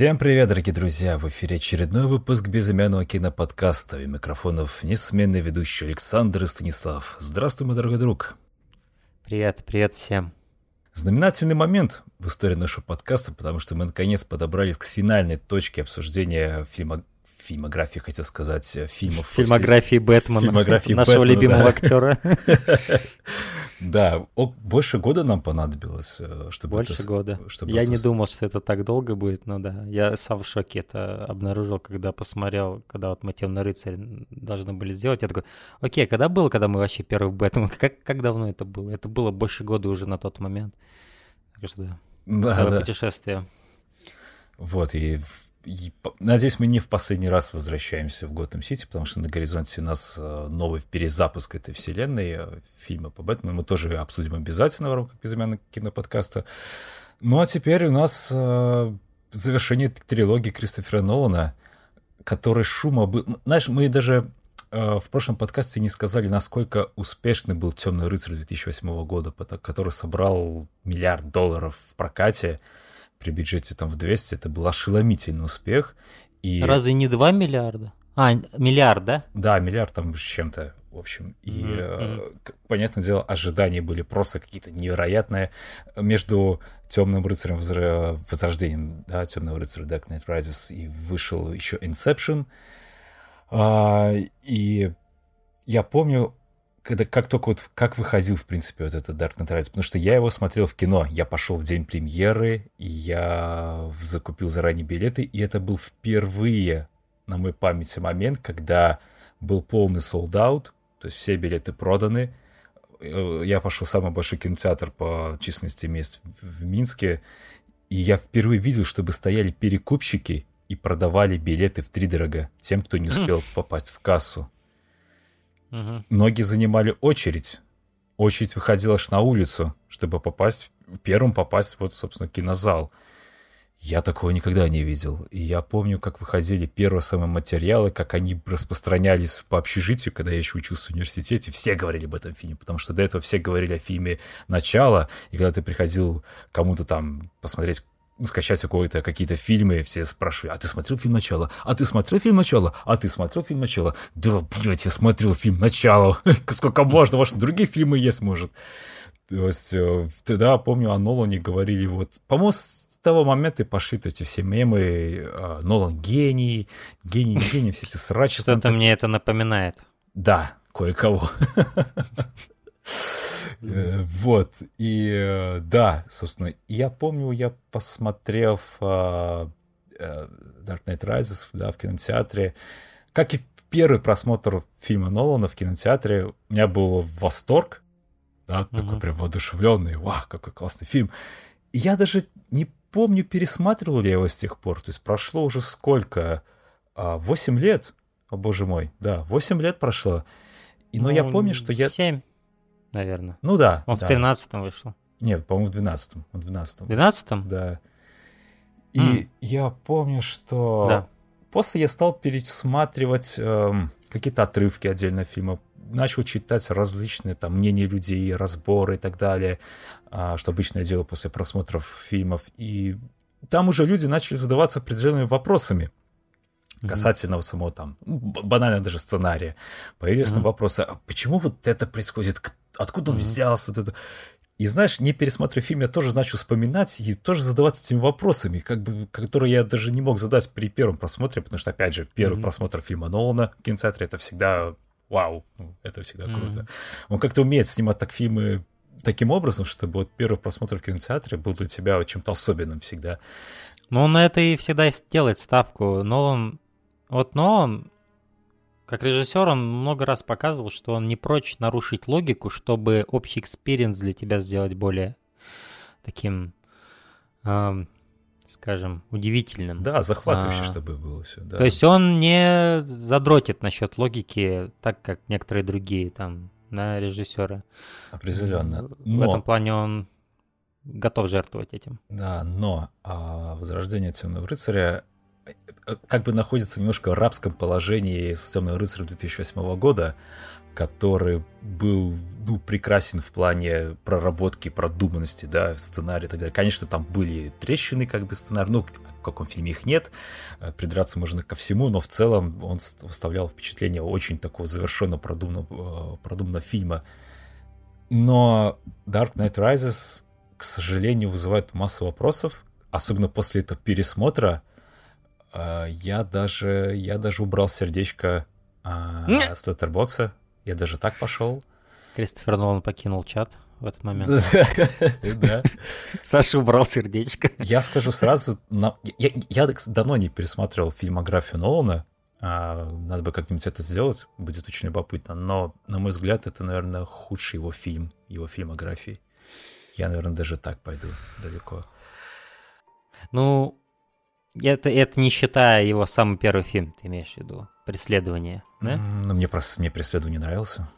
Всем привет, дорогие друзья! В эфире очередной выпуск безымянного киноподкаста. И микрофонов несменный ведущий Александр и Станислав. Здравствуй, мой дорогой друг. Привет, привет всем. Знаменательный момент в истории нашего подкаста, потому что мы наконец подобрались к финальной точке обсуждения фильма фильмографии, хотел сказать, фильмов. Фильмографии Бэтмена. Фильмографии нашего Бэтмена, любимого да. актера. Да, больше года нам понадобилось, э, чтобы Больше это, года. Чтобы я это... не думал, что это так долго будет, но да. Я сам в шоке это обнаружил, когда посмотрел, когда вот «Мы темный рыцарь» должны были сделать. Я такой, окей, а когда было, когда мы вообще первый Бэтмен? Как, как давно это было? Это было больше года уже на тот момент. Так что да, да. путешествие. Вот, и Надеюсь, мы не в последний раз возвращаемся в Готэм Сити, потому что на горизонте у нас э, новый перезапуск этой вселенной, э, фильма по Бэтмену. Мы тоже обсудим обязательно в рамках безымянного киноподкаста. Ну а теперь у нас э, завершение трилогии Кристофера Нолана, который шума был... Знаешь, мы даже в прошлом подкасте не сказали, насколько успешный был «Темный рыцарь» 2008 года, который собрал миллиард долларов в прокате при бюджете там в 200, это был ошеломительный успех. И... Разве не 2 миллиарда? А, миллиард, да? Да, миллиард там с чем-то, в общем. И, mm-hmm. э, понятное дело, ожидания были просто какие-то невероятные. Между Темным рыцарем Возрождением, да, Темного рыцаря Dark Knight Rises, и вышел еще Inception. А, и я помню, когда, как только вот, как выходил, в принципе, вот этот Dark Knight Rises, потому что я его смотрел в кино, я пошел в день премьеры, я закупил заранее билеты, и это был впервые на моей памяти момент, когда был полный солдат, то есть все билеты проданы, э, я пошел в самый большой кинотеатр по численности мест в Минске, и я впервые видел, чтобы стояли перекупщики и продавали билеты в три дорога тем, кто не успел попасть в кассу. Угу. Многие занимали очередь. Очередь выходила аж на улицу, чтобы попасть, первым попасть вот, собственно, кинозал. Я такого никогда не видел. И я помню, как выходили первые самые материалы, как они распространялись по общежитию, когда я еще учился в университете. Все говорили об этом фильме, потому что до этого все говорили о фильме «Начало». И когда ты приходил кому-то там посмотреть скачать какое-то, какие-то фильмы, все спрашивают, а ты смотрел фильм «Начало»? А ты смотрел фильм «Начало»? А ты смотрел фильм «Начало»? Да, блядь, я смотрел фильм «Начало». Сколько можно, может, другие фильмы есть, может. То есть, э, тогда, помню, о Нолане говорили вот... По-моему, с того момента и пошли эти все мемы. А, Нолан гений, гений, гений, все эти срачи. Что-то мне это напоминает. Да, кое-кого. Э, вот. И э, да, собственно, я помню, я посмотрел а, э, Dark Knight Rises да, в кинотеатре. Как и первый просмотр фильма Нолана в кинотеатре, у меня был восторг. Да, uh-huh. такой прям воодушевленный. Вау, какой классный фильм. И я даже не помню, пересматривал ли я его с тех пор. То есть прошло уже сколько? А, восемь лет. О, боже мой. Да, восемь лет прошло. И, но ну, я помню, что я... Семь наверное. Ну да. Он да. в 13-м вышел. Нет, по-моему, в 12-м. В 12-м. В 12-м? Да. И mm. я помню, что да. после я стал пересматривать эм, какие-то отрывки отдельно фильма, начал читать различные там мнения людей, разборы и так далее, э, что обычно я делаю после просмотров фильмов. И там уже люди начали задаваться определенными вопросами касательно mm-hmm. самого там, ну, банально даже сценария. Появились mm-hmm. вопросы, а почему вот это происходит, откуда он mm-hmm. взялся. Это... И знаешь, не пересматривая фильм, я тоже начал вспоминать и тоже задаваться этими вопросами, как бы, которые я даже не мог задать при первом просмотре, потому что, опять же, первый mm-hmm. просмотр фильма Нолана в кинотеатре — это всегда вау, ну, это всегда mm-hmm. круто. Он как-то умеет снимать так фильмы таким образом, чтобы вот первый просмотр в кинотеатре был для тебя чем-то особенным всегда. Ну, он на это и всегда делает ставку. Нолан... Вот Нолан как режиссер он много раз показывал, что он не прочь нарушить логику, чтобы общий experience для тебя сделать более таким, э, скажем, удивительным. Да, захватывающе, а, чтобы было все. Да. То есть он не задротит насчет логики, так как некоторые другие там на режиссера. Определенно. Но... В этом плане он готов жертвовать этим. Да, но а, Возрождение Темного рыцаря как бы находится в немножко рабском положении с Темным рыцарем 2008 года, который был ну, прекрасен в плане проработки, продуманности, да, сценария и так далее. Конечно, там были трещины, как бы сценарий, ну, в каком фильме их нет, э, придраться можно ко всему, но в целом он выставлял впечатление очень такого завершенно продуманного, э, продуманного фильма. Но Dark Knight Rises, к сожалению, вызывает массу вопросов, особенно после этого пересмотра. Э, я даже, я даже убрал сердечко с Letterboxd, я даже так пошел. Кристофер Нолан покинул чат в этот момент. Да. Саша убрал сердечко. Я скажу сразу, я давно не пересматривал фильмографию Нолана, а, надо бы как-нибудь это сделать, будет очень любопытно. Но, на мой взгляд, это, наверное, худший его фильм, его фильмографии. Я, наверное, даже так пойду далеко. Ну, это, это не считая его самый первый фильм, ты имеешь в виду? Преследование, да? Ну, мне просто мне преследование нравился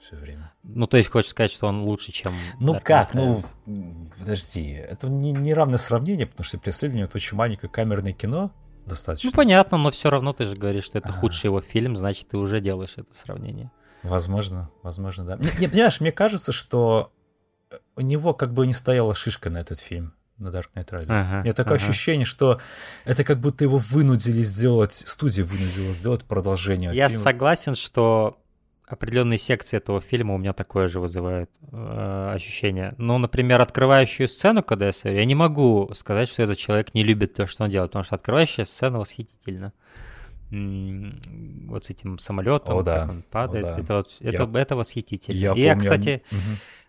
все время. Ну, то есть хочешь сказать, что он лучше, чем... Ну Dark как, ну, подожди, это не, не равное сравнение, потому что «Преследование» — это очень маленькое камерное кино, достаточно. Ну, понятно, но все равно ты же говоришь, что это а. худший его фильм, значит, ты уже делаешь это сравнение. Возможно, возможно, да. Не, понимаешь, мне кажется, что у него как бы не стояла шишка на этот фильм на Dark Knight Rises. Ага, У меня такое ага. ощущение, что это как будто его вынудили сделать, студия вынудила сделать продолжение. Я фильма. согласен, что определенные секции этого фильма у меня такое же вызывает э, ощущение. Ну, например, открывающую сцену, когда я смотрю, я не могу сказать, что этот человек не любит то, что он делает, потому что открывающая сцена восхитительна. Вот с этим самолетом, О, да. как он падает, О, да. это, вот, это, я, это восхитительно. Я, И помню, кстати, угу.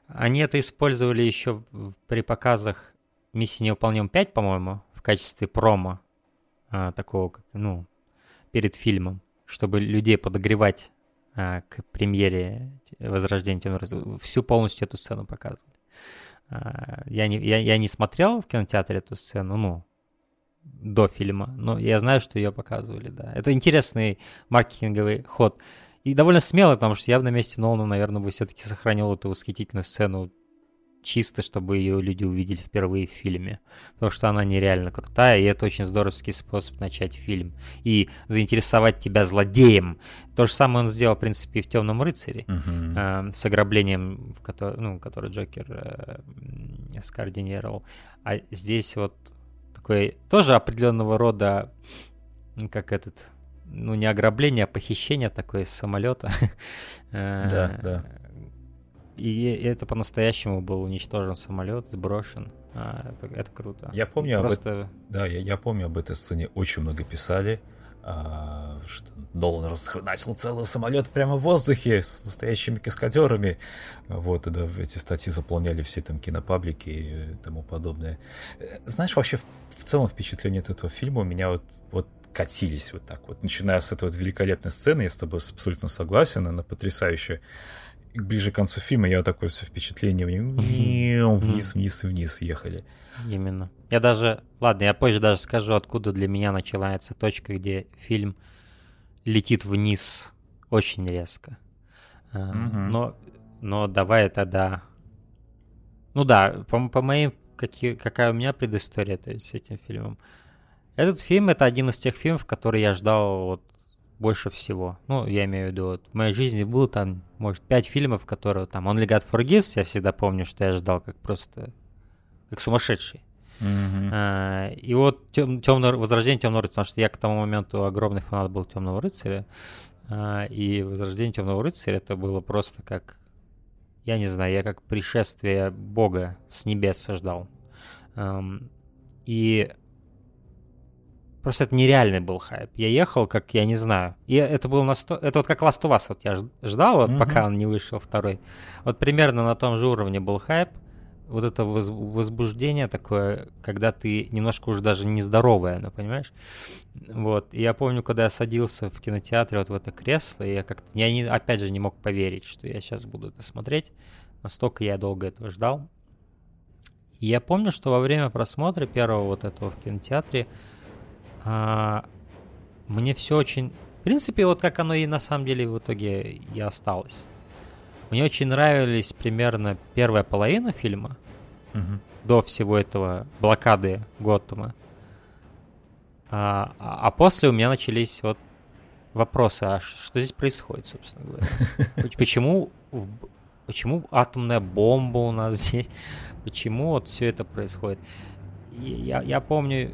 они это использовали еще при показах «Миссии невыполним 5», по-моему, в качестве промо а, такого, как, ну, перед фильмом, чтобы людей подогревать а, к премьере Возрождения Темного всю полностью эту сцену показывали. А, я не, я, я не смотрел в кинотеатре эту сцену, ну, до фильма, но я знаю, что ее показывали, да. Это интересный маркетинговый ход. И довольно смело, потому что я на месте Нолана, наверное, бы все-таки сохранил эту восхитительную сцену чисто, чтобы ее люди увидели впервые в фильме. Потому что она нереально крутая, и это очень здоровский способ начать фильм. И заинтересовать тебя злодеем. То же самое он сделал, в принципе, и в «Темном рыцаре», uh-huh. э, с ограблением, в который, ну, который Джокер э, скоординировал. А здесь вот такой тоже определенного рода, как этот, ну, не ограбление, а похищение такое самолета. Э, да, да и это по-настоящему был уничтожен самолет, сброшен. А, это, это круто. Я помню Просто... об этом. Да, я, я помню об этой сцене. Очень много писали, а, что Нолан расхреначил целый самолет прямо в воздухе с настоящими каскадерами. Вот, и да, эти статьи заполняли все там кинопаблики и тому подобное. Знаешь, вообще в, в целом впечатление от этого фильма у меня вот, вот катились вот так вот. Начиная с этой вот великолепной сцены, я с тобой абсолютно согласен, она потрясающая ближе к концу фильма я вот такое все впечатление вниз, вниз и вниз ехали. Именно. Я даже, ладно, я позже даже скажу, откуда для меня начинается точка, где фильм летит вниз очень резко. Uh, но, но давай тогда... Ну да, по, по моим, какие, какая у меня предыстория то есть, с этим фильмом. Этот фильм — это один из тех фильмов, которые я ждал вот больше всего. Ну, я имею в виду, вот, в моей жизни было там, может, пять фильмов, которые там Only God Forgives, я всегда помню, что я ждал как просто, как сумасшедший. Mm-hmm. А, и вот тем, темное возрождение темного рыцаря, потому что я к тому моменту огромный фанат был темного рыцаря. А, и возрождение темного рыцаря это было просто как, я не знаю, я как пришествие Бога с небес ждал. Um, и Просто это нереальный был хайп. Я ехал, как я не знаю. И это был на сто... Это вот как Last of Us. Вот я ждал, вот, mm-hmm. пока он не вышел второй. Вот примерно на том же уровне был хайп. Вот это воз... возбуждение такое, когда ты немножко уже даже нездоровое, ну, понимаешь? Вот. И я помню, когда я садился в кинотеатре вот в это кресло, и я как-то... Я не... опять же не мог поверить, что я сейчас буду это смотреть. Настолько я долго этого ждал. И я помню, что во время просмотра первого вот этого в кинотеатре мне все очень... В принципе, вот как оно и на самом деле в итоге и осталось. Мне очень нравились примерно первая половина фильма, угу. до всего этого блокады Готэма. А, а, а после у меня начались вот вопросы, а что здесь происходит, собственно говоря? Почему, почему атомная бомба у нас здесь? Почему вот все это происходит? Я, я помню,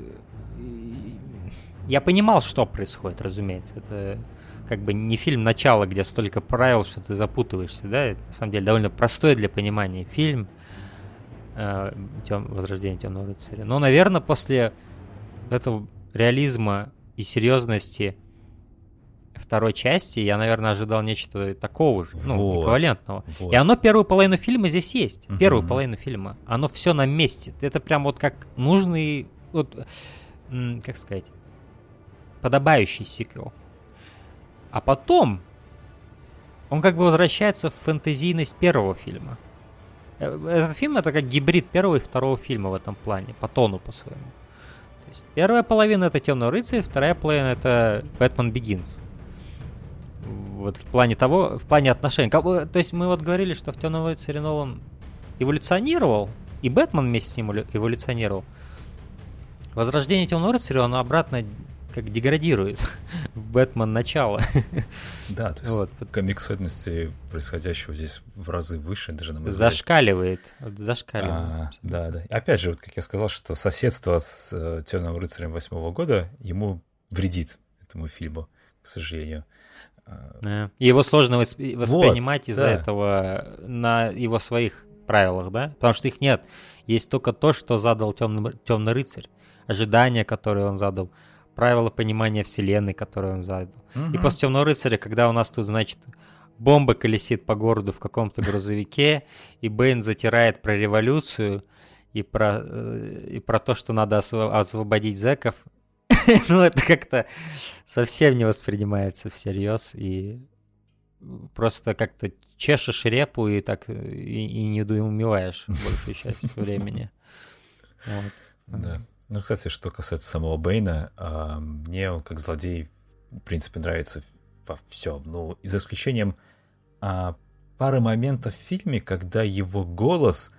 я понимал, что происходит, разумеется. Это как бы не фильм «Начало», где столько правил, что ты запутываешься, да? Это, на самом деле довольно простой для понимания фильм э, тем, «Возрождение темного рыцаря». Но, наверное, после этого реализма и серьезности второй части я, наверное, ожидал нечто такого же, ну, вот, эквивалентного. Вот. И оно первую половину фильма здесь есть. Угу. Первую половину фильма. Оно все на месте. Это прям вот как нужный, вот, как сказать, подобающий сиквел. А потом он как бы возвращается в фэнтезийность первого фильма. Э, этот фильм это как гибрид первого и второго фильма в этом плане, по тону по своему. То есть первая половина это Темный рыцарь, вторая половина это Бэтмен Begins. Вот в плане того, в плане отношений. То есть мы вот говорили, что в Темном рыцаре Нолан эволюционировал, и Бэтмен вместе с ним эволюционировал. Возрождение Темного рыцаря, он обратно как деградирует в Бэтмен начало. Да, то есть вот. комиксоидности происходящего здесь в разы выше, даже на. Зашкаливает, вот зашкаливает. А, да, да. Опять же, вот как я сказал, что соседство с э, Темным рыцарем восьмого года ему вредит этому фильму, к сожалению. А, да. Его сложно восп- воспринимать вот, из-за да. этого на его своих правилах, да? Потому что их нет. Есть только то, что задал темный, темный рыцарь, ожидания, которые он задал правила понимания вселенной, которые он задал. Угу. И после Темного рыцаря, когда у нас тут, значит, бомба колесит по городу в каком-то грузовике, и Бэйн затирает про революцию и про, э, и про то, что надо освободить зэков, ну, это как-то совсем не воспринимается всерьез, и просто как-то чешешь репу и так и, и не недоумеваешь большую часть времени. Вот. Да. Ну, кстати, что касается самого Бэйна, а, мне он как злодей, в принципе, нравится во всем. Ну, за исключением а, пары моментов в фильме, когда его голос,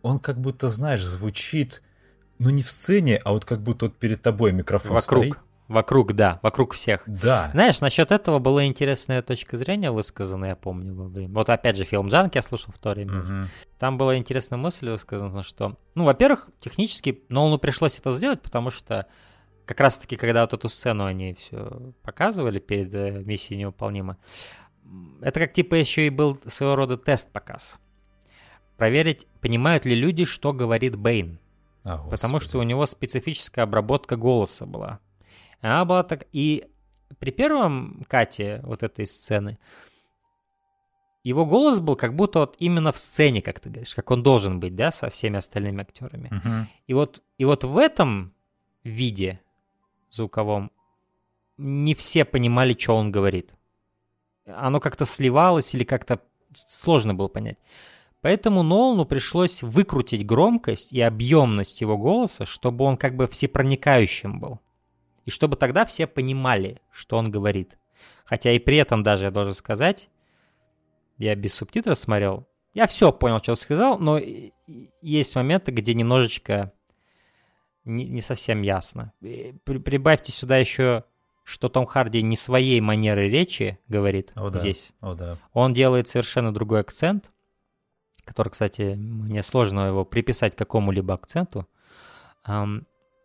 он как будто, знаешь, звучит, ну, не в сцене, а вот как будто вот перед тобой микрофон Вокруг. стоит. Вокруг, да, вокруг всех. Да. Знаешь, насчет этого была интересная точка зрения высказана, я помню, во время. Вот опять же, фильм Джанк я слушал в то время. Угу. Там была интересная мысль высказана, что, ну, во-первых, технически Нолану пришлось это сделать, потому что как раз-таки, когда вот эту сцену они все показывали перед э, миссией невыполнима, это как типа еще и был своего рода тест-показ. Проверить, понимают ли люди, что говорит Бэйн. А, потому что у него специфическая обработка голоса была. Она была так... И при первом кате вот этой сцены его голос был как будто вот именно в сцене, как ты говоришь, как он должен быть, да, со всеми остальными актерами. Uh-huh. И вот и вот в этом виде звуковом не все понимали, что он говорит. Оно как-то сливалось или как-то сложно было понять. Поэтому Нолану пришлось выкрутить громкость и объемность его голоса, чтобы он как бы всепроникающим был. И чтобы тогда все понимали, что он говорит. Хотя и при этом даже, я должен сказать, я без субтитров смотрел, я все понял, что он сказал, но есть моменты, где немножечко не, не совсем ясно. Прибавьте сюда еще, что Том Харди не своей манерой речи говорит О, да. здесь. О, да. Он делает совершенно другой акцент, который, кстати, мне сложно его приписать к какому-либо акценту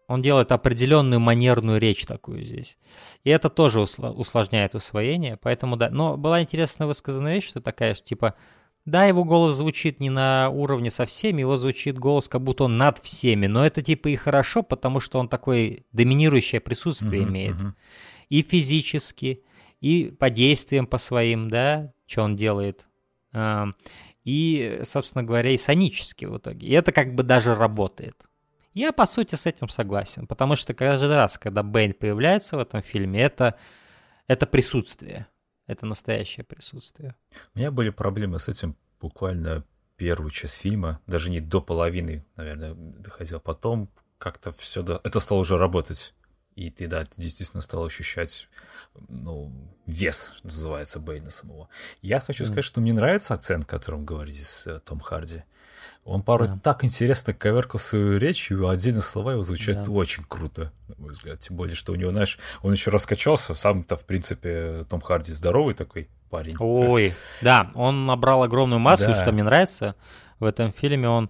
он делает определенную манерную речь такую здесь. И это тоже усложняет усвоение, поэтому да. Но была интересная высказанная вещь, что такая, что типа, да, его голос звучит не на уровне со всеми, его звучит голос, как будто он над всеми, но это типа и хорошо, потому что он такое доминирующее присутствие uh-huh, имеет. Uh-huh. И физически, и по действиям по своим, да, что он делает. И, собственно говоря, и сонически в итоге. И это как бы даже работает. Я, по сути, с этим согласен, потому что каждый раз, когда Бэйн появляется в этом фильме, это, это присутствие. Это настоящее присутствие. У меня были проблемы с этим буквально первую часть фильма, даже не до половины, наверное, доходил. Потом как-то все, это стало уже работать. И ты, да, ты действительно стал ощущать, ну, вес, что называется, Бэйна самого. Я хочу mm. сказать, что мне нравится акцент, которым говорит здесь э, Том Харди. Он порой да. так интересно коверкал свою речь, и отдельные слова его звучат да. очень круто, на мой взгляд. Тем более, что у него, знаешь, он еще раскачался, сам-то, в принципе, Том Харди здоровый такой парень. Ой, да, он набрал огромную массу, да. и что мне нравится в этом фильме, он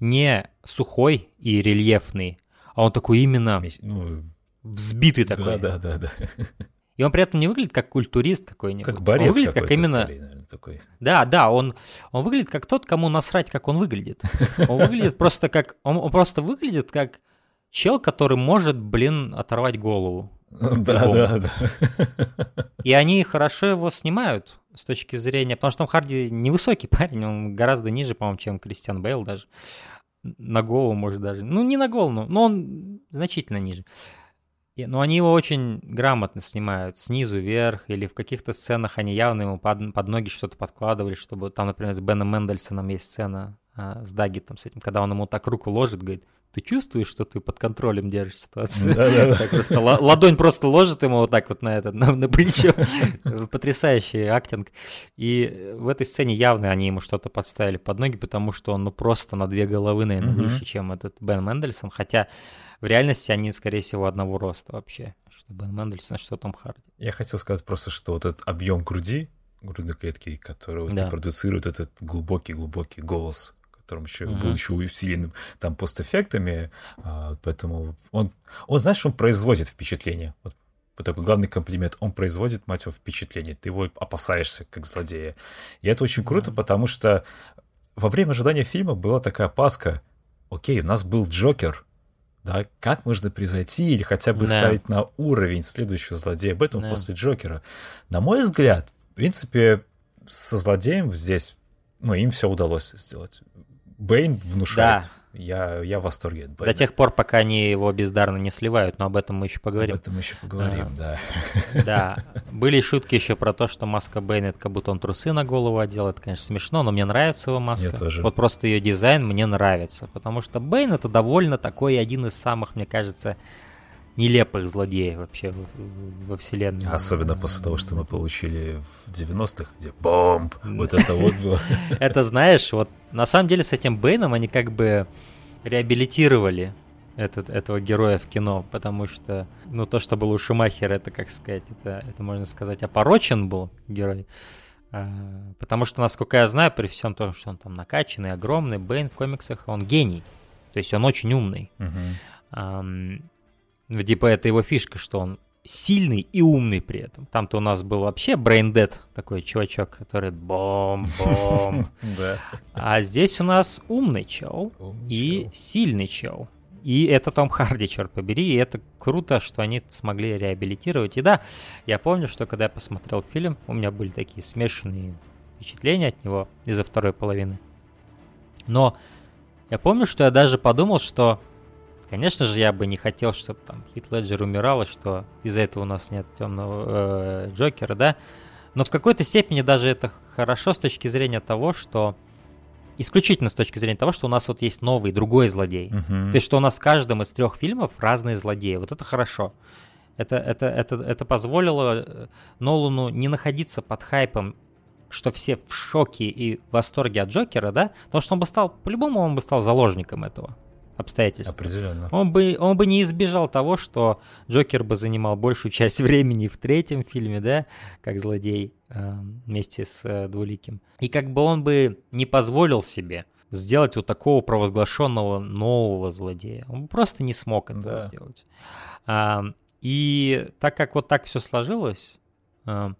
не сухой и рельефный, а он такой именно ну, взбитый такой. Да, да, да, да. И он при этом не выглядит как культурист какой-нибудь. Как борец он выглядит как именно... Скорее, наверное, такой. Да, да, он, он выглядит как тот, кому насрать, как он выглядит. Он выглядит просто как... Он, просто выглядит как чел, который может, блин, оторвать голову. Да, да, да. И они хорошо его снимают с точки зрения... Потому что Том Харди невысокий парень, он гораздо ниже, по-моему, чем Кристиан Бейл даже. На голову, может, даже. Ну, не на голову, но он значительно ниже. Но они его очень грамотно снимают, снизу вверх, или в каких-то сценах они явно ему под, под ноги что-то подкладывали, чтобы там, например, с Беном Мендельсоном есть сцена а, с Даги там с этим, когда он ему так руку ложит, говорит, ты чувствуешь, что ты под контролем держишь ситуацию? Просто ладонь просто ложит ему вот так вот на это, на, на плечо. Потрясающий актинг. И в этой сцене явно они ему что-то подставили под ноги, потому что он ну просто на две головы, наверное, выше, чем этот Бен Мендельсон. Хотя в реальности они, скорее всего, одного роста вообще. Что Бен Мендельсон, что Том Харди. Я хотел сказать просто, что вот этот объем груди, грудной клетки, который да. продуцирует этот глубокий-глубокий голос, которым еще uh-huh. был еще усиленным там постэффектами, а, поэтому он, он, знаешь, он производит впечатление. Вот вот такой главный комплимент. Он производит, мать его, впечатление. Ты его опасаешься, как злодея. И это очень круто, да. потому что во время ожидания фильма была такая паска. Окей, у нас был Джокер, да, как можно превзойти или хотя бы да. ставить на уровень следующего злодея Бэтмена да. после Джокера. На мой взгляд, в принципе, со злодеем здесь, ну, им все удалось сделать. Бэйн внушает. Да. Я, я в восторге от Бэйна. До тех пор, пока они его бездарно не сливают, но об этом мы еще поговорим. Об этом мы еще поговорим, а, да. Да. Были шутки еще про то, что маска Бэйна, это как будто он трусы на голову одел. Это, конечно, смешно, но мне нравится его маска. Мне тоже. Вот просто ее дизайн мне нравится, потому что Бэйн это довольно такой один из самых, мне кажется, нелепых злодеев вообще во вселенной. Особенно после того, что мы получили в 90-х, где бомб, вот это вот было. Это знаешь, вот на самом деле с этим Бэйном они как бы реабилитировали этот, этого героя в кино, потому что, ну, то, что было у Шумахера, это, как сказать, это, это можно сказать, опорочен был герой. А, потому что, насколько я знаю, при всем том, что он там накачанный, огромный, Бэйн в комиксах, он гений. То есть он очень умный. Uh-huh. Ну, типа это его фишка, что он сильный и умный при этом. Там-то у нас был вообще брейндед такой чувачок, который бом-бом. А здесь у нас умный чел и сильный чел. И это Том Харди, черт побери, и это круто, что они смогли реабилитировать. И да, я помню, что когда я посмотрел фильм, у меня были такие смешанные впечатления от него из-за второй половины. Но я помню, что я даже подумал, что Конечно же, я бы не хотел, чтобы там Хит Леджер умирал, что из-за этого у нас нет темного э, Джокера, да. Но в какой-то степени даже это хорошо с точки зрения того, что исключительно с точки зрения того, что у нас вот есть новый, другой злодей. Uh-huh. То есть, что у нас в каждом из трех фильмов разные злодеи. Вот это хорошо. Это, это, это, это позволило э, Нолану не находиться под хайпом, что все в шоке и в восторге от Джокера, да? Потому что он бы стал, по-любому он бы стал заложником этого обстоятельств. Определенно. Он бы, он бы не избежал того, что Джокер бы занимал большую часть времени в третьем фильме, да, как злодей э, вместе с э, Двуликим. И как бы он бы не позволил себе сделать вот такого провозглашенного нового злодея. Он бы просто не смог это да. сделать. А, и так как вот так все сложилось, а,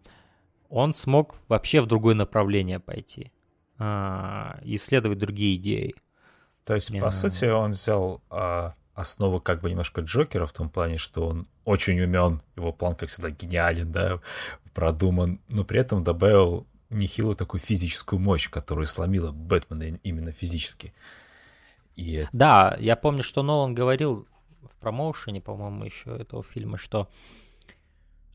он смог вообще в другое направление пойти, а, исследовать другие идеи. То есть, yeah. по сути, он взял а, основу как бы немножко Джокера в том плане, что он очень умен, его план, как всегда, гениален, да, продуман, но при этом добавил нехилую такую физическую мощь, которая сломила Бэтмена именно физически. И... Да, я помню, что Нолан говорил в промоушене, по-моему, еще этого фильма, что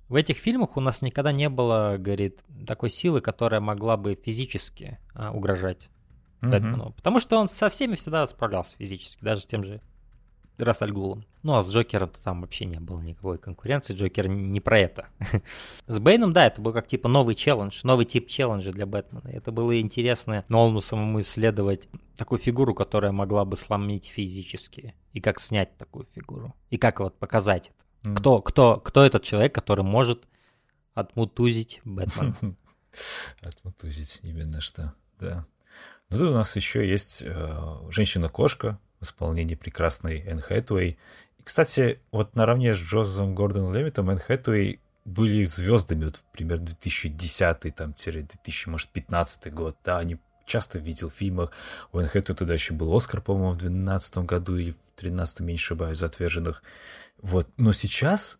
в этих фильмах у нас никогда не было, говорит, такой силы, которая могла бы физически а, угрожать Бэтмену. Потому что он со всеми всегда справлялся физически, даже с тем же Рассальгулом. Ну, а с Джокером там вообще не было никакой конкуренции. Джокер не про это. с Бэйном, да, это был как типа новый челлендж, новый тип челленджа для Бэтмена. Это было интересно Нолану самому исследовать такую фигуру, которая могла бы сломить физически. И как снять такую фигуру. И как вот показать это. Mm. Кто, кто, кто этот человек, который может отмутузить Бэтмена? Отмутузить, именно что, да. Ну, тут у нас еще есть э, женщина-кошка в исполнении прекрасной Энн Хэтуэй. И, кстати, вот наравне с Джозефом Гордоном Левитом Энн Хэтуэй были звездами вот, примерно 2010 там, 2015 год, да, они часто видел в фильмах. У Энн Хэтуэй тогда еще был Оскар, по-моему, в 2012 году или в 2013, не ошибаюсь, за отверженных. Вот. Но сейчас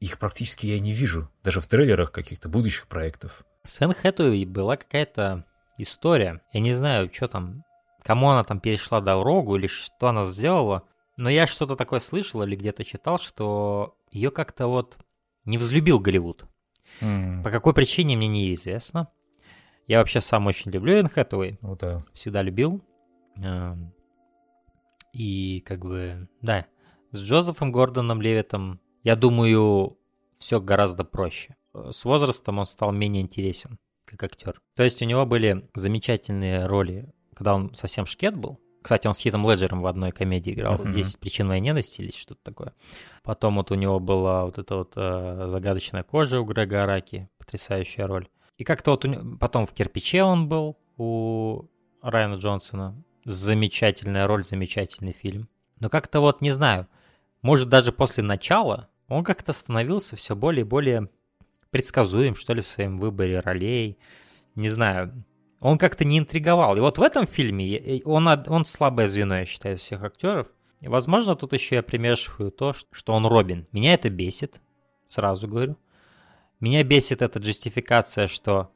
их практически я не вижу, даже в трейлерах каких-то будущих проектов. С Энн Хэтуэй была какая-то история. Я не знаю, что там, кому она там перешла дорогу или что она сделала, но я что-то такое слышал или где-то читал, что ее как-то вот не взлюбил Голливуд. Mm. По какой причине мне неизвестно. Я вообще сам очень люблю Энн Хэтэуэй. Ну да. Всегда любил. Эм, и как бы, да, с Джозефом Гордоном Левитом, я думаю, все гораздо проще. С возрастом он стал менее интересен как актер. То есть у него были замечательные роли, когда он совсем шкет был. Кстати, он с Хитом Леджером в одной комедии играл uh-huh. «10 причин моей ненависти» или что-то такое. Потом вот у него была вот эта вот э, загадочная кожа у Грега Араки, потрясающая роль. И как-то вот у него... потом в «Кирпиче» он был у Райана Джонсона. Замечательная роль, замечательный фильм. Но как-то вот, не знаю, может даже после начала он как-то становился все более и более предсказуем, что ли, в своем выборе ролей. Не знаю, он как-то не интриговал. И вот в этом фильме он, он слабое звено, я считаю, всех актеров. И, возможно, тут еще я примешиваю то, что он Робин. Меня это бесит, сразу говорю. Меня бесит эта джестификация, что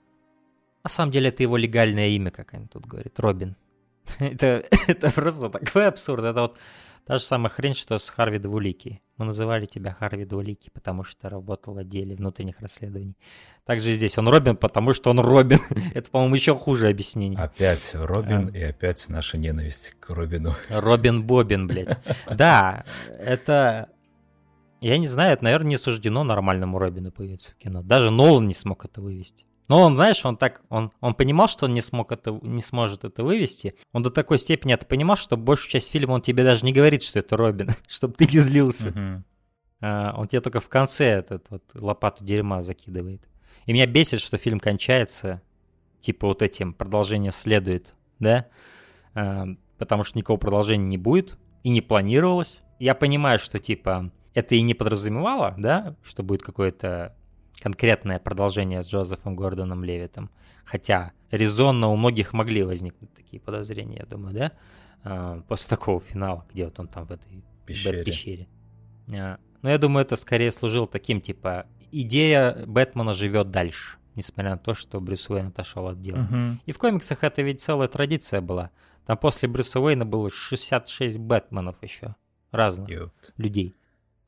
на самом деле это его легальное имя, как они тут говорят, Робин. это, это просто такой абсурд. Это вот Та же самая хрень, что с Харви Двулики. Мы называли тебя Харви Двулики, потому что работал в отделе внутренних расследований. Также здесь он Робин, потому что он Робин. Это, по-моему, еще хуже объяснение. Опять Робин а. и опять наша ненависть к Робину. Робин Бобин, блядь. Да, это... Я не знаю, это, наверное, не суждено нормальному Робину появиться в кино. Даже Нолан не смог это вывести. Но он, знаешь, он так, он, он понимал, что он не смог это, не сможет это вывести. Он до такой степени это понимал, что большую часть фильма он тебе даже не говорит, что это Робин, чтобы ты не злился. Uh-huh. А, он тебе только в конце этот вот лопату дерьма закидывает. И меня бесит, что фильм кончается, типа вот этим продолжение следует, да? А, потому что никакого продолжения не будет и не планировалось. Я понимаю, что типа это и не подразумевало, да, что будет какое-то конкретное продолжение с Джозефом Гордоном Левитом. Хотя резонно у многих могли возникнуть такие подозрения, я думаю, да? А, после такого финала, где вот он там в этой пещере. пещере. А, но я думаю, это скорее служило таким, типа, идея Бэтмена живет дальше, несмотря на то, что Брюс Уэйн отошел от дела. Угу. И в комиксах это ведь целая традиция была. Там после Брюса Уэйна было 66 Бэтменов еще разных Ёпт. людей.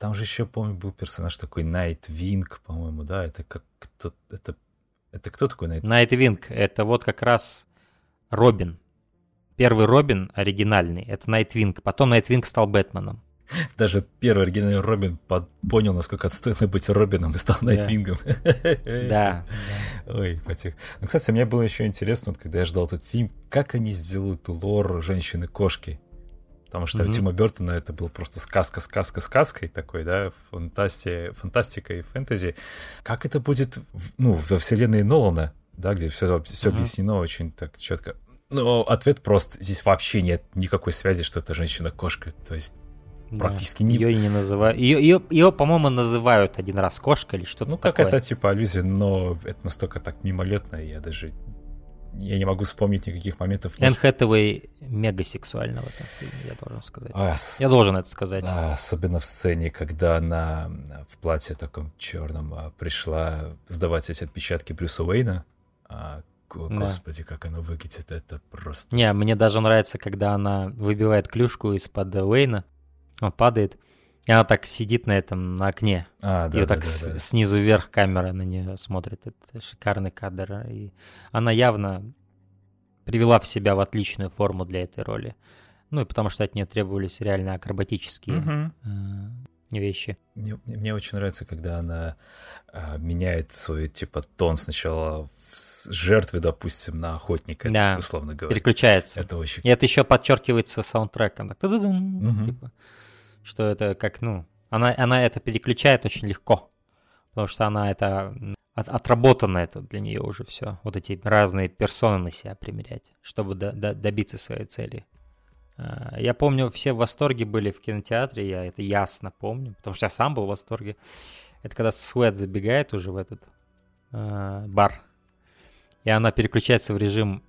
Там же еще, помню, был персонаж такой Найтвинг, по-моему, да? Это как кто... Это, это кто такой Найтвинг? Найтвинг — это вот как раз Робин. Первый Робин оригинальный — это Найтвинг. Потом Найтвинг стал Бэтменом. Даже первый оригинальный Робин под... понял, насколько отстойно быть Робином и стал Найтвингом. Да. Ой, потих. Ну, кстати, мне было еще интересно, вот, когда я ждал этот фильм, как они сделают lore женщины-кошки. Потому что mm-hmm. у Тима Бертона это был просто сказка, сказка, сказкой такой, да, фантасти, фантастика и фэнтези. Как это будет, ну, во вселенной Нолана, да, где все, все mm-hmm. объяснено очень так четко. Но ответ прост. Здесь вообще нет никакой связи, что это женщина-кошка. То есть да. практически не... Ее и не называют. Ее, ее, ее, по-моему, называют один раз кошка или что-то Ну, как это типа аллюзия, но это настолько так мимолетно, я даже я не могу вспомнить никаких моментов. Энн Хэтэуэй мега сексуально в этом фильме, я должен сказать. А, я должен это сказать. Да, особенно в сцене, когда она в платье таком черном а, пришла сдавать эти отпечатки Брюса Уэйна. А, господи, да. как она выглядит, это просто... Не, мне даже нравится, когда она выбивает клюшку из-под Уэйна, он падает, и она так сидит на этом, на окне. А, да, и вот да, так да, да. снизу вверх камера на нее смотрит. Это шикарный кадр. И она явно привела в себя в отличную форму для этой роли. Ну и потому что от нее требовались реально акробатические угу. э, вещи. Мне, мне очень нравится, когда она э, меняет свой типа тон сначала с жертвы, допустим, на охотника, да. условно говоря. Переключается. Это очень... И это еще подчеркивается саундтреком. Так, угу. типа, что это как, ну, она, она это переключает очень легко, потому что она это от, отработано это для нее уже все. Вот эти разные персоны на себя примерять, чтобы до, до, добиться своей цели. А, я помню, все в восторге были в кинотеатре, я это ясно помню, потому что я сам был в восторге. Это когда Суэт забегает уже в этот э, бар, и она переключается в режим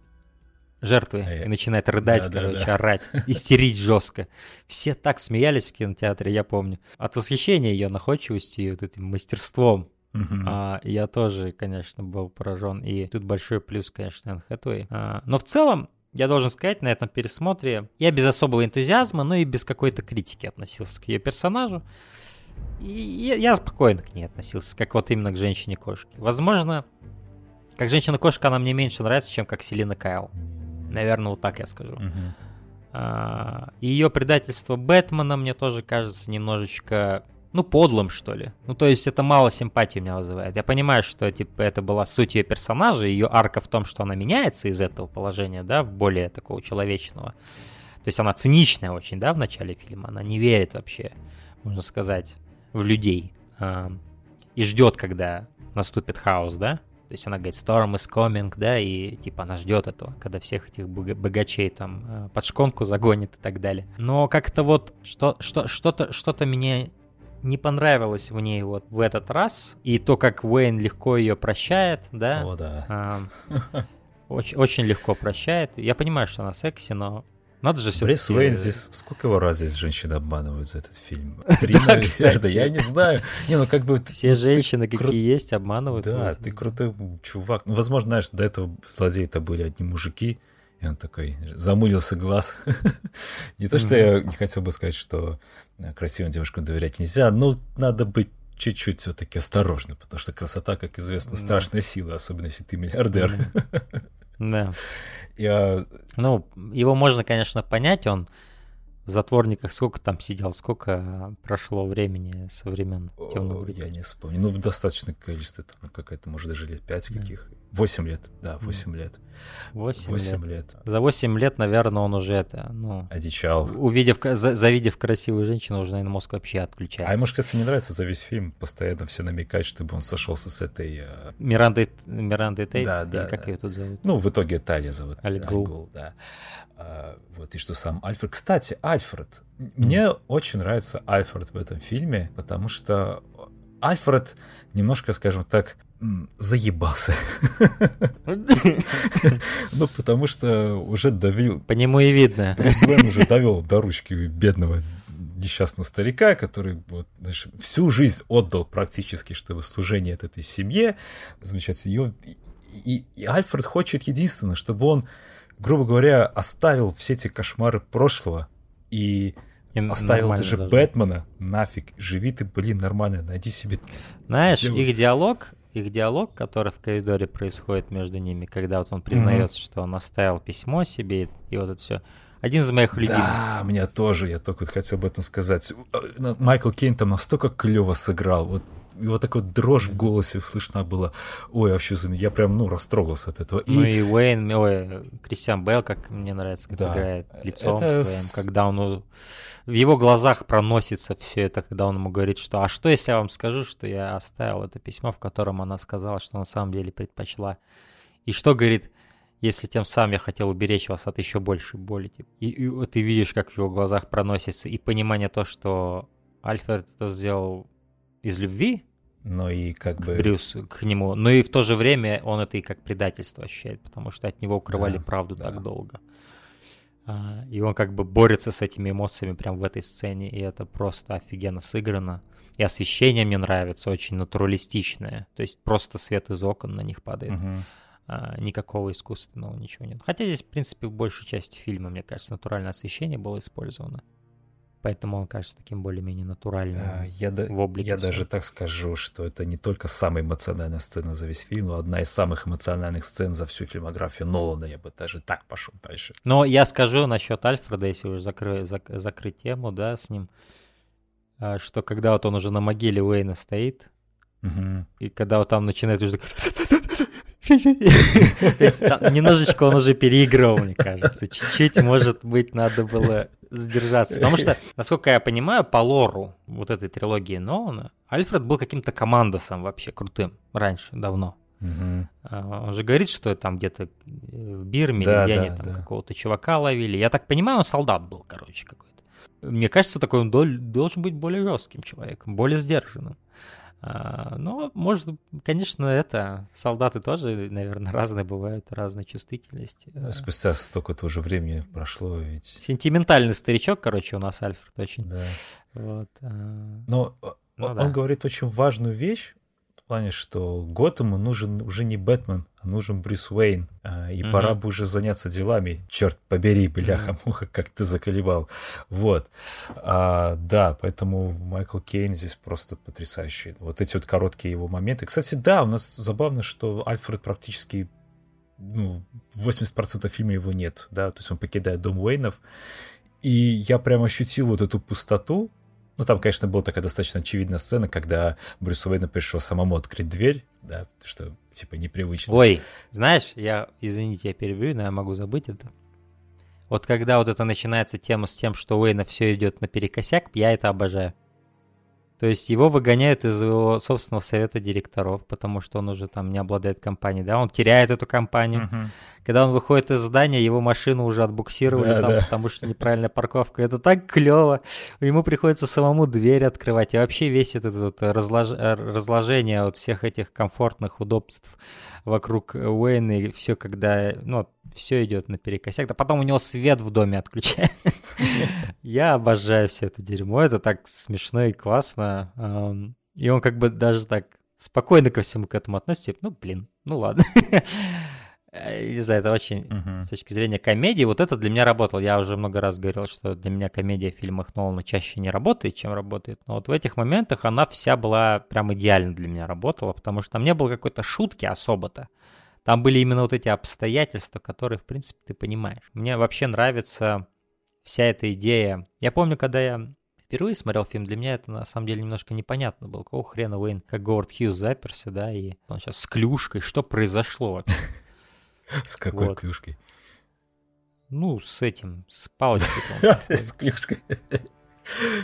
жертвы а и начинает рыдать, да, короче, да, да. орать, истерить жестко. Все так смеялись в кинотеатре, я помню. От восхищения ее находчивостью и вот этим мастерством. Uh-huh. А, я тоже, конечно, был поражен. И тут большой плюс, конечно, Энн. А, но в целом, я должен сказать, на этом пересмотре я без особого энтузиазма, но и без какой-то критики относился к ее персонажу. И я, я спокойно к ней относился, как вот именно к женщине-кошке. Возможно, как женщина-кошка она мне меньше нравится, чем как Селина Кайл. Наверное, вот так я скажу. Uh-huh. А, ее предательство Бэтмена мне тоже кажется немножечко ну, подлым, что ли. Ну, то есть это мало симпатии у меня вызывает. Я понимаю, что, типа, это была суть ее персонажа, ее арка в том, что она меняется из этого положения, да, в более такого человечного. То есть она циничная очень, да, в начале фильма. Она не верит вообще, можно сказать, в людей. И ждет, когда наступит хаос, да. То есть она говорит, Storm is coming, да, и типа она ждет этого, когда всех этих богачей там э, под шконку загонит и так далее. Но как-то вот что, что, что-то, что-то мне не понравилось в ней вот в этот раз. И то, как Уэйн легко ее прощает, да. О, да. А, очень, очень легко прощает. Я понимаю, что она секси, но надо же все Брис Уэйн здесь... Сколько его раз здесь женщины обманывают за этот фильм? Три, наверное, я не знаю. Не, ну как бы... Все женщины, какие есть, обманывают. Да, ты крутой чувак. Ну, возможно, знаешь, до этого злодеи-то были одни мужики, и он такой, замылился глаз. не то, что я не хотел бы сказать, что красивым девушкам доверять нельзя, но надо быть чуть-чуть все-таки осторожно, потому что красота, как известно, страшная сила, особенно если ты миллиардер. Да. Я... Ну, его можно, конечно, понять, он в затворниках сколько там сидел, сколько прошло времени со времен темного Я не вспомню. Ну, достаточное количество, там какая-то, может, даже лет пять да. каких. Восемь лет, да, восемь да. лет. Восемь лет. лет. За восемь лет, наверное, он уже это, ну... Одичал. Увидев, за, завидев красивую женщину, уже, наверное, мозг вообще отключается. А ему, кстати, мне нравится за весь фильм постоянно все намекать, чтобы он сошелся с этой... Э... Мирандой, Мирандой Тейт? Да, да. Или как да. ее тут зовут? Ну, в итоге Талия зовут. Альгул. да. А, вот, и что сам Альфред. Кстати, Альфред. Mm. Мне очень нравится Альфред в этом фильме, потому что Альфред немножко, скажем так, заебался. Ну, потому что уже давил... По нему и видно. Брюс Уэйн уже довел до ручки бедного несчастного старика, который вот, знаешь, всю жизнь отдал практически, чтобы служение от этой семье, замечательно, ее, и, и Альфред хочет единственное, чтобы он, грубо говоря, оставил все эти кошмары прошлого и и Оставил даже, даже Бэтмена, нафиг, живи ты, блин, нормально, найди себе... Знаешь, деву. их диалог, их диалог, который в коридоре происходит между ними, когда вот он признается, mm-hmm. что он оставил письмо себе, и, и вот это все. Один из моих любимых. Да, меня тоже, я только вот хотел об этом сказать. Э, Майкл Кейн там настолько клево сыграл, вот вот такая вот дрожь в голосе слышна была. Ой, вообще, я прям, ну, растрогался от этого. И... Ну и Уэйн, ой, Кристиан Белл, как мне нравится, как да. играет лицом это... своим, когда он в его глазах проносится все это, когда он ему говорит, что «А что, если я вам скажу, что я оставил это письмо, в котором она сказала, что на самом деле предпочла?» И что говорит, если тем самым я хотел уберечь вас от еще большей боли. И, и ты видишь, как в его глазах проносится, и понимание то, что Альфред это сделал из любви, но и как бы... Брюс к нему. Но и в то же время он это и как предательство ощущает, потому что от него укрывали да, правду да. так долго. А, и он как бы борется с этими эмоциями прямо в этой сцене, и это просто офигенно сыграно. И освещение мне нравится, очень натуралистичное. То есть просто свет из окон на них падает. Uh-huh. А, никакого искусственного ничего нет. Хотя здесь, в принципе, в большей части фильма, мне кажется, натуральное освещение было использовано. Поэтому он кажется таким более-менее натуральным. А, я, да, я даже так скажу, что это не только самая эмоциональная сцена за весь фильм, но одна из самых эмоциональных сцен за всю фильмографию Нолана. Я бы даже так пошел дальше. Но я скажу насчет Альфреда, если уже закры, зак, закрыть тему, да, с ним, а, что когда вот он уже на могиле Уэйна стоит, угу. и когда вот там начинает уже немножечко он уже переиграл, мне кажется. Чуть-чуть, может быть, надо было сдержаться. Потому что, насколько я понимаю, по лору вот этой трилогии Нолана, Альфред был каким-то командосом вообще крутым раньше, давно. Угу. Он же говорит, что там где-то в Бирме да, или где да, они там да. какого-то чувака ловили. Я так понимаю, он солдат был, короче, какой-то. Мне кажется, такой он должен быть более жестким человеком, более сдержанным. А, но, может, конечно, это солдаты тоже, наверное, разные бывают, разной чувствительности. Да, спустя столько тоже времени прошло ведь. Сентиментальный старичок, короче, у нас Альфред очень. Да. Вот. А, но ну, он да. говорит очень важную вещь, плане, что Готэму нужен уже не Бэтмен, а нужен Брюс Уэйн. А, и mm-hmm. пора бы уже заняться делами. Черт побери, бляха-муха, как ты заколебал. Вот. А, да, поэтому Майкл Кейн здесь просто потрясающий. Вот эти вот короткие его моменты. Кстати, да, у нас забавно, что Альфред практически ну, 80% фильма его нет, да, то есть он покидает дом Уэйнов, и я прям ощутил вот эту пустоту, ну, там, конечно, была такая достаточно очевидная сцена, когда Брюсу Уэйну пришло самому открыть дверь, да, что, типа, непривычно. Ой, знаешь, я, извините, я перебью, но я могу забыть это. Вот когда вот это начинается тема с тем, что Уэйна все идет наперекосяк, я это обожаю. То есть его выгоняют из его собственного совета директоров, потому что он уже там не обладает компанией, да, он теряет эту компанию. Uh-huh. Когда он выходит из здания, его машину уже отбуксировали да, там, да. потому что неправильная парковка. Это так клево. Ему приходится самому дверь открывать. И вообще весь этот вот разлож... разложение от всех этих комфортных удобств вокруг Уэйна, и все, когда, ну, все идет наперекосяк. Да потом у него свет в доме отключает. Я обожаю все это дерьмо. Это так смешно и классно. И он как бы даже так спокойно ко всему к этому относится. Ну, блин, ну ладно. Э, не знаю, это очень, uh-huh. с точки зрения комедии, вот это для меня работало. Я уже много раз говорил, что для меня комедия в фильмах Нолана чаще не работает, чем работает. Но вот в этих моментах она вся была прям идеально для меня работала, потому что там не было какой-то шутки особо-то. Там были именно вот эти обстоятельства, которые, в принципе, ты понимаешь. Мне вообще нравится вся эта идея. Я помню, когда я впервые смотрел фильм, для меня это на самом деле немножко непонятно было. Какого хрена Уэйн, как Говард Хьюз заперся, да, и он сейчас с клюшкой, что произошло вообще? С какой вот. клюшкой? Ну, с этим, с палочкой. С клюшкой.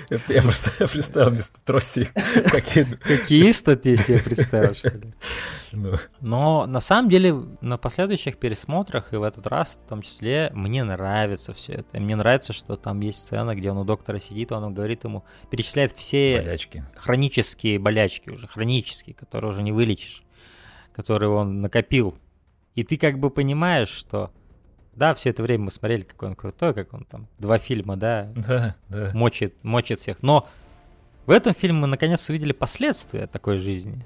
Я просто представил вместо трости какие Хоккеиста ты себе представил, что ли? Ну. Но на самом деле на последующих пересмотрах и в этот раз в том числе мне нравится все это. Мне нравится, что там есть сцена, где он у доктора сидит, он говорит ему, перечисляет все болячки. хронические болячки уже, хронические, которые уже не вылечишь, которые он накопил и ты как бы понимаешь, что да, все это время мы смотрели, какой он крутой, как он там, два фильма, да, да, да. Мочит, мочит всех. Но в этом фильме мы наконец увидели последствия такой жизни.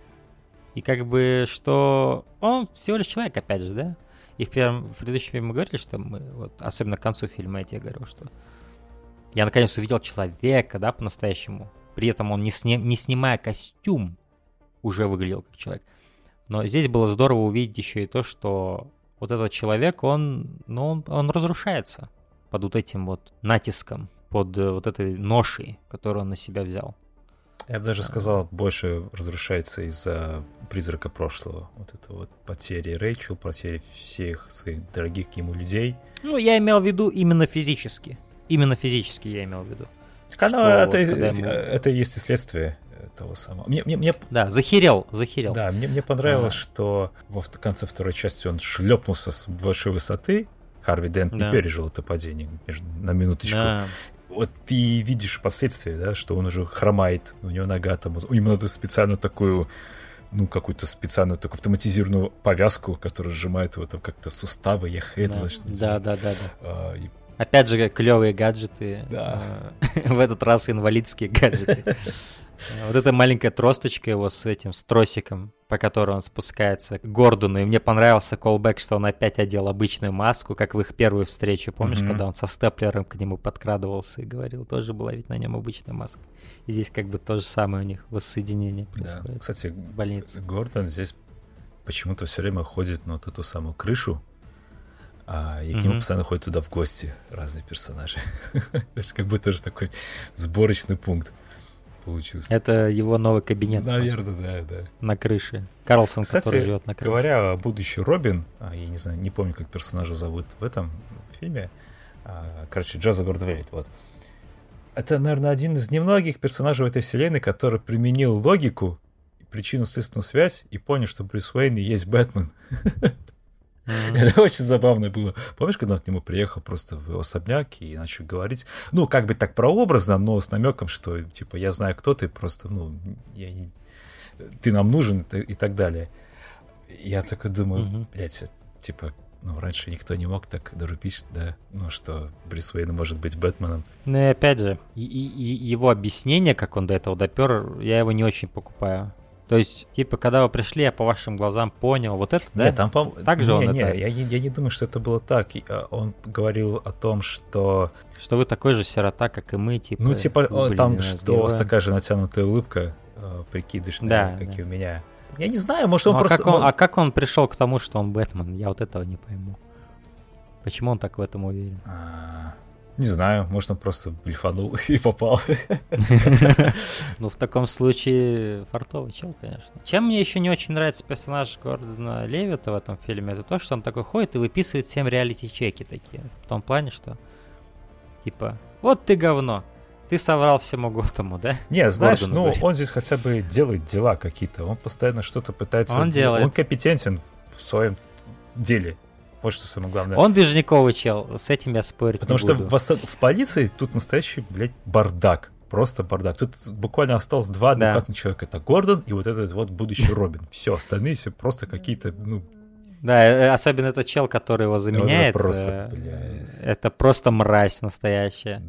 И как бы, что он всего лишь человек, опять же, да? И в, первом, в предыдущем фильме мы говорили, что мы, вот, особенно к концу фильма, я тебе говорю, что я наконец увидел человека, да, по-настоящему. При этом он, не, сни, не снимая костюм, уже выглядел как человек. Но здесь было здорово увидеть еще и то, что вот этот человек, он, ну, он, он разрушается под вот этим вот натиском, под э, вот этой ношей, которую он на себя взял. Я бы даже сказал, больше разрушается из-за призрака прошлого. Вот это вот потери Рэйчел, потери всех своих дорогих ему людей. Ну, я имел в виду именно физически. Именно физически я имел в виду. Так оно, это, вот, ему... это и есть и следствие того самого. Мне, мне, мне... Да, захерел, захерел. Да, мне, мне понравилось, а. что во в конце второй части он шлепнулся с большой высоты. Харви Дент да. не пережил это падение на минуточку. Да. Вот ты видишь последствия, да, что он уже хромает, у него нога там, ему надо специально такую ну, какую-то специальную такую автоматизированную повязку, которая сжимает его там как-то суставы, я хрен да. знает, Да, да, да, да. А, и... Опять же, клевые гаджеты. Да. в этот раз инвалидские гаджеты. Вот эта маленькая тросточка его с этим, с тросиком, по которой он спускается к Гордону. И мне понравился колбэк, что он опять одел обычную маску, как в их первую встречу. Помнишь, mm-hmm. когда он со степлером к нему подкрадывался и говорил, тоже была ведь на нем обычная маска. И здесь как бы то же самое у них воссоединение происходит. Да. Кстати, в больнице. Гордон здесь почему-то все время ходит на вот эту самую крышу, а, и к нему mm-hmm. постоянно ходят туда в гости разные персонажи. То есть как бы тоже такой сборочный пункт получился. Это его новый кабинет. Наверное, да, да. На крыше. Карлсон, Кстати, который живет на крыше. говоря о будущем Робин, а, я не знаю, не помню, как персонажа зовут в этом фильме, а, короче, Джоза Гордвейт, вот. Это, наверное, один из немногих персонажей в этой вселенной, который применил логику, причинно-следственную связь и понял, что Брюс Уэйн и есть Бэтмен. Mm-hmm. Это очень забавно было. Помнишь, когда он к нему приехал просто в особняк и начал говорить, ну, как бы так прообразно, но с намеком, что, типа, я знаю, кто ты, просто, ну, я не... ты нам нужен и так далее. Я такой думаю, mm-hmm. блядь, типа, ну, раньше никто не мог так дорубить, да, ну, что Брюс Уэйн может быть Бэтменом. Ну и опять же, и, и, его объяснение, как он до этого допер, я его не очень покупаю. То есть, типа, когда вы пришли, я по вашим глазам понял, вот это, да? Нет, там, по... так же не, он не, это... я, я не думаю, что это было так. А, он говорил о том, что... Что вы такой же сирота, как и мы, типа... Ну, типа, он, там, что у вас такая же натянутая улыбка, э, прикидыш, да, как да. и у меня. Я не знаю, может, он ну, а просто... Как он, а как он пришел к тому, что он Бэтмен? Я вот этого не пойму. Почему он так в этом уверен? А... Не знаю, может, он просто блефанул и попал. Ну, в таком случае фартовый чел, конечно. Чем мне еще не очень нравится персонаж Гордона Левита в этом фильме, это то, что он такой ходит и выписывает всем реалити-чеки такие. В том плане, что типа, вот ты говно, ты соврал всему Готому, да? Не, знаешь, Гордону ну, говорит. он здесь хотя бы делает дела какие-то. Он постоянно что-то пытается... Он делает. Он компетентен в своем деле. Вот что самое главное. Он движниковый чел, с этим я спорить Потому что буду. В, в полиции тут настоящий, блядь, бардак. Просто бардак. Тут буквально осталось два адекватных да. человека. Это Гордон и вот этот вот будущий Робин. Все, остальные все просто какие-то, ну, да, э, э, особенно этот чел, который его заменяет. Это просто, блядь. Это просто мразь настоящая.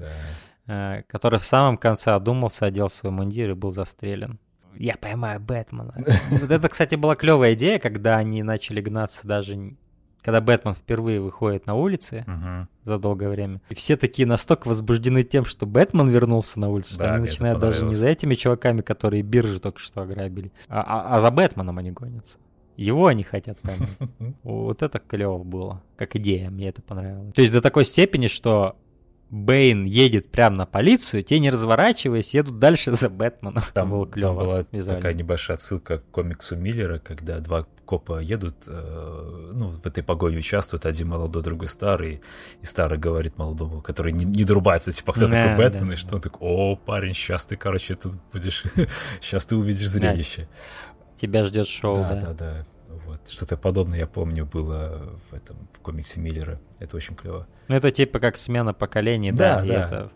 Да. Который в самом конце одумался, одел свой мундир и был застрелен. Я поймаю Бэтмена. Вот это, кстати, была клевая идея, когда они начали гнаться даже когда Бэтмен впервые выходит на улицы uh-huh. за долгое время, и все такие настолько возбуждены тем, что Бэтмен вернулся на улицу, что да, они начинают даже не за этими чуваками, которые биржи только что ограбили, а, а, а за Бэтменом они гонятся. Его они хотят поймать. Вот это клево было. Как идея, мне это понравилось. То есть до такой степени, что Бэйн едет прямо на полицию, те не разворачиваясь, едут дальше за Бэтменом. Там, было клево, там была визуально. такая небольшая отсылка к комиксу Миллера, когда два копа едут, э, ну, в этой погоне участвуют, один молодой, другой старый, и старый говорит молодому, который не, не дорубается, типа, кто да, такой Бэтмен, да, и что он такой, о, парень, сейчас ты, короче, тут будешь, сейчас ты увидишь зрелище. Тебя ждет шоу, да. Да, да, да. Что-то подобное, я помню, было в этом в комиксе Миллера. Это очень клево. Ну, это типа как смена поколений, да, да. И это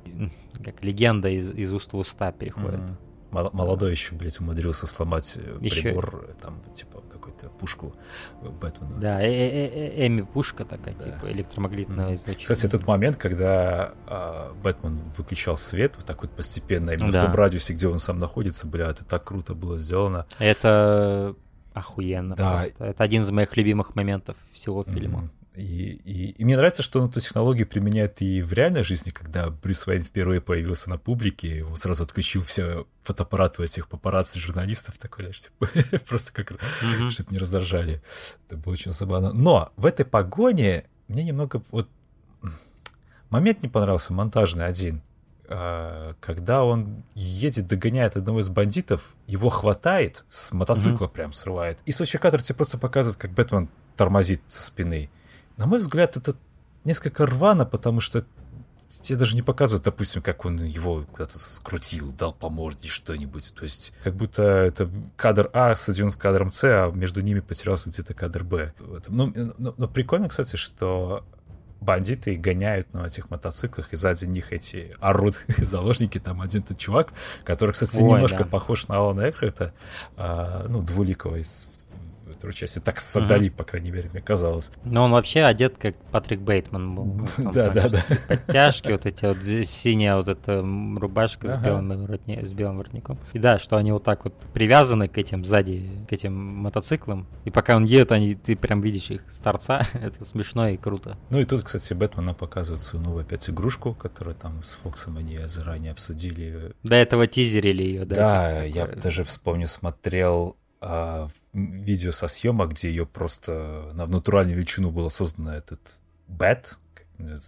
как легенда из, из уст в уста переходит. Mm-hmm. Молодой еще, блядь, умудрился сломать э, еще... прибор, э, там, типа, какую-то пушку Бэтмена. Да, э -э Эми пушка такая, да. типа, электромагнитного mm-hmm. излучения. Кстати, этот момент, когда э, Бэтмен выключал свет, вот так вот постепенно, именно да. в том радиусе, где он сам находится, бля, это так круто было сделано. Это охуенно. Да. Просто. Это один из моих любимых моментов всего фильма. И, и, и мне нравится, что он эту технологию применяет и в реальной жизни, когда Брюс Уэйн впервые появился на публике, он сразу отключил все фотоаппараты у этих папарацци журналистов, такой, типа, просто как, mm-hmm. чтобы не раздражали. Это было очень забавно. Но в этой погоне мне немного вот момент не понравился, монтажный один. А, когда он едет, догоняет одного из бандитов, его хватает, с мотоцикла mm-hmm. прям срывает. И кадр тебе просто показывает, как Бэтмен тормозит со спины. На мой взгляд, это несколько рвано, потому что тебе даже не показывают, допустим, как он его куда-то скрутил, дал по морде что-нибудь. То есть как будто это кадр А соединен с кадром С, а между ними потерялся где-то кадр Б. Но, но, но прикольно, кстати, что бандиты гоняют на этих мотоциклах, и сзади них эти орут заложники. Там один тот чувак, который, кстати, Ой, немножко да. похож на Алана Экхарта, а, ну, двуликого из второй части. Так создали, mm-hmm. по крайней мере, мне казалось. Но он вообще одет как Патрик Бейтман был. Да, да, да. Подтяжки, вот эти вот синяя вот эта рубашка с белым с белым воротником. И да, что они вот так вот привязаны к этим сзади, к этим мотоциклам. И пока он едет, они, ты прям видишь их с торца. Это смешно и круто. Ну и тут, кстати, Бэтмен нам показывает свою новую опять игрушку, которую там с Фоксом они заранее обсудили. До этого тизерили ее, да? Да, я даже вспомню, смотрел а, видео со съемок, где ее просто на натуральную величину было создано этот Бэт,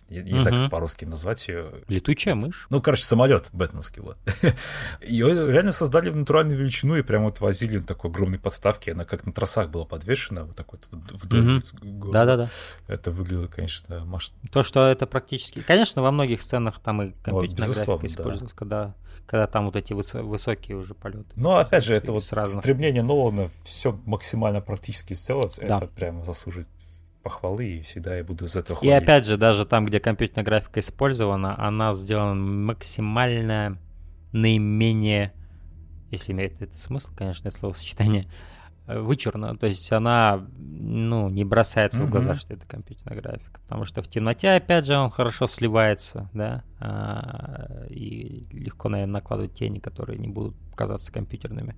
я не знаю, как по-русски назвать ее. Летучая мышь? Ну, короче, самолет бэтменский, вот. Ее реально создали в натуральную величину и прямо вот возили на такой огромной подставке. Она как на тросах была подвешена, вот так вот вдоль. Да-да-да. Это выглядело, конечно, маш... То, что это практически... Конечно, во многих сценах там и компьютерная ну, графика использовалась, когда когда там вот эти выс- высокие уже полеты. Но опять же, это вот разных... стремление Нолана все максимально практически сделать, да. это прямо заслужит похвалы, и всегда я буду из этого хвалить. И опять же, даже там, где компьютерная графика использована, она сделана максимально наименее, если имеет это смысл, конечно, словосочетание, э, вычурно. То есть она, ну, не бросается mm-hmm. в глаза, что это компьютерная графика. Потому что в темноте, опять же, он хорошо сливается, да, а, и легко, наверное, накладывать тени, которые не будут казаться компьютерными.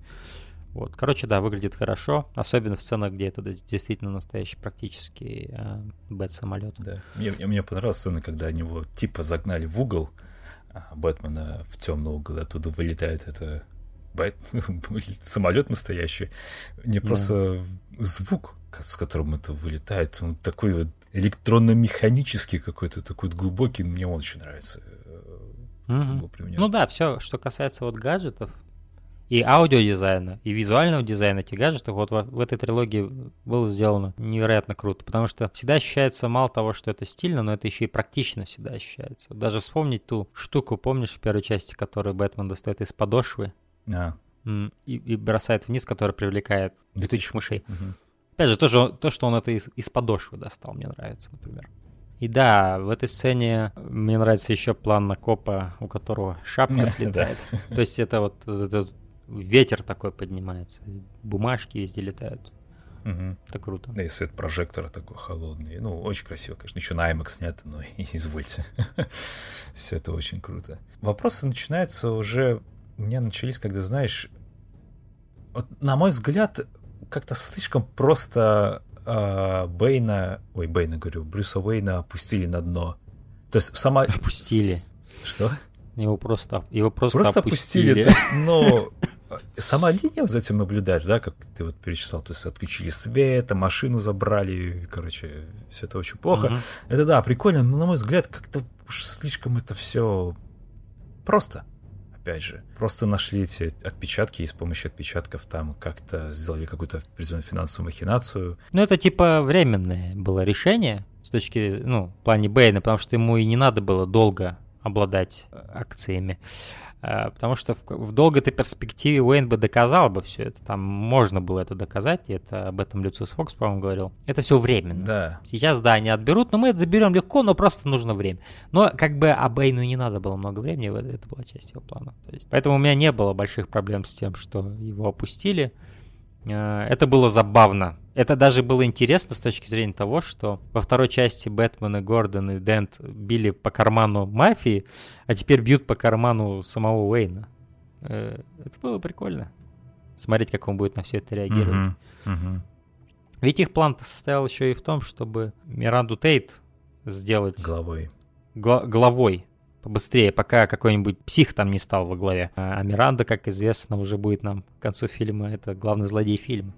Вот. Короче, да, выглядит хорошо, особенно в сценах, где это действительно настоящий практический э, бэт-самолет. Да, мне, мне понравилась сцена, когда они его типа загнали в угол, а Бэтмена в темный угол, оттуда вылетает это бэт-самолет настоящий. Мне да. просто звук, с которым это вылетает, он такой вот электронно-механический какой-то, такой глубокий, мне он очень нравится. Угу. Ну да, все, что касается вот гаджетов, и аудиодизайна, и визуального дизайна этих гаджетов вот в, в этой трилогии было сделано невероятно круто, потому что всегда ощущается мало того, что это стильно, но это еще и практично всегда ощущается. Даже вспомнить ту штуку, помнишь, в первой части, которую Бэтмен достает из подошвы а. и, и бросает вниз, которая привлекает летучих мышей. Угу. Опять же, тоже, то, что он это из, из подошвы достал, мне нравится, например. И да, в этой сцене мне нравится еще план на копа, у которого шапка слетает. То есть это вот этот ветер такой поднимается, бумажки везде летают. Угу. Это круто. Да, и свет прожектора такой холодный. Ну, очень красиво, конечно. Еще на IMAX снято, но извольте. Все это очень круто. Вопросы начинаются уже... У меня начались, когда, знаешь... Вот, на мой взгляд, как-то слишком просто э, Бейна... Ой, Бейна, говорю, Брюса Уэйна опустили на дно. То есть сама... Опустили. Что? Его просто, его просто, просто опустили. опустили. То есть, ну, сама линия за этим наблюдать, да, как ты вот перечислял, то есть отключили свет, машину забрали, короче, все это очень плохо. Угу. Это да, прикольно, но на мой взгляд, как-то уж слишком это все просто. Опять же, просто нашли эти отпечатки и с помощью отпечатков там как-то сделали какую-то определенную финансовую махинацию. Ну, это типа временное было решение с точки, ну, в плане Бэйна, потому что ему и не надо было долго обладать э, акциями. Э, потому что в, в долгой-то перспективе Уэйн бы доказал бы все это. Там можно было это доказать, и это об этом Люциус Фокс, по-моему, говорил. Это все временно. Да. Сейчас, да, они отберут, но мы это заберем легко, но просто нужно время. Но как бы об Эйну не надо было много времени, это была часть его плана. То есть, поэтому у меня не было больших проблем с тем, что его опустили. Э, это было забавно. Это даже было интересно с точки зрения того, что во второй части Бэтмен и Гордон и Дент били по карману мафии, а теперь бьют по карману самого Уэйна. Э, это было прикольно. Смотреть, как он будет на все это реагировать. Uh-huh, uh-huh. Ведь их план состоял еще и в том, чтобы Миранду Тейт сделать... Главой. Гла- главой побыстрее, пока какой-нибудь псих там не стал во главе. А Миранда, как известно, уже будет нам к концу фильма, это главный злодей фильма.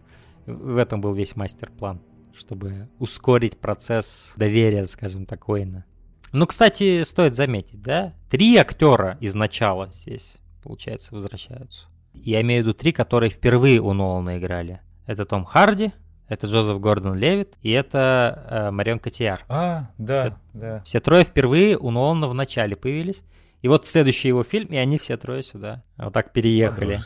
В этом был весь мастер-план, чтобы ускорить процесс доверия, скажем так, Уэйна. Ну, кстати, стоит заметить, да? Три актера из начала здесь, получается, возвращаются. Я имею в виду три, которые впервые у Нолана играли. Это Том Харди, это Джозеф Гордон Левит и это э, Марион Котияр. А, да, все, да. Все трое впервые у Нолана в начале появились. И вот следующий его фильм, и они все трое сюда вот так переехали.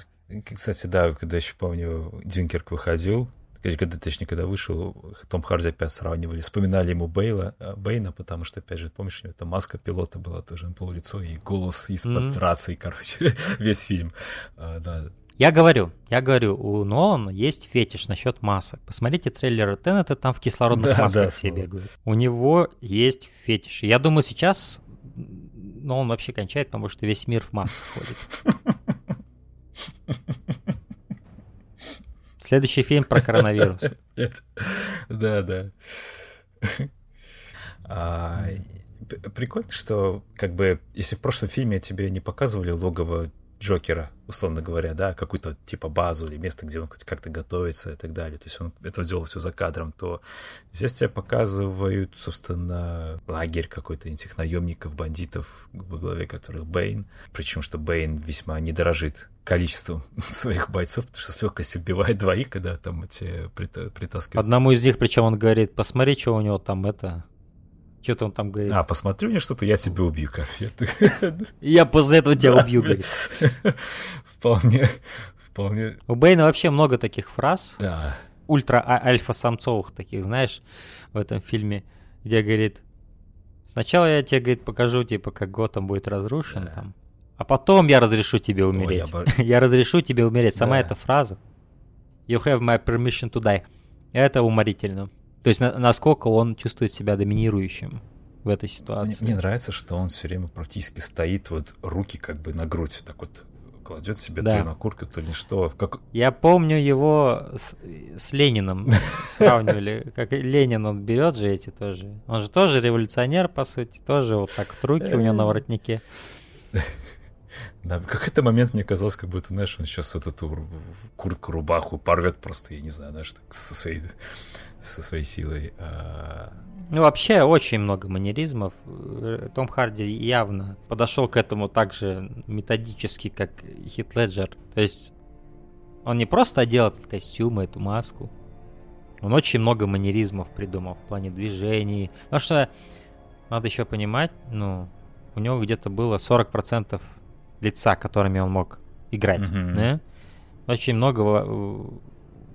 Кстати, да, когда еще помню, Дюнкерк выходил, когда, точнее, когда вышел, Том Харди опять сравнивали, вспоминали ему Бейла, э, Бейна, потому что, опять же, помнишь, у него там маска пилота была тоже, на лицо и голос из-под mm-hmm. рации, короче, весь фильм. А, да, Я говорю, я говорю, у Нолана есть фетиш насчет масок. Посмотрите трейлер Теннета, там в кислородных да, масках да, все бегают. У него есть фетиш. Я думаю, сейчас Нолан вообще кончает, потому что весь мир в масках ходит. Следующий фильм про коронавирус. Да, да. А, прикольно, что как бы если в прошлом фильме тебе не показывали логово Джокера, условно говоря, да, какую-то типа базу или место, где он как-то готовится и так далее. То есть он это делал все за кадром, то здесь тебе показывают, собственно, лагерь какой-то этих наемников, бандитов, во главе которых Бэйн. Причем, что Бэйн весьма не дорожит количеством своих бойцов, потому что с легкостью убивает двоих, когда там эти притаскивают. Одному из них, причем он говорит, посмотри, что у него там это что-то он там говорит. А, посмотри мне что-то, я тебя убью, короче. Я после этого тебя убью, говорит. Вполне, вполне. У Бейна вообще много таких фраз. Да. Ультра-альфа-самцовых таких, знаешь, в этом фильме, где говорит, сначала я тебе, говорит, покажу, типа, как Готэм будет разрушен там, а потом я разрешу тебе умереть. я, разрешу тебе умереть. Сама эта фраза. You have my permission to die. Это уморительно. То есть на, насколько он чувствует себя доминирующим в этой ситуации. Мне, мне нравится, что он все время практически стоит, вот руки как бы на грудь, так вот кладет себе да. то на куртку, то ли что. Как... Я помню его с, с Лениным сравнивали. Как Ленин, он берет же эти тоже. Он же тоже революционер, по сути, тоже вот так вот руки у него на воротнике. Да, в какой-то момент мне казалось, как будто, знаешь, он сейчас вот эту куртку-рубаху порвет просто, я не знаю, знаешь, со своей со своей силой. А, ну, вообще, очень много манеризмов. Э, Том Харди явно подошел к этому так же методически, как Хит Леджер. То есть, он не просто одел этот костюм, эту маску. Он очень много манеризмов придумал в плане движений. Потому что, надо еще понимать, ну, у него где-то было 40% лица, которыми он мог играть. Mm-hmm. Да? Очень много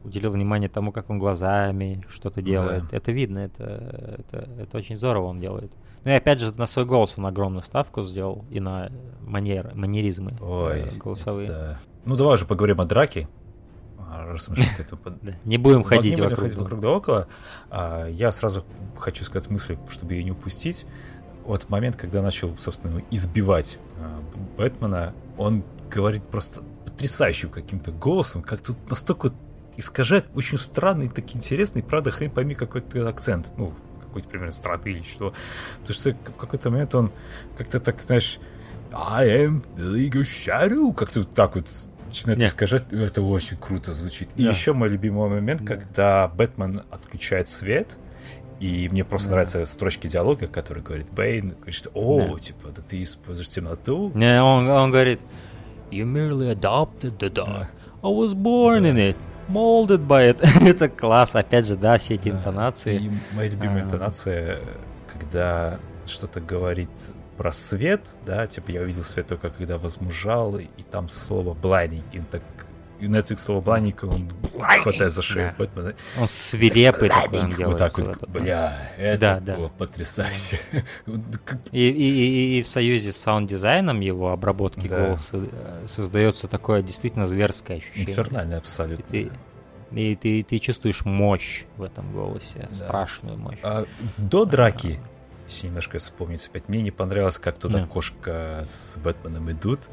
уделил внимание тому, как он глазами что-то делает. Да. Это видно, это, это, это очень здорово он делает. Ну и опять же, на свой голос он огромную ставку сделал и на манер, манеризмы э, Ой, голосовые. Да. Ну давай уже поговорим о драке. А, раз мы. Не будем ходить вокруг, вокруг да около. А, я сразу хочу сказать мысли, чтобы ее не упустить. Вот момент, когда начал, собственно, избивать а, Бэтмена, он говорит просто потрясающим каким-то голосом, как тут настолько искажает очень странный, так интересный, правда, хрен пойми какой-то акцент. Ну, какой-то примерно страты или что. Потому что в какой-то момент он как-то так, знаешь, I am the League of Shadow, как-то так вот начинает Нет. искажать. Это очень круто звучит. Да. И еще мой любимый момент, да. когда Бэтмен отключает свет, и мне просто да. нравятся строчки диалога, который говорит Бэйн, говорит, что «О, да. типа, да ты используешь темноту». Не, он, он говорит «You merely adopted the dark. Да. I was born да. in it». Molded by it. это класс, опять же, да, все эти интонации. И моя любимая а... интонация, когда что-то говорит про свет, да, типа я увидел свет только когда возмужал, и там слово blinding, и он так и на этих слово блайник он хватает за шею да. Бэтмена. Он свирепый такой он делает. Вот так вот, бля, это да, было да. потрясающе. И, и, и, и в союзе с sound design ом его обработки да. голоса э, создается такое действительно зверское ощущение. Инфернальное абсолютно. И ты, и ты, ты чувствуешь мощь в этом голосе, да. страшную мощь. А, до драки, если немножко вспомнить опять, мне не понравилось, как туда да. кошка с Бэтменом идут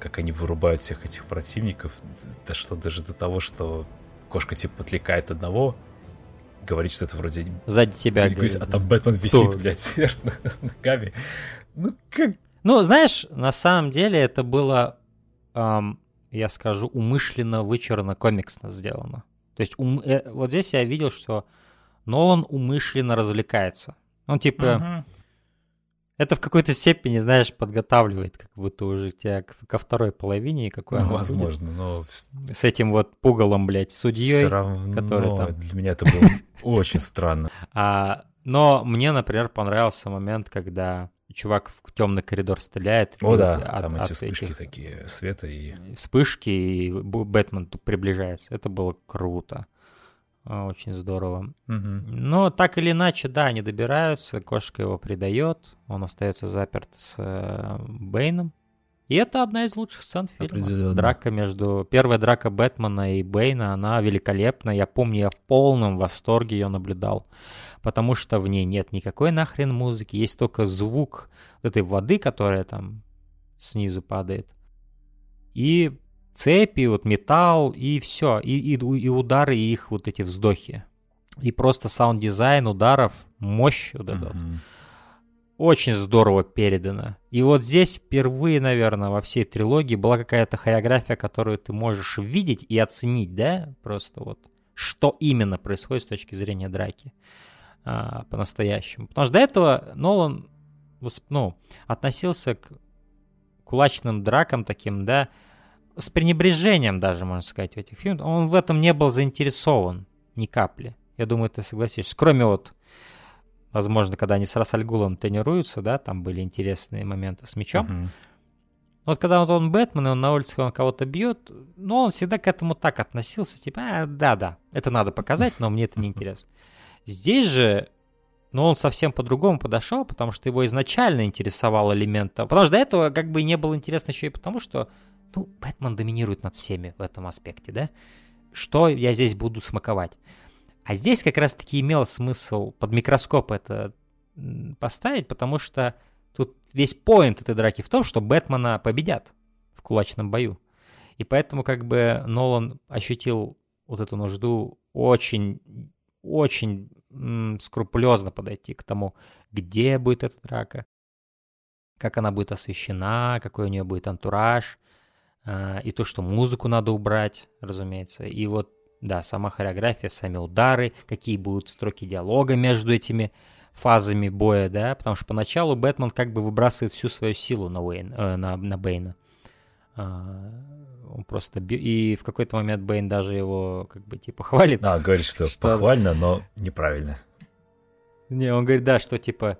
как они вырубают всех этих противников, да что даже до того, что кошка типа подсекает одного, говорит, что это вроде... Сзади тебя. Говорит, а там Бэтмен висит, Кто? блядь, ногами. Ну, как... Ну, знаешь, на самом деле это было, эм, я скажу, умышленно вычурно комиксно сделано. То есть ум... э, вот здесь я видел, что Нолан умышленно развлекается. Он типа... Uh-huh это в какой-то степени, знаешь, подготавливает, как будто уже тебя ко второй половине, какой ну, возможно, будет. но... С этим вот пугалом, блядь, судьей, равно который там... для меня это было очень странно. А, но мне, например, понравился момент, когда чувак в темный коридор стреляет. О, да, от, там эти вспышки этих... такие света и... Вспышки, и Бэтмен приближается. Это было круто. А, очень здорово. Угу. Но так или иначе, да, они добираются, кошка его предает, он остается заперт с э, Бэйном. И это одна из лучших сцен фильма. Драка между... Первая драка Бэтмена и Бэйна, она великолепна. Я помню, я в полном восторге ее наблюдал. Потому что в ней нет никакой нахрен музыки. Есть только звук этой воды, которая там снизу падает. И цепи, вот металл, и все. И, и, и удары, и их вот эти вздохи. И просто sound design ударов, мощь вот эта mm-hmm очень здорово передано. И вот здесь впервые, наверное, во всей трилогии была какая-то хореография, которую ты можешь видеть и оценить, да, просто вот, что именно происходит с точки зрения драки а, по-настоящему. Потому что до этого Нолан, ну, относился к кулачным дракам таким, да, с пренебрежением даже, можно сказать, в этих фильмах. Он в этом не был заинтересован ни капли. Я думаю, ты согласишься. Кроме вот Возможно, когда они с Расальгулом тренируются, да, там были интересные моменты с мячом. Uh-huh. Вот когда вот он Бэтмен, и он на улице он кого-то бьет, ну, он всегда к этому так относился, типа, а, да-да, это надо показать, но мне это не интересно. Здесь же, ну, он совсем по-другому подошел, потому что его изначально интересовал элемент Потому что до этого как бы не было интересно еще и потому, что, ну, Бэтмен доминирует над всеми в этом аспекте, да? Что я здесь буду смаковать? А здесь как раз-таки имело смысл под микроскоп это поставить, потому что тут весь поинт этой драки в том, что Бэтмена победят в кулачном бою. И поэтому как бы Нолан ощутил вот эту нужду очень, очень скрупулезно подойти к тому, где будет эта драка, как она будет освещена, какой у нее будет антураж, и то, что музыку надо убрать, разумеется. И вот да, сама хореография, сами удары, какие будут строки диалога между этими фазами боя, да, потому что поначалу Бэтмен как бы выбрасывает всю свою силу на, Уэйн, э, на, на Бэйна. А, он просто бьет, и в какой-то момент Бэйн даже его как бы типа хвалит. А, говорит, что, что похвально, но неправильно. Не, он говорит, да, что типа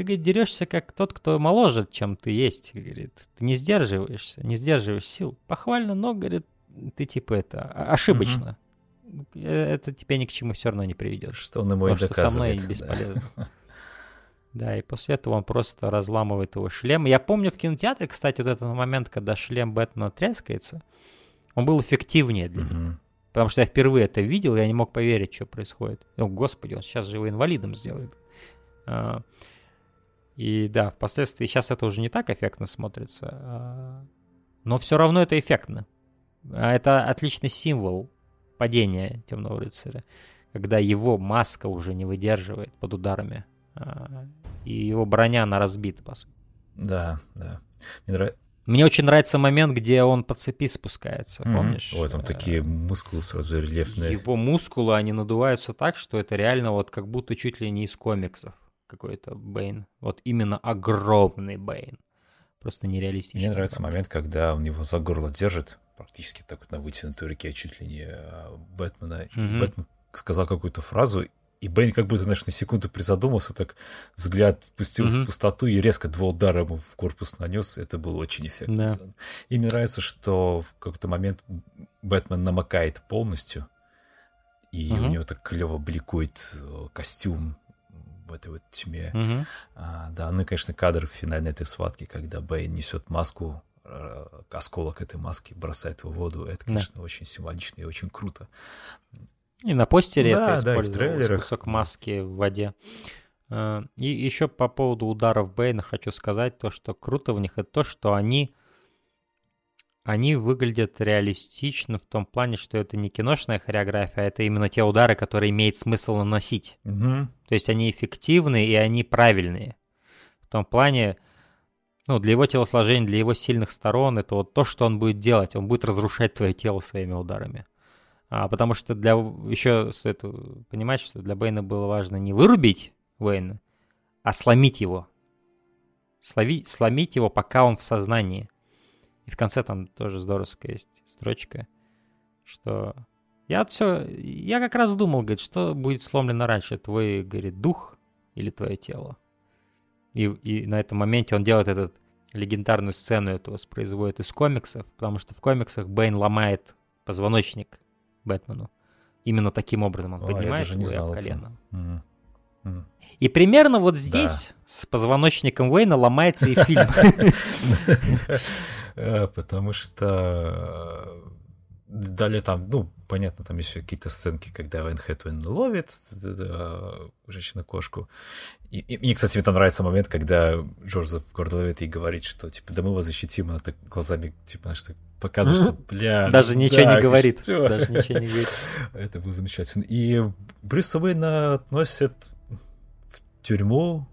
ты, говорит, дерешься как тот, кто моложе, чем ты есть. Говорит, ты не сдерживаешься, не сдерживаешь сил. Похвально, но, говорит, ты типа это ошибочно. Угу. Это тебя ни к чему все равно не приведет. Что он ему и доказывает. Что со мной бесполезно. Да. да, и после этого он просто разламывает его шлем. Я помню в кинотеатре, кстати, вот этот момент, когда шлем Бэтмена трескается, он был эффективнее для меня. Потому что я впервые это видел, я не мог поверить, что происходит. О, господи, он сейчас же его инвалидом сделает. И да, впоследствии сейчас это уже не так эффектно смотрится. А, но все равно это эффектно. А это отличный символ падение Темного рыцаря, когда его маска уже не выдерживает под ударами, а, и его броня, она разбита, по сути. Да, да. Мне, нрав... Мне очень нравится момент, где он по цепи спускается, mm-hmm. помнишь? Ой, там такие мускулы сразу рельефные. Его мускулы, они надуваются так, что это реально вот как будто чуть ли не из комиксов какой-то Бэйн. Вот именно огромный Бэйн. Просто нереалистично. Мне нравится момент, когда он его за горло держит, практически так вот на вытянутой руке чуть ли не а, Бэтмена. Mm-hmm. И Бэтмен сказал какую-то фразу, и Бэйн как будто, знаешь, на секунду призадумался, так взгляд впустил mm-hmm. в пустоту и резко два удара ему в корпус нанес. Это было очень эффектно. Yeah. И мне нравится, что в какой-то момент Бэтмен намокает полностью, и mm-hmm. у него так клево бликует э, костюм в этой вот тьме. Mm-hmm. А, да, ну и, конечно, кадр в финальной этой схватки, когда Бэйн несет маску Э, осколок этой маски бросает в воду. Это, конечно, да. очень символично и очень круто. И на постере да, это да, использовалось, кусок маски в воде. Э, и еще по поводу ударов Бэйна хочу сказать то, что круто в них, это то, что они, они выглядят реалистично в том плане, что это не киношная хореография, а это именно те удары, которые имеет смысл наносить. Угу. То есть они эффективные и они правильные. В том плане, ну, для его телосложения, для его сильных сторон, это вот то, что он будет делать. Он будет разрушать твое тело своими ударами. А, потому что для еще стоит понимать, что для Бэйна было важно не вырубить Уэйна, а сломить его. Слови, сломить его, пока он в сознании. И в конце там тоже здоровская есть строчка, что я все, я как раз думал, говорит, что будет сломлено раньше, твой, говорит, дух или твое тело. И, и на этом моменте он делает этот легендарную сцену, эту воспроизводит из комиксов, потому что в комиксах Бэйн ломает позвоночник Бэтмену. Именно таким образом он О, поднимает его колено. Mm. Mm. И примерно вот здесь да. с позвоночником Уэйна ломается и фильм. Э, потому что далее там, ну, понятно, там есть какие-то сценки, когда Вайн Хэтуин ловит женщину-кошку. И, и мне, кстати, мне там нравится момент, когда Джорджев Гордон и говорит, что, типа, да мы вас защитим, она так глазами, типа, знаешь, так показывает, что, бля... Даже ничего не говорит. Даже ничего не говорит. Это было замечательно. И Брюса Уэйна относят в тюрьму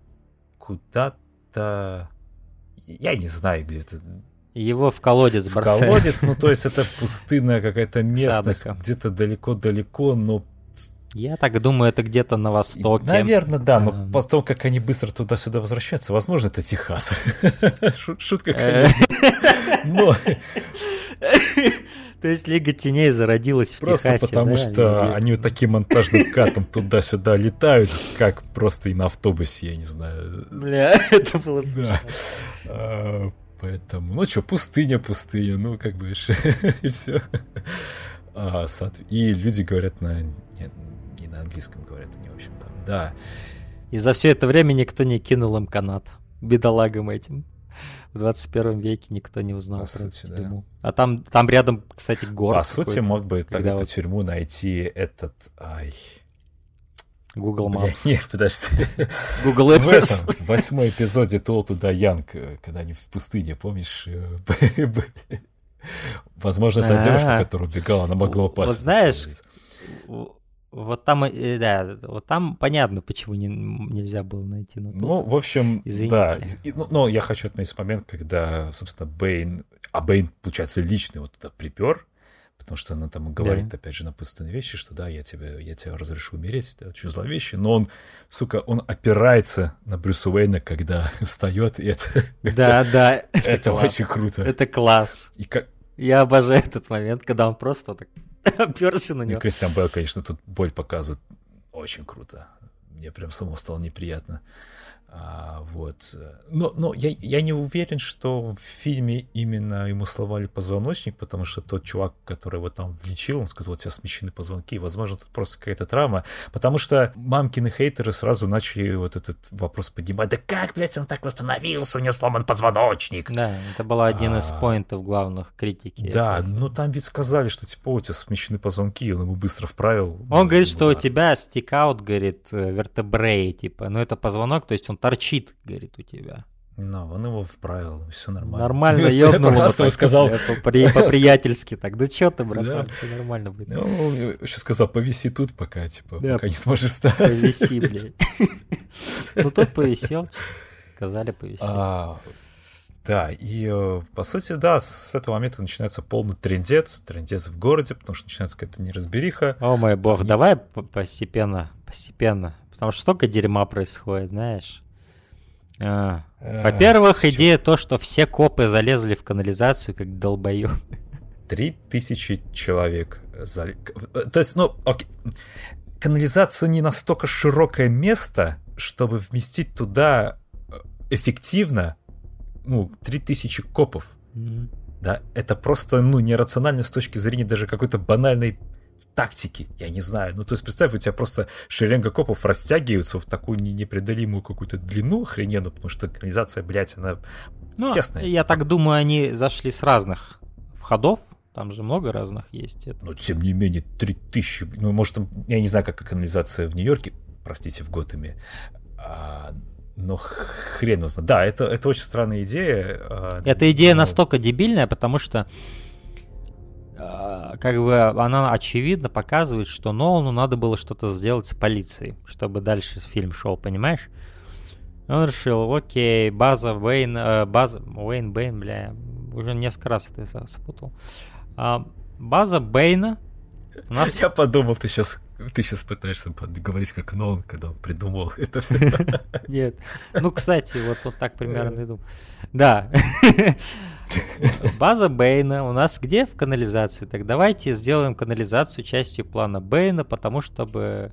куда-то... Я не знаю, где-то его в колодец в бросают. колодец, ну то есть это пустынная какая-то местность, где-то далеко-далеко, но... Я так думаю, это где-то на востоке. Наверное, да, но а... потом, как они быстро туда-сюда возвращаются, возможно, это Техас. Шутка, э. конечно. Но... То есть Лига Теней зародилась в просто Техасе, потому да? что они вот таким монтажным катом туда-сюда летают, как просто и на автобусе, я не знаю. Бля, это было Да. Поэтому, ну что, пустыня, пустыня, ну как бы и все. А. И люди говорят на... Нет, не на английском говорят, они, в общем, там, да. И за все это время никто не кинул им канат. Бедолагам этим. В 21 веке никто не узнал По про сути, тюрьму. Да. А там, там рядом, кстати, город. По сути, мог бы эту вот... тюрьму найти этот... Ай, Google Maps. Бля, нет, подожди. Google Maps. В этом, в восьмом эпизоде Толту да Янг, когда они в пустыне, помнишь? Э, Возможно, та девушка, которая убегала, она могла упасть. Вот знаешь, вот там, э, да, вот там понятно, почему не, нельзя было найти. Но ну, в общем, Извините. да. И, ну, но я хочу отметить момент, когда, собственно, Бэйн, а Бэйн, получается, личный вот туда припер, потому что она там говорит, да. опять же, напутственные вещи, что да, я тебе, я тебе разрешу умереть, это очень зловеще, но он, сука, он опирается на Брюса Уэйна, когда встает, и это... Да, да. Это, это очень круто. Это класс. И как... Я обожаю этот момент, когда он просто так оперся на него. И Кристиан Белл, конечно, тут боль показывает очень круто. Мне прям самому стало неприятно. А, вот. Но, но я, я не уверен, что в фильме именно ему сломали позвоночник, потому что тот чувак, который его там лечил, он сказал, у тебя смещены позвонки. Возможно, тут просто какая-то травма. Потому что мамкины хейтеры сразу начали вот этот вопрос поднимать. Да как, блядь, он так восстановился, у него сломан позвоночник. Да, это был один а, из поинтов главных критики. Да, ну там ведь сказали, что типа у тебя смещены позвонки, и он ему быстро вправил. Он ну, говорит, что да. у тебя стикаут, говорит, э, вертебрей, типа, ну это позвонок, то есть он торчит, говорит, у тебя. Ну, он его вправил, все нормально. Нормально, ёбнул так, сказал. По-приятельски так. Да чё ты, братан, все нормально будет. Ну, он еще сказал, повиси тут пока, типа, пока не сможешь встать. Повиси, блядь. Ну, тот повисел, сказали повисел. А, да, и э, по сути, да, с этого момента начинается полный трендец, трендец в городе, потому что начинается какая-то неразбериха. О мой бог, давай постепенно, постепенно, потому что столько дерьма происходит, знаешь. А. Во-первых, идея то, что все копы залезли в канализацию, как долбоёб. Три тысячи человек. Зал... То есть, ну, окей. канализация не настолько широкое место, чтобы вместить туда э, эффективно, ну, три тысячи копов. Mm-hmm. Да, это просто, ну, нерационально с точки зрения даже какой-то банальной тактики, я не знаю. Ну, то есть, представь, у тебя просто шеренга копов растягивается в такую непреодолимую какую-то длину охрененную, потому что организация, блядь, она ну, тесная. Я так думаю, они зашли с разных входов, там же много разных есть. Это... Но, тем не менее, 3000, ну, может, там, я не знаю, как канализация в Нью-Йорке, простите, в Готэме, а, но хрен узнает. Да, это, это очень странная идея. А, Эта идея но... настолько дебильная, потому что как бы она очевидно показывает, что Нолану надо было что-то сделать с полицией, чтобы дальше фильм шел, понимаешь? Он решил, окей, база Уэйн, э, база Уэйн Бэйн, бля, уже несколько раз это я спутал. А, база Бэйна. У нас... Я подумал, ты сейчас, ты сейчас пытаешься говорить как Нолан, когда он придумал это все. Нет. Ну, кстати, вот, вот так примерно и думал. Да. База Бейна у нас где в канализации? Так давайте сделаем канализацию частью плана Бейна, потому чтобы,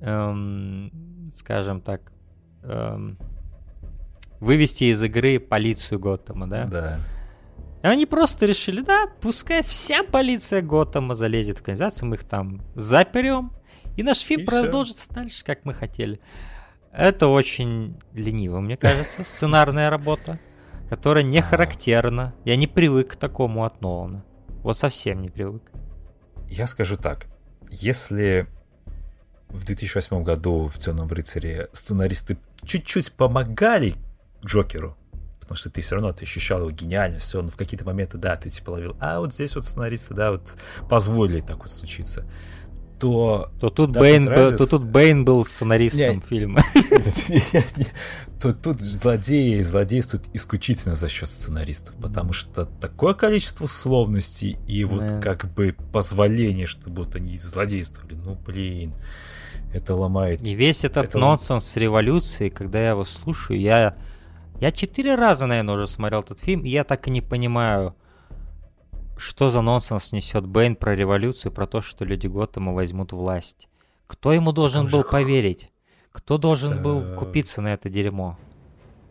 эм, скажем так, эм, вывести из игры полицию Готэма, да? Да. И они просто решили, да, пускай вся полиция Готэма залезет в канализацию, мы их там заперем, и наш фильм и продолжится все. дальше, как мы хотели. Это очень лениво, мне кажется, сценарная работа. Которое не характерно. Я не привык к такому от Нолана. Вот совсем не привык. Я скажу так. Если в 2008 году в «Темном рыцаре» сценаристы чуть-чуть помогали Джокеру, потому что ты все равно ты ощущал его гениальность, но в какие-то моменты, да, ты типа ловил, а вот здесь вот сценаристы, да, вот позволили так вот случиться то... То тут, Бэйн, был, то тут Бэйн был сценаристом не, фильма. То тут злодеи злодействуют исключительно за счет сценаристов, потому что такое количество условностей и вот как бы позволение, чтобы вот они злодействовали, ну блин, это ломает. И весь этот это нонсенс с революцией, когда я его слушаю, я... Я четыре раза, наверное, уже смотрел этот фильм, и я так и не понимаю, что за нонсенс несет Бэйн про революцию, про то, что люди Готэма возьмут власть? Кто ему должен был поверить? Кто должен да. был купиться на это дерьмо?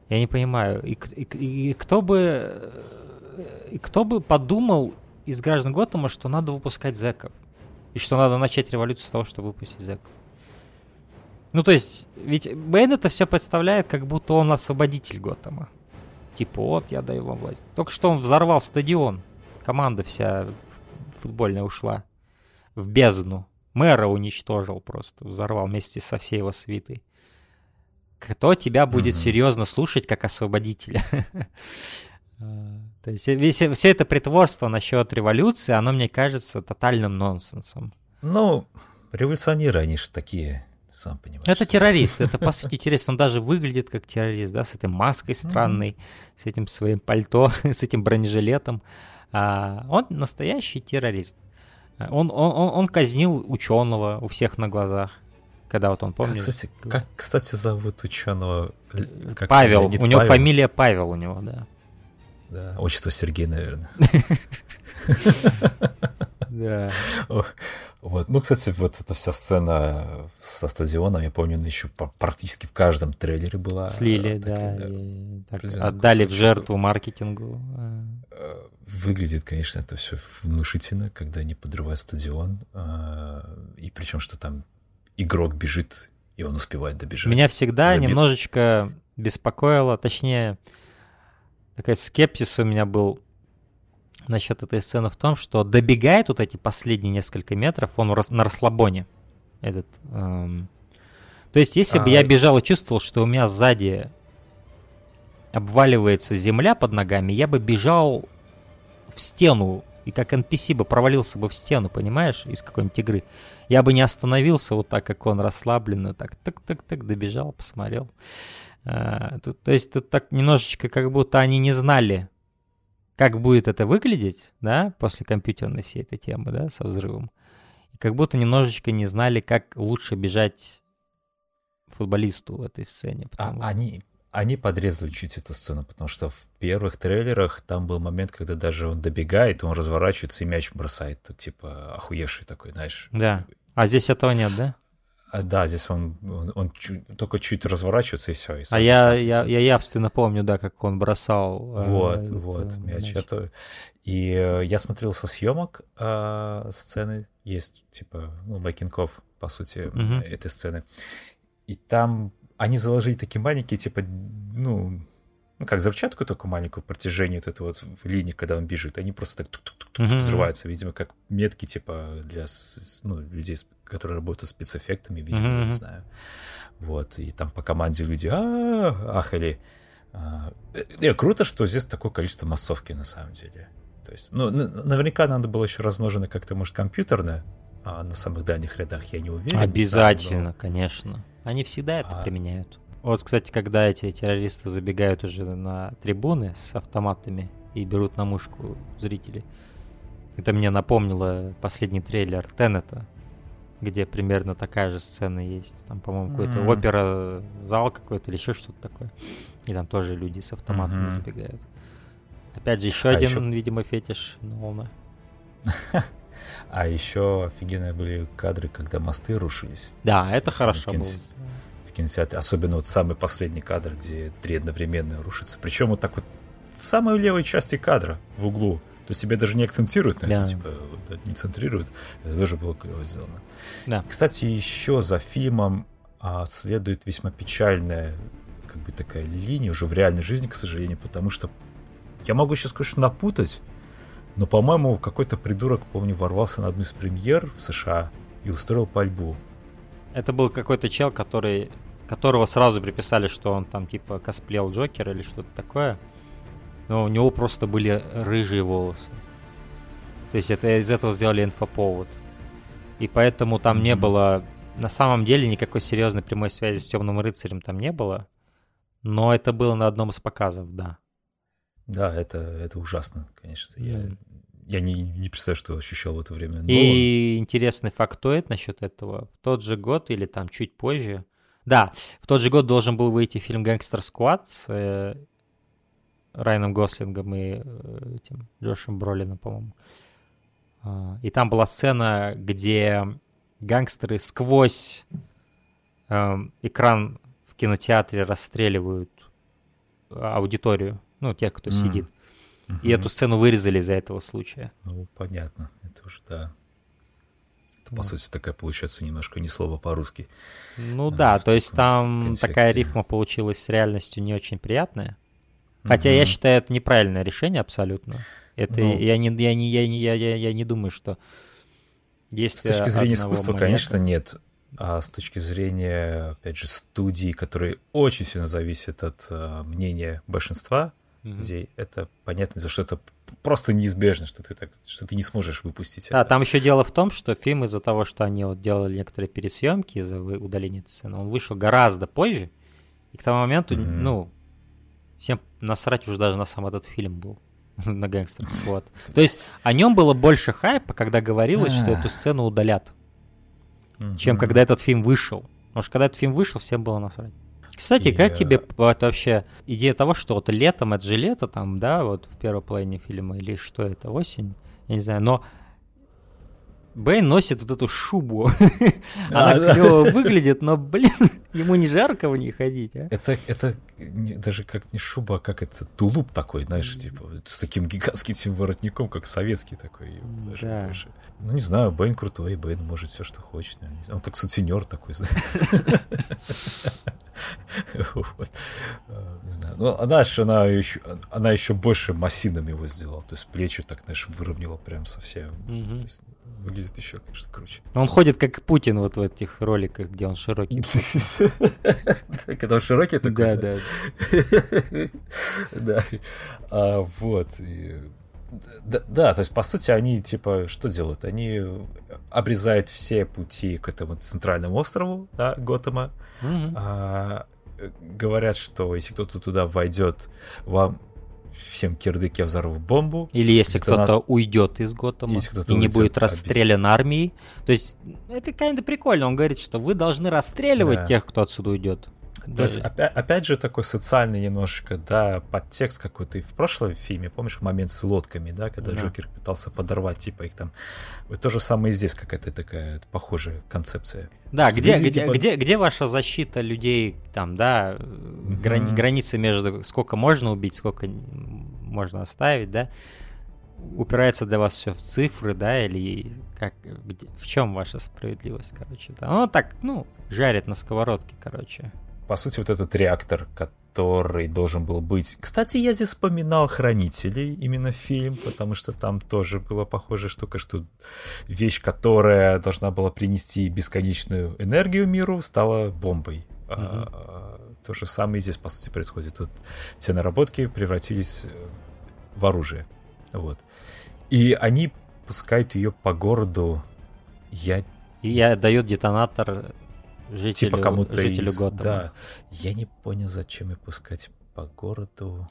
Я не понимаю. И, и, и кто бы и кто бы подумал из граждан Готэма, что надо выпускать зэков? И что надо начать революцию с того, чтобы выпустить зэков? Ну, то есть, ведь Бэйн это все представляет, как будто он освободитель Готэма. Типа, вот, я даю вам власть. Только что он взорвал стадион команда вся футбольная ушла в бездну. Мэра уничтожил просто, взорвал вместе со всей его свитой. Кто тебя будет mm-hmm. серьезно слушать как освободителя? А, то есть весь, все это притворство насчет революции, оно, мне кажется, тотальным нонсенсом. Ну, революционеры, они же такие, сам понимаешь. Это террорист, это по сути террорист, он даже выглядит как террорист, да, с этой маской странной, mm-hmm. с этим своим пальто, с этим бронежилетом. А, он настоящий террорист. Он, он, он, он казнил ученого у всех на глазах. Когда вот он помнит. Как, кстати, как, кстати, зовут ученого? Как Павел. Леонид у него Павел? фамилия Павел у него, да. Да, отчество Сергей, наверное. Да. Вот. Ну, кстати, вот эта вся сцена со стадионом, я помню, она еще практически в каждом трейлере была. Слили, да. Отдали в жертву маркетингу. Выглядит, конечно, это все внушительно, когда они подрывают стадион. А, и причем, что там игрок бежит, и он успевает добежать. Меня всегда Заби... немножечко беспокоило, точнее, такой скепсис у меня был насчет этой сцены в том, что добегает вот эти последние несколько метров, он на расслабоне. Этот, эм... То есть, если а... бы я бежал и чувствовал, что у меня сзади обваливается земля под ногами, я бы бежал в стену, и как NPC бы провалился бы в стену, понимаешь, из какой-нибудь игры. Я бы не остановился вот так, как он расслабленно, так, так-так-так, добежал, посмотрел. А, тут, то есть тут так немножечко как будто они не знали, как будет это выглядеть, да, после компьютерной всей этой темы, да, со взрывом. И как будто немножечко не знали, как лучше бежать футболисту в этой сцене. А. А, они, они подрезали чуть эту сцену, потому что в первых трейлерах там был момент, когда даже он добегает, он разворачивается и мяч бросает. Тут типа охуевший такой, знаешь. Да. А здесь этого нет, да? А, да, здесь он, он, он чуть, только чуть разворачивается и все. И а я, я, я явственно помню, да, как он бросал. Вот, э, вот, это, мяч. мяч. Это... И э, я смотрел со съемок э, сцены, есть типа, ну, мейкингов, по сути, угу. этой сцены. И там они заложили такие маленькие, типа, ну, ну, как взрывчатку такую маленькую протяжению вот этой вот линии, когда он бежит, они просто так тук-тук-тук mm-hmm. взрываются, видимо, как метки, типа, для ну, людей, которые работают с спецэффектами, видимо, mm-hmm. я не знаю. Вот, и там по команде люди а ахали. А, не, круто, что здесь такое количество массовки, на самом деле. То есть, ну, наверняка надо было еще размножено как-то, может, компьютерно, а на самых дальних рядах я не уверен. Обязательно, не знаю, но... конечно. Они всегда это а... применяют. Вот, кстати, когда эти террористы забегают уже на трибуны с автоматами и берут на мушку зрителей, это мне напомнило последний трейлер Теннета, где примерно такая же сцена есть. Там, по-моему, какой-то mm-hmm. опера, зал какой-то или еще что-то такое. И там тоже люди с автоматами mm-hmm. забегают. Опять же, еще а один, еще... видимо, фетиш Нолана. А еще офигенные были кадры, когда мосты рушились. Да, это хорошо в, кинс... было. в кинотеатре. Особенно вот самый последний кадр, где три одновременно рушатся. Причем вот так вот в самой левой части кадра, в углу. То есть тебе даже не акцентируют на этом, типа не центрируют. Это тоже было клево сделано. Да. Кстати, еще за фильмом а, следует весьма печальная как бы такая линия уже в реальной жизни, к сожалению, потому что я могу сейчас, конечно, напутать, но, по-моему, какой-то придурок, помню, ворвался на одну из премьер в США и устроил пальбу. Это был какой-то чел, который, которого сразу приписали, что он там типа косплеил Джокер или что-то такое. Но у него просто были рыжие волосы. То есть это из этого сделали инфоповод. И поэтому там mm-hmm. не было... На самом деле никакой серьезной прямой связи с Темным рыцарем там не было. Но это было на одном из показов, да. Да, это, это ужасно, конечно. Я, я не, не представляю, что ощущал в это время. Но... И интересный фактоид насчет этого. В тот же год или там чуть позже... Да, в тот же год должен был выйти фильм «Гангстер Сквад» с э, Райаном Гослингом и э, этим Джошем Бролином, по-моему. А, и там была сцена, где гангстеры сквозь э, экран в кинотеатре расстреливают аудиторию, ну, тех, кто mm. сидит. Mm-hmm. И эту сцену вырезали из-за этого случая. Ну, понятно. Это уже, да. Это, по mm. сути, такая получается немножко не слово по-русски. Ну а, да, то есть там контексте. такая рифма получилась с реальностью не очень приятная. Хотя mm-hmm. я считаю, это неправильное решение абсолютно. Это ну, я, не, я, не, я, не, я, я, я не думаю, что есть... С точки зрения искусства, момента... конечно, нет. А с точки зрения, опять же, студии, которые очень сильно зависят от uh, мнения большинства mm-hmm. людей, это понятно, за что это просто неизбежно, что ты так, что ты не сможешь выпустить. Да, это. там еще дело в том, что фильм из-за того, что они вот делали некоторые пересъемки из-за удаления этой сцены, он вышел гораздо позже, и к тому моменту, mm-hmm. ну, всем насрать уже даже на сам этот фильм был. на гангстеров. Вот. То есть о нем было больше хайпа, когда говорилось, что эту сцену удалят, чем когда этот фильм вышел. Потому что когда этот фильм вышел, всем было насрать. Кстати, как тебе вот вообще идея того, что вот летом это же лето там, да, вот в первой половине фильма, или что это, осень, я не знаю, но Бэйн носит вот эту шубу. Она а, клево выглядит, но, блин, ему не жарко в ней ходить, а? Это, это даже как не шуба, а как это тулуп такой, знаешь, типа, с таким гигантским воротником, как советский такой. Даже да. больше. Ну, не знаю, Бэйн крутой, Бэйн может все, что хочет. Он как сутенер такой, знаешь. Вот. А, не знаю. Ну, она же, она еще, она еще больше массивным его сделала. То есть плечи так, знаешь, выровняла прям совсем. То есть, выглядит еще, конечно, круче. Он ходит как Путин вот в этих роликах, где он широкий. Когда он широкий такой? Да, да. Да. А, вот. Да, да, то есть, по сути, они, типа, что делают? Они обрезают все пути к этому центральному острову, да, Готэма. А, говорят, что если кто-то туда войдет, вам всем кирдык я взорву бомбу. Или если кто-то на... уйдет из Готэма и не будет расстрелян армией. То есть это kind прикольно. Он говорит, что вы должны расстреливать да. тех, кто отсюда уйдет. То есть, опять, опять же, такой социальный немножко, да, подтекст какой-то и в прошлом фильме, помнишь, момент с лодками, да, когда да. Джокер пытался подорвать, типа, их там. Вот то же самое и здесь какая-то такая похожая концепция. Да, где, люди, где, типа... где, где ваша защита людей, там, да, грани, границы между сколько можно убить, сколько можно оставить, да, упирается для вас все в цифры, да, или как, где, в чем ваша справедливость, короче, да. Ну, так, ну, жарит на сковородке, короче по сути, вот этот реактор, который должен был быть... Кстати, я здесь вспоминал «Хранителей», именно фильм, потому что там тоже была похожая штука, что вещь, которая должна была принести бесконечную энергию миру, стала бомбой. Mm-hmm. А, то же самое здесь, по сути, происходит. Тут те наработки превратились э, в оружие. Вот. И они пускают ее по городу. Я... И я дает детонатор жителю, типа кому-то жителю из... Готэма. Да. Я не понял, зачем их пускать по городу.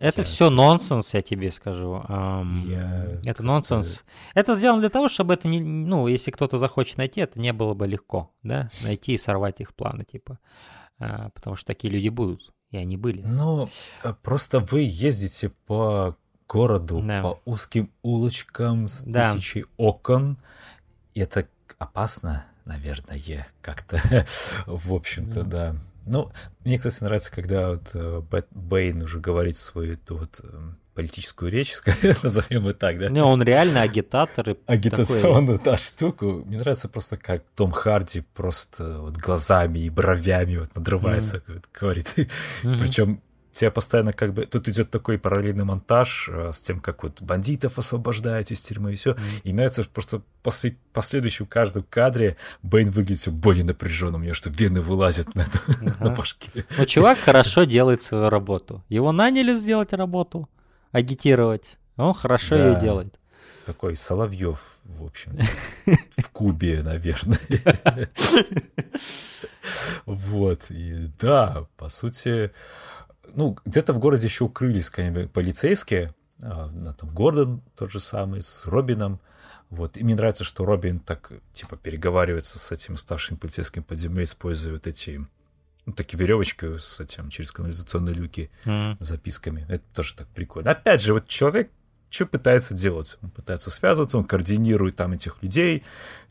Это я... все нонсенс, я тебе скажу. Я... Это нонсенс. Это сделано для того, чтобы это не, ну, если кто-то захочет найти, это не было бы легко, да, найти и сорвать их планы, типа, а, потому что такие люди будут, и они были. Ну, э, просто вы ездите по городу, да. по узким улочкам с да. тысячей окон, и это опасно наверное, как-то, в общем-то, да. Ну, мне, кстати, нравится, когда вот э, Бэйн уже говорит свою эту вот эм, политическую речь, назовем и так, да? Не, он реально агитатор. Агитационную, такой... да, штуку. Мне нравится просто, как Том Харди просто вот глазами и бровями вот надрывается, mm-hmm. говорит. Mm-hmm. Причем тебя постоянно как бы... Тут идет такой параллельный монтаж э, с тем, как вот бандитов освобождают из тюрьмы и все. Mm-hmm. И нравится просто после, последующем каждом кадре Бэйн выглядит все более напряженным. У него что вены вылазят на, uh-huh. на башке. Ну, чувак хорошо делает свою работу. Его наняли сделать работу, агитировать. Он хорошо да. ее делает. Такой Соловьев, в общем, в Кубе, наверное. Вот, и да, по сути, ну, где-то в городе еще укрылись конечно, полицейские, а, там Гордон тот же самый, с Робином, вот. И мне нравится, что Робин так, типа, переговаривается с этим старшим полицейским под землей, используя вот эти ну, такие веревочки с этим, через канализационные люки, mm-hmm. записками. Это тоже так прикольно. Опять же, вот человек что пытается делать? Он пытается связываться, он координирует там этих людей,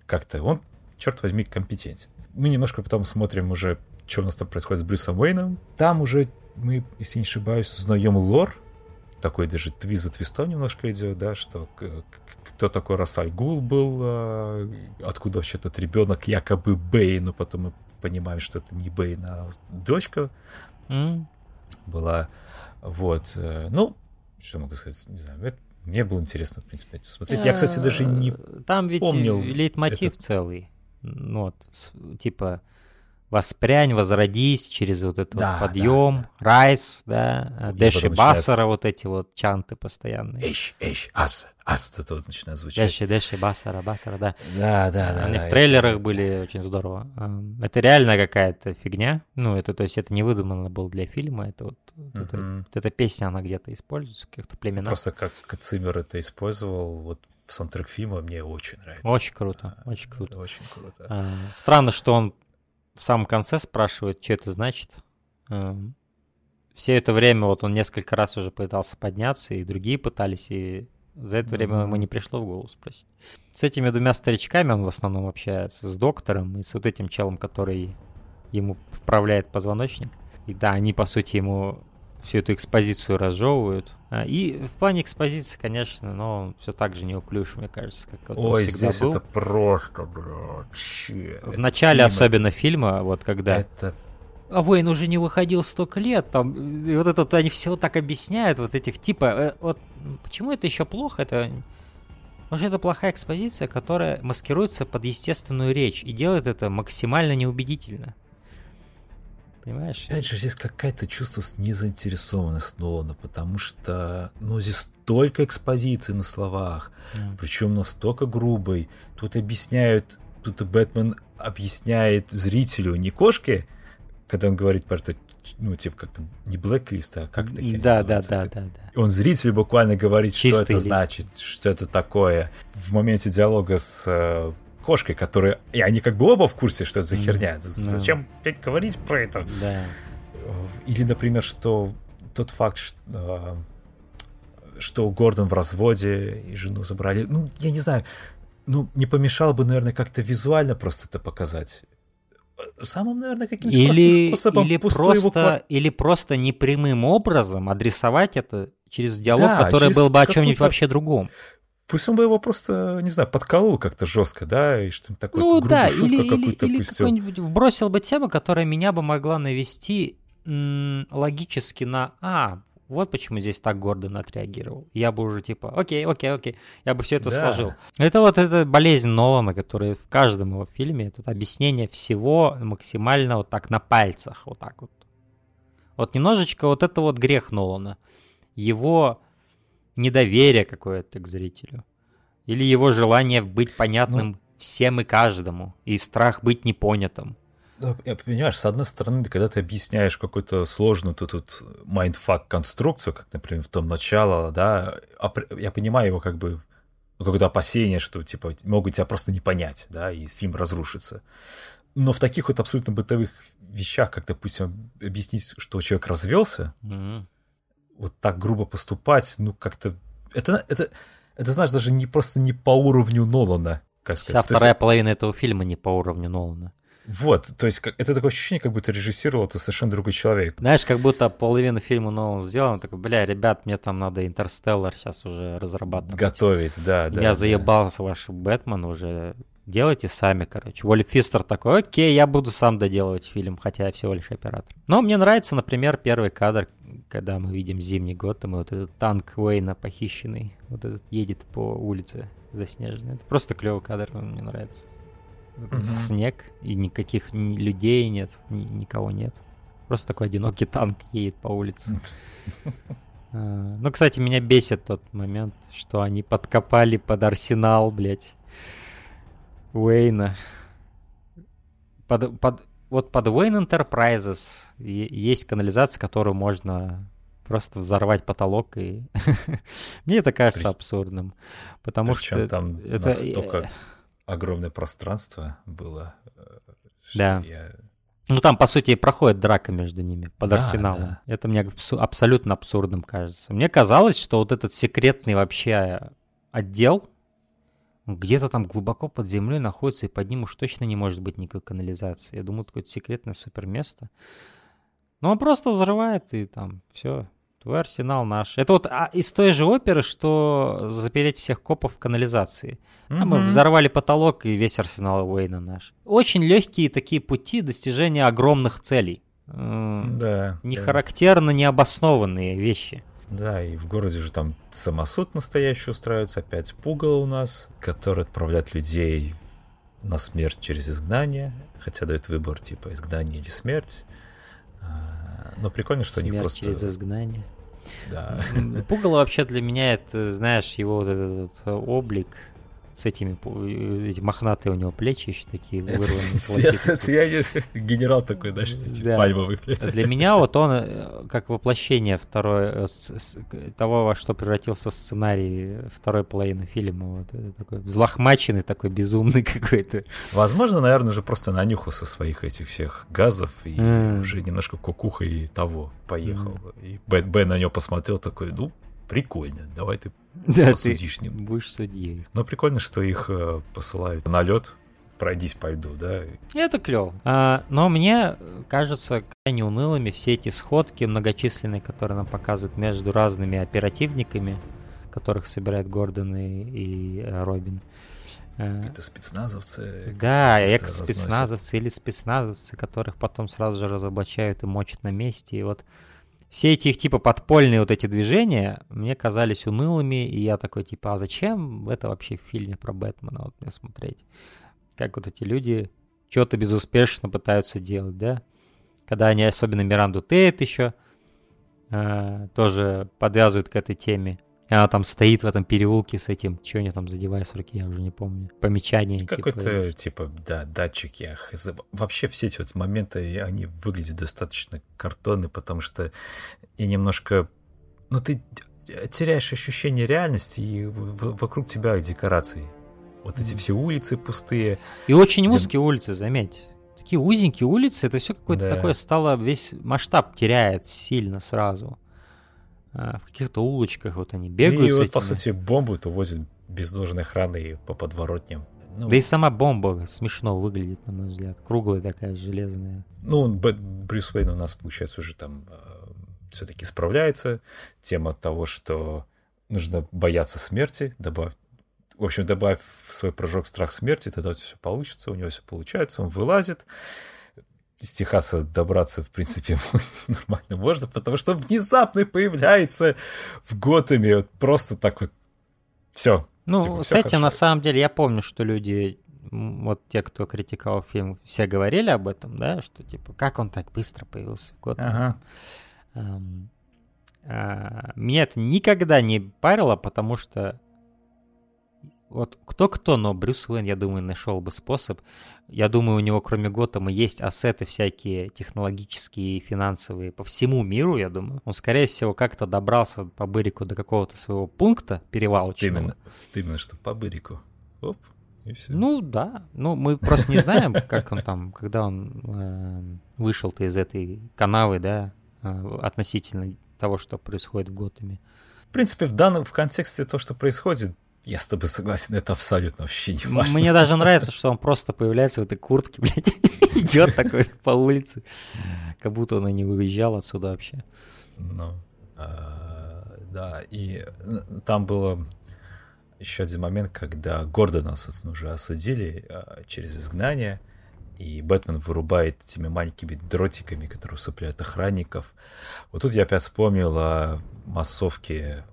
как-то он, черт возьми, компетентен. Мы немножко потом смотрим уже, что у нас там происходит с Брюсом Уэйном. Там уже мы, если не ошибаюсь, узнаем лор, такой даже твиз за твистом немножко идет, да, что кто такой Расаль Гул был, а, откуда вообще этот ребенок якобы Бэйн, но потом мы понимаем, что это не Бэйн, а дочка mm. была. Вот. Э, ну, что могу сказать, не знаю, это, мне было интересно, в принципе, смотреть. Я, кстати, даже не Там ведь помнил лейтмотив этот... целый. Ну, вот, типа, воспрянь, возродись через вот этот да, вот подъем, да, да. rise, да, Дэши Басара, вот эти вот чанты постоянные. Эш, эш, ас, ас, это вот начинает звучать. Дэши, Дэши, Басара, Басара, да. Да, да, да. Они да, в трейлерах это... были очень здорово. Это реально какая-то фигня, ну, это, то есть это не выдумано было для фильма, это вот, uh-huh. это, вот эта песня, она где-то используется в каких-то племенах. Просто как Циммер это использовал, вот в саундтрек фильма мне очень нравится. Очень круто, очень круто. Очень круто. Странно, что он в самом конце спрашивает, что это значит. Эм, все это время вот он несколько раз уже пытался подняться, и другие пытались, и за это время ему не пришло в голову спросить. С этими двумя старичками он в основном общается, с доктором и с вот этим челом, который ему вправляет позвоночник. И да, они, по сути, ему всю эту экспозицию разжевывают. А, и в плане экспозиции, конечно, но все так же неуклюж, мне кажется, как вот Ой, здесь был. это просто, бро, вообще. В начале фильм особенно это... фильма, вот когда... Это а Вейн уже не выходил столько лет, там, и вот это они все так объясняют, вот этих типа, э, вот почему это еще плохо, это может, это плохая экспозиция, которая маскируется под естественную речь и делает это максимально неубедительно. Понимаешь? Опять же, здесь какая-то чувство незаинтересованность Нолана, потому что, ну, здесь столько экспозиций на словах, mm. причем настолько грубой. Тут объясняют, тут Бэтмен объясняет зрителю, не кошке, когда он говорит про это, ну, типа, как-то не блэк-лист, а как это да, да, да, да, да. Он зрителю буквально говорит, Чистый что это лист. значит, что это такое. В моменте диалога с э, кошкой, которые... И они как бы оба в курсе, что это за херня. Зачем опять говорить про это? Да. Или, например, что тот факт, что, а, что Гордон в разводе и жену забрали. Ну, я не знаю. Ну, не помешало бы, наверное, как-то визуально просто это показать. Самым, наверное, каким-то или, способом. Или просто, его... или просто непрямым образом адресовать это через диалог, да, который был бы о чем-нибудь вообще другом. Пусть он бы его просто, не знаю, подколол как-то жестко, да, и что-нибудь такое. Ну да, или, или, или какой-нибудь вбросил бы тему, которая меня бы могла навести м- логически на «А, вот почему здесь так Гордон отреагировал». Я бы уже типа «Окей, окей, окей», я бы все это да. сложил. Это вот эта болезнь Нолана, которая в каждом его фильме, тут объяснение всего максимально вот так на пальцах, вот так вот. Вот немножечко вот это вот грех Нолана. Его недоверие какое-то к зрителю. Или его желание быть понятным ну, всем и каждому, и страх быть непонятым. Да, понимаешь, с одной стороны, когда ты объясняешь какую-то сложную тут, тут mindfuck конструкцию, как, например, в том начало, да, я понимаю его как бы ну, какое-то опасение, что типа могут тебя просто не понять, да, и фильм разрушится. Но в таких вот абсолютно бытовых вещах, как, допустим, объяснить, что человек развелся, mm-hmm вот так грубо поступать, ну, как-то... Это, это, это, знаешь, даже не просто не по уровню Нолана, как сказать. Вся вторая есть... половина этого фильма не по уровню Нолана. Вот, то есть это такое ощущение, как будто режиссировал ты совершенно другой человек. Знаешь, как будто половину фильма нового сделан, такой, бля, ребят, мне там надо Интерстеллар сейчас уже разрабатывать. Готовить, да, да. Я заебался ваш Бэтмен уже, делайте сами, короче. Уолли Фистер такой, окей, я буду сам доделывать фильм, хотя я всего лишь оператор. Но мне нравится, например, первый кадр, когда мы видим зимний год, и вот этот танк Уэйна похищенный, вот этот едет по улице заснеженной. Это просто клевый кадр, он мне нравится. Угу. Снег, и никаких ни людей нет, ни, никого нет. Просто такой одинокий танк едет по улице. А, ну, кстати, меня бесит тот момент, что они подкопали под арсенал, блядь, Уэйна. Под, под, вот под Wayne Enterprises есть канализация, которую можно просто взорвать потолок, и мне это кажется При... абсурдным, потому Причем что там это настолько огромное пространство было. Э, да. Я... Ну там, по сути, и проходит драка между ними под да, арсеналом. Да. Это мне абсолютно абсурдным кажется. Мне казалось, что вот этот секретный вообще отдел где-то там глубоко под землей находится, и под ним уж точно не может быть никакой канализации. Я думаю, такое секретное супер место. Но он просто взрывает, и там все, Твой арсенал наш. Это вот а, из той же оперы, что запереть всех копов в канализации. Mm-hmm. А мы взорвали потолок, и весь арсенал Уэйна наш. Очень легкие такие пути достижения огромных целей. Да. Не да. характерно необоснованные вещи. Да, и в городе же там самосуд настоящий устраивается, опять пугало у нас, который отправляет людей на смерть через изгнание, хотя дает выбор типа изгнание или смерть. А, но прикольно, что смерть они просто... через изгнание. Да. Пугало вообще для меня это, знаешь, его вот этот облик, с этими эти мохнатые у него плечи еще такие вырванные. Я генерал такой, да. пальмовый плечи. Для меня вот он э, как воплощение второй, э, того, во что превратился сценарий второй половины фильма. Вот, такой взлохмаченный, такой безумный какой-то. Возможно, наверное, уже просто нанюхался своих этих всех газов и mm. уже немножко кукуха и того поехал. Mm. И Бен на него посмотрел такой, ну, прикольно, давай ты да, посудишь ты будешь судьей. Но прикольно, что их э, посылают на лед, пройдись по льду, да. Это клево. А, но мне кажется крайне унылыми все эти сходки многочисленные, которые нам показывают между разными оперативниками, которых собирает Гордон и, и э, Робин. Э, Это спецназовцы. Да, экс-спецназовцы или спецназовцы, которых потом сразу же разоблачают и мочат на месте. И вот все эти их типа подпольные вот эти движения мне казались унылыми, и я такой типа, а зачем это вообще в фильме про Бэтмена вот мне смотреть? Как вот эти люди что-то безуспешно пытаются делать, да? Когда они, особенно Миранду Тейт еще, э, тоже подвязывают к этой теме. Она там стоит в этом переулке с этим, что они там за девайс в руке, я уже не помню. Помечание. Какой-то, типа, типа, да, датчик, я Вообще все эти вот моменты, они выглядят достаточно картонны, потому что я немножко... Ну, ты теряешь ощущение реальности, и вокруг тебя декорации. Вот эти все улицы пустые. И очень узкие улицы, заметь. Такие узенькие улицы, это все какое-то да. такое стало, весь масштаб теряет сильно сразу. А, в каких-то улочках вот они бегают. И вот, по сути, бомбу то возят без должной охраны по подворотням. Ну, да и сама бомба смешно выглядит, на мой взгляд. Круглая такая, железная. Ну, Брюс Уэйн у нас, получается, уже там э, все-таки справляется. Тема того, что нужно бояться смерти, добавь в общем, добавь в свой прыжок страх смерти, тогда все получится, у него все получается, он вылазит, из Техаса добраться, в принципе, нормально можно, потому что внезапно появляется в Готэме вот просто так вот все. Ну, типа, с этим, хорошо. на самом деле, я помню, что люди, вот те, кто критиковал фильм, все говорили об этом, да, что, типа, как он так быстро появился в Готэме. Ага. Um, а, меня это никогда не парило, потому что вот кто-кто, но Брюс Уэйн, я думаю, нашел бы способ. Я думаю, у него кроме Готэма есть ассеты всякие технологические и финансовые по всему миру, я думаю. Он, скорее всего, как-то добрался по Бырику до какого-то своего пункта перевалочного. Именно, именно что по Бырику. Оп, и все. Ну да, ну мы просто не знаем, как он там, когда он э, вышел-то из этой канавы, да, э, относительно того, что происходит в Готэме. В принципе, в данном в контексте то, что происходит, Я с тобой согласен, это абсолютно вообще не важно. Мне даже нравится, что он просто появляется в этой куртке, блядь, идет такой по улице, как будто он и не уезжал отсюда вообще. Ну, а, да, и э, там было еще один момент, когда Гордона, собственно, уже осудили а, через изгнание, и Бэтмен вырубает этими маленькими дротиками, которые усыпляют охранников. Вот тут я опять вспомнил о массовке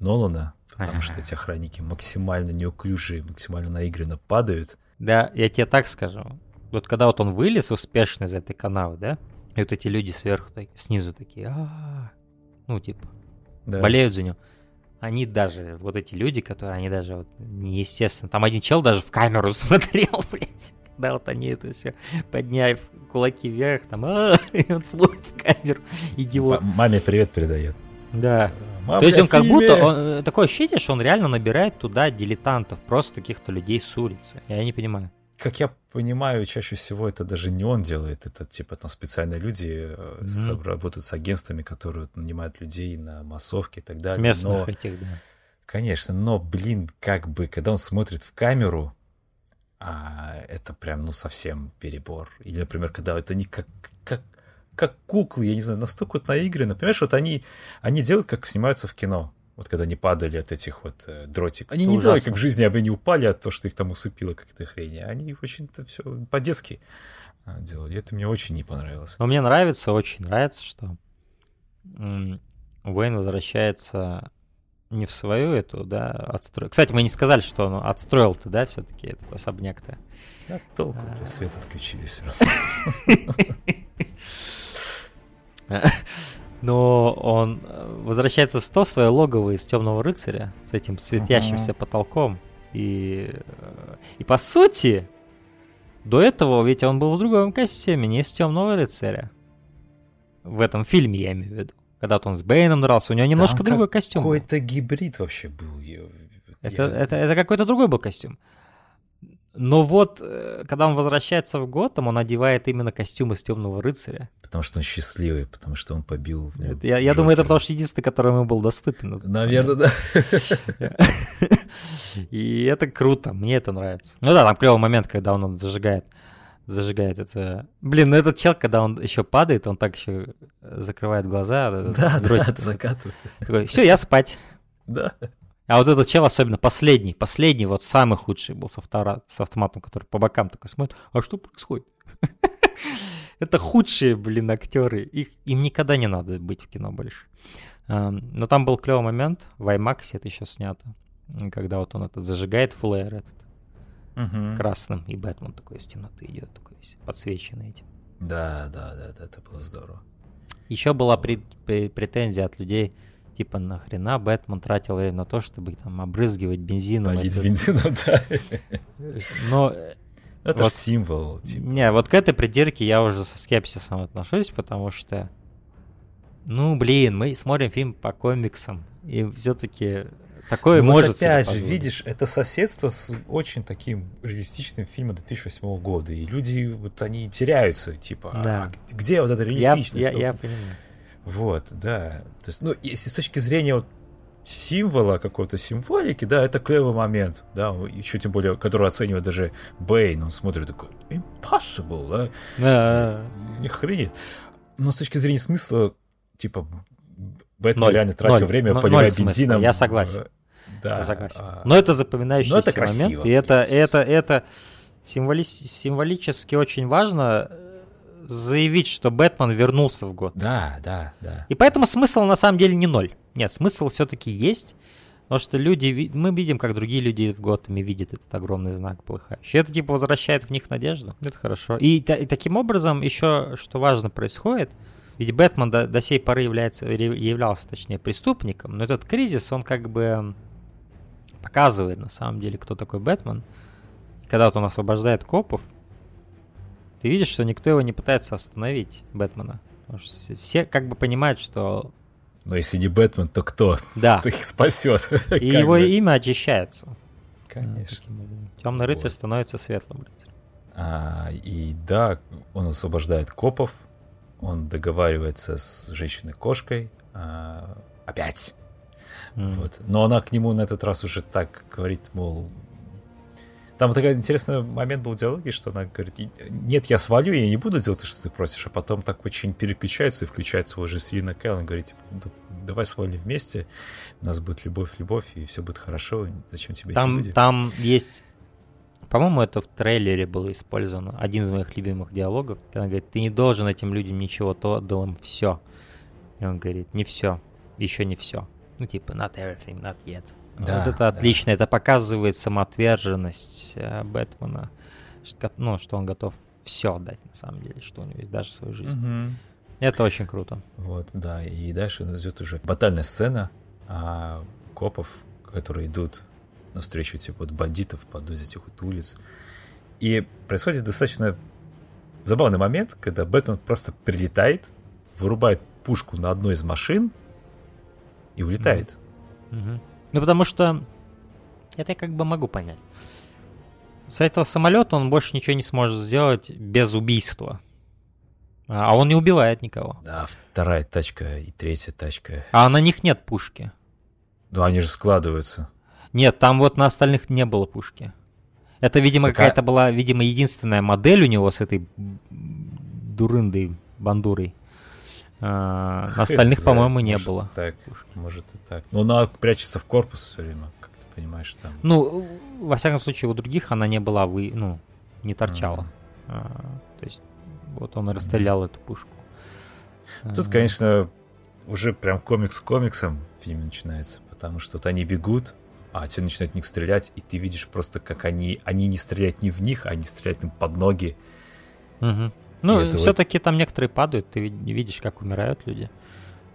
Нолана, потому что эти охранники максимально неуклюжие, максимально наигранно падают. Да, я тебе так скажу. Вот когда вот он вылез успешно из этой канавы, да, и вот эти люди сверху, так, снизу такие, а ну, типа, да. болеют за него. Они даже, вот эти люди, которые, они даже вот неестественно, там один чел даже в камеру смотрел, блядь, когда вот они это все подняв кулаки вверх, там, и он смотрит в камеру, идиот. Маме привет передает. Да. Мама, То есть он как будто, он, э, такое ощущение, что он реально набирает туда дилетантов, просто каких-то людей с улицы. Я не понимаю. Как я понимаю, чаще всего это даже не он делает, это типа там специальные люди mm-hmm. с, работают с агентствами, которые нанимают людей на массовки и так далее. С местных но, этих, да. Конечно, но, блин, как бы, когда он смотрит в камеру, а, это прям, ну, совсем перебор. Или, например, когда это не как, куклы, я не знаю, настолько вот наиграны. Понимаешь, вот они, они делают, как снимаются в кино. Вот когда они падали от этих вот э, дротиков. Они не Ужасно. делают, как в жизни, об они упали от того, что их там усыпило какая-то хрень. Они очень-то все по-детски а, делали. Это мне очень не понравилось. Но мне нравится, очень нравится, что Уэйн возвращается не в свою эту, да, отстрой. Кстати, мы не сказали, что он отстроил-то, да, все-таки этот особняк-то. Да, толку, а... свет отключили все Но он э, возвращается в то свое логово из Темного рыцаря с этим светящимся потолком. И, э, и по сути, до этого ведь он был в другом костюме, не из Темного рыцаря. В этом фильме я имею в виду. Когда он с Бэйном дрался, у него немножко Там другой костюм. Какой-то гибрид вообще был. Это, я... это, это какой-то другой был костюм. Но вот, э, когда он возвращается в Готэм, он одевает именно костюм из Темного рыцаря. Потому что он счастливый, потому что он побил в нем. Я, я думаю, это потому что единственный, который ему был доступен. Наверное, да. И это круто, мне это нравится. Ну да, там клевый момент, когда он зажигает зажигает это. Блин, ну этот чел, когда он еще падает, он так еще закрывает глаза. Да, да, закатывает. Такой, все, я спать. Да. А вот этот чел, особенно последний, последний, вот самый худший был с, автора, с автоматом, который по бокам такой смотрит, а что происходит? Это худшие, блин, актеры. Их, им никогда не надо быть в кино больше. Но там был клевый момент, в IMAX это еще снято, когда вот он этот зажигает флэр этот угу. красным, и Бэтмен такой из темноты идет, такой весь подсвеченный этим. Да, да, да, да, это было здорово. Еще была вот. претензия от людей, типа, нахрена Бэтмен тратил время на то, чтобы там обрызгивать бензином. Полить это... бензином, да. Но... Это вот, символ. Типа. Не, вот к этой придирке я уже со скепсисом отношусь, потому что, ну, блин, мы смотрим фильм по комиксам, и все-таки такое ну, может вот опять же, видишь, это соседство с очень таким реалистичным фильмом 2008 года, и люди, вот они теряются, типа, да. а где вот эта реалистичность? Я, я, я понимаю. Вот, да. То есть, ну, если с точки зрения вот символа, какой-то символики, да, это клевый момент, да, еще тем более, который оценивает даже Бэйн, он смотрит такой, impossible, да, да. не хренит. Но с точки зрения смысла, типа, Бэтмен ноль, реально тратил ноль, время, ноль, поливая бензином. Я согласен. Да. Я согласен. А... Но это запоминающийся Но это красиво, момент, и это, это, это символи... символически очень важно, заявить, что Бэтмен вернулся в год. Да, да, да. И поэтому смысл на самом деле не ноль. Нет, смысл все-таки есть. Потому что люди, мы видим, как другие люди в Готэме видят этот огромный знак полыхающий. Это типа возвращает в них надежду. Это хорошо. И, и таким образом еще, что важно, происходит. Ведь Бэтмен до, до сей поры является, являлся, точнее, преступником. Но этот кризис, он как бы показывает на самом деле, кто такой Бэтмен. И когда вот он освобождает копов, ты видишь, что никто его не пытается остановить, Бэтмена. Все как бы понимают, что... Но если не Бэтмен, то кто? Да. Кто их спасет? И его бы. имя очищается. Конечно. Темный рыцарь становится светлым рыцарем. А, и да, он освобождает копов, он договаривается с женщиной-кошкой. А, опять. Mm. Вот. Но она к нему на этот раз уже так говорит, мол, там такой интересный момент был в диалоге, что она говорит, нет, я свалю, я не буду делать то, что ты просишь, а потом так очень переключается и включается уже Свина Кэлл, и говорит, типа, давай свали вместе, у нас будет любовь, любовь, и все будет хорошо, зачем тебе там, эти люди? Там есть, по-моему, это в трейлере было использовано, один из моих любимых диалогов, она говорит, ты не должен этим людям ничего, то отдал им все. И он говорит, не все, еще не все. Ну, типа, not everything, not yet. Да, вот это да. отлично, это показывает самоотверженность э, Бэтмена, ну, что он готов все отдать на самом деле, что у него есть даже свою жизнь. Угу. Это очень круто. Вот, да, и дальше идет уже батальная сцена а, копов, которые идут навстречу типа вот бандитов по одной из этих вот улиц. И происходит достаточно забавный момент, когда Бэтмен просто прилетает, вырубает пушку на одной из машин и улетает. Mm-hmm. Ну, потому что это я как бы могу понять. С этого самолета он больше ничего не сможет сделать без убийства. А он не убивает никого. Да, вторая тачка и третья тачка. А на них нет пушки. Ну, они же складываются. Нет, там вот на остальных не было пушки. Это, видимо, так какая-то а... была, видимо, единственная модель у него с этой дурындой, бандурой. А, остальных, по-моему, не было. Так, может и так. Но она прячется в корпус все время, как ты понимаешь, там. Ну, во всяком случае, у других она не была, вы, ну, не торчала. Mm-hmm. А, то есть, вот он и расстрелял mm-hmm. эту пушку. Тут, а, конечно, уже прям комикс комиксом фильм начинается, потому что вот они бегут, а те начинают в них стрелять, и ты видишь просто, как они, они не стреляют не в них, а они стреляют им под ноги. Угу. Ну, все-таки там некоторые падают, ты видишь, как умирают люди.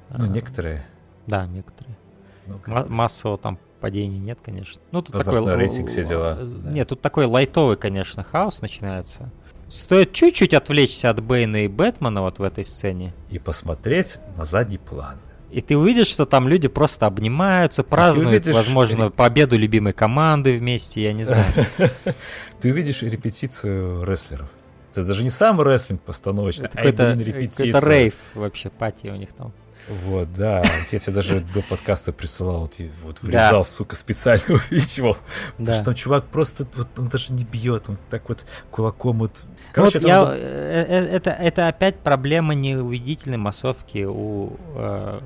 Ну, а, некоторые. Да, некоторые. Ну, как... Массового там падения нет, конечно. Ну, тут Возрастной такой... рейтинг, все дела. Да. Нет, тут такой лайтовый, конечно, хаос начинается. Стоит чуть-чуть отвлечься от Бэйна и Бэтмена вот в этой сцене. И посмотреть на задний план. И ты увидишь, что там люди просто обнимаются, празднуют, увидишь... возможно, победу любимой команды вместе, я не знаю. Ты увидишь репетицию рестлеров. То есть даже не сам рестлинг постановочный, а именно репетиция. Это рейв вообще, пати у них там. Вот, да. Я тебе даже до подкаста присылал, вот, вот врезал, да. сука, специально увидел. Потому да. что там чувак просто, вот он даже не бьет, он так вот кулаком вот... Короче, вот я, он... Э, э, это, это опять проблема неувидительной массовки у... Э,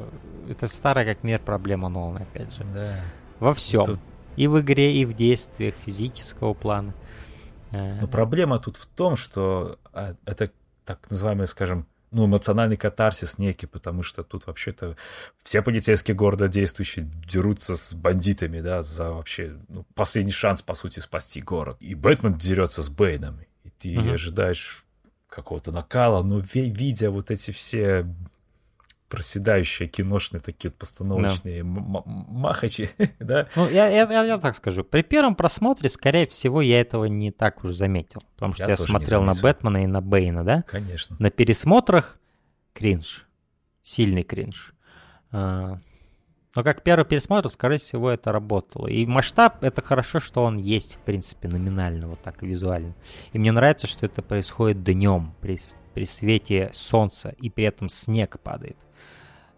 это старая как мир проблема Нолана, опять же. Да. Во всем. И, тут... и в игре, и в действиях физического плана. Но проблема тут в том, что а, это так называемый, скажем, ну, эмоциональный катарсис некий, потому что тут вообще-то все полицейские города действующие дерутся с бандитами, да, за вообще ну, последний шанс, по сути, спасти город. И Бэтмен дерется с Бэйном, и ты uh-huh. ожидаешь какого-то накала, но видя вот эти все проседающие киношные такие вот постановочные да. махачи, да? Ну, я, я, я, я так скажу. При первом просмотре, скорее всего, я этого не так уж заметил. Потому что я, я смотрел на Бэтмена и на Бэйна, да? Конечно. На пересмотрах кринж. Сильный кринж. А, но как первый пересмотр, скорее всего, это работало. И масштаб, это хорошо, что он есть, в принципе, номинально, вот так визуально. И мне нравится, что это происходит днем, при, при свете солнца, и при этом снег падает.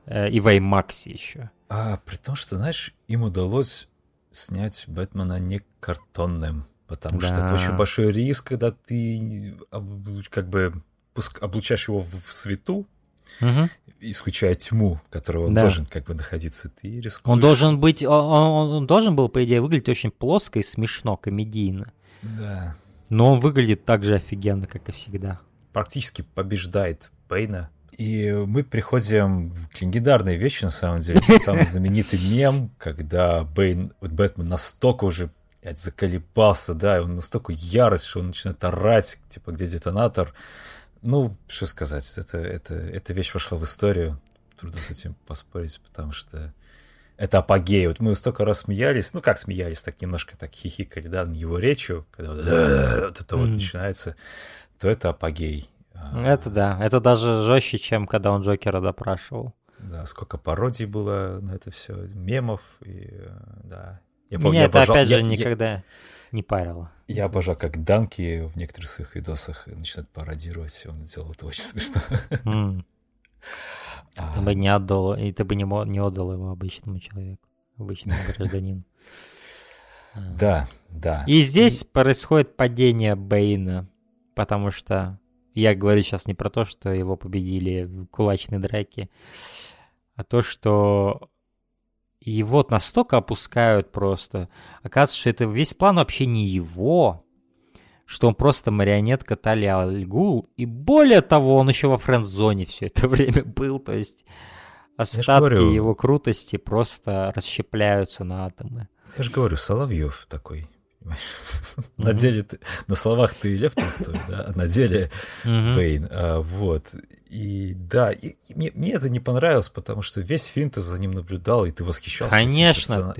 И в IMAX еще. А, при том, что, знаешь, им удалось снять Бэтмена не картонным, потому да. что это очень большой риск, когда ты как бы облучаешь его в свету, угу. исключая тьму, в которой он да. должен как бы находиться, ты рискуешь. Он должен быть, он, он должен был, по идее, выглядеть очень плоско и смешно, комедийно. Да. Но он выглядит так же офигенно, как и всегда. Практически побеждает Пейна и мы приходим к легендарной вещи, на самом деле. Самый знаменитый мем, когда Бэйн, вот Бэтмен настолько уже блядь, заколебался, да, и он настолько ярость, что он начинает орать, типа, где детонатор. Ну, что сказать, это, это, эта вещь вошла в историю. Трудно с этим поспорить, потому что это апогей. Вот мы столько раз смеялись, ну как смеялись, так немножко так хихикали, да, на его речью, когда вот, вот это вот начинается, то это апогей. Это да, это даже жестче, чем когда он Джокера допрашивал. Да, сколько пародий было на это все, мемов, и э, да. Я помню, Меня я это обожал, опять же я, никогда я, не парило. Я обожал, как Данки в некоторых своих видосах начинают пародировать, он делал это очень смешно. Mm. Ты бы не отдал, и ты бы не, не отдал его обычному человеку. обычный гражданин. Да, да. И здесь происходит падение Бэйна, потому что я говорю сейчас не про то, что его победили в кулачной драке, а то, что его настолько опускают просто. Оказывается, что это весь план вообще не его, что он просто марионетка Тали Альгул, и более того, он еще во френд-зоне все это время был, то есть остатки говорю, его крутости просто расщепляются на атомы. Я же говорю, Соловьев такой. На деле, на словах ты Лев Толстой, да, а на деле Бэйн. А, вот. И да, и, и мне, мне это не понравилось, потому что весь фильм ты за ним наблюдал, и ты восхищался. Конечно.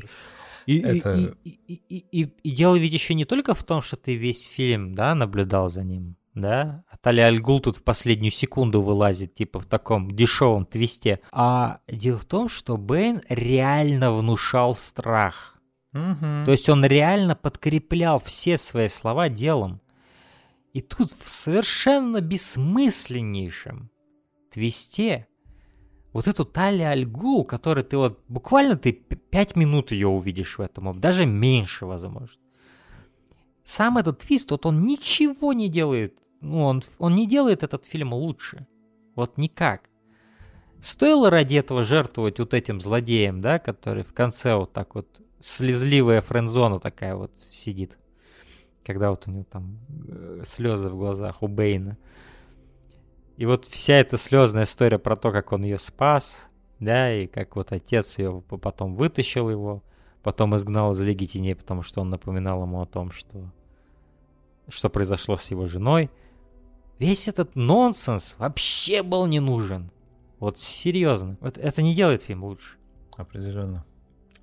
И, это... и, и, и, и, и дело ведь еще не только в том, что ты весь фильм, да, наблюдал за ним, да, а Тали Альгул тут в последнюю секунду вылазит, типа в таком дешевом твисте, а дело в том, что Бэйн реально внушал страх. Угу. То есть он реально подкреплял все свои слова делом. И тут в совершенно бессмысленнейшем твисте вот эту Тали Альгул, который ты вот буквально ты пять минут ее увидишь в этом, даже меньше, возможно. Сам этот твист, вот он ничего не делает, ну, он, он не делает этот фильм лучше. Вот никак. Стоило ради этого жертвовать вот этим злодеем, да, который в конце вот так вот слезливая френдзона такая вот сидит. Когда вот у него там э, слезы в глазах у Бейна. И вот вся эта слезная история про то, как он ее спас, да, и как вот отец ее потом вытащил его, потом изгнал из Лиги Теней, потому что он напоминал ему о том, что, что произошло с его женой. Весь этот нонсенс вообще был не нужен. Вот серьезно. Вот это не делает фильм лучше. Определенно.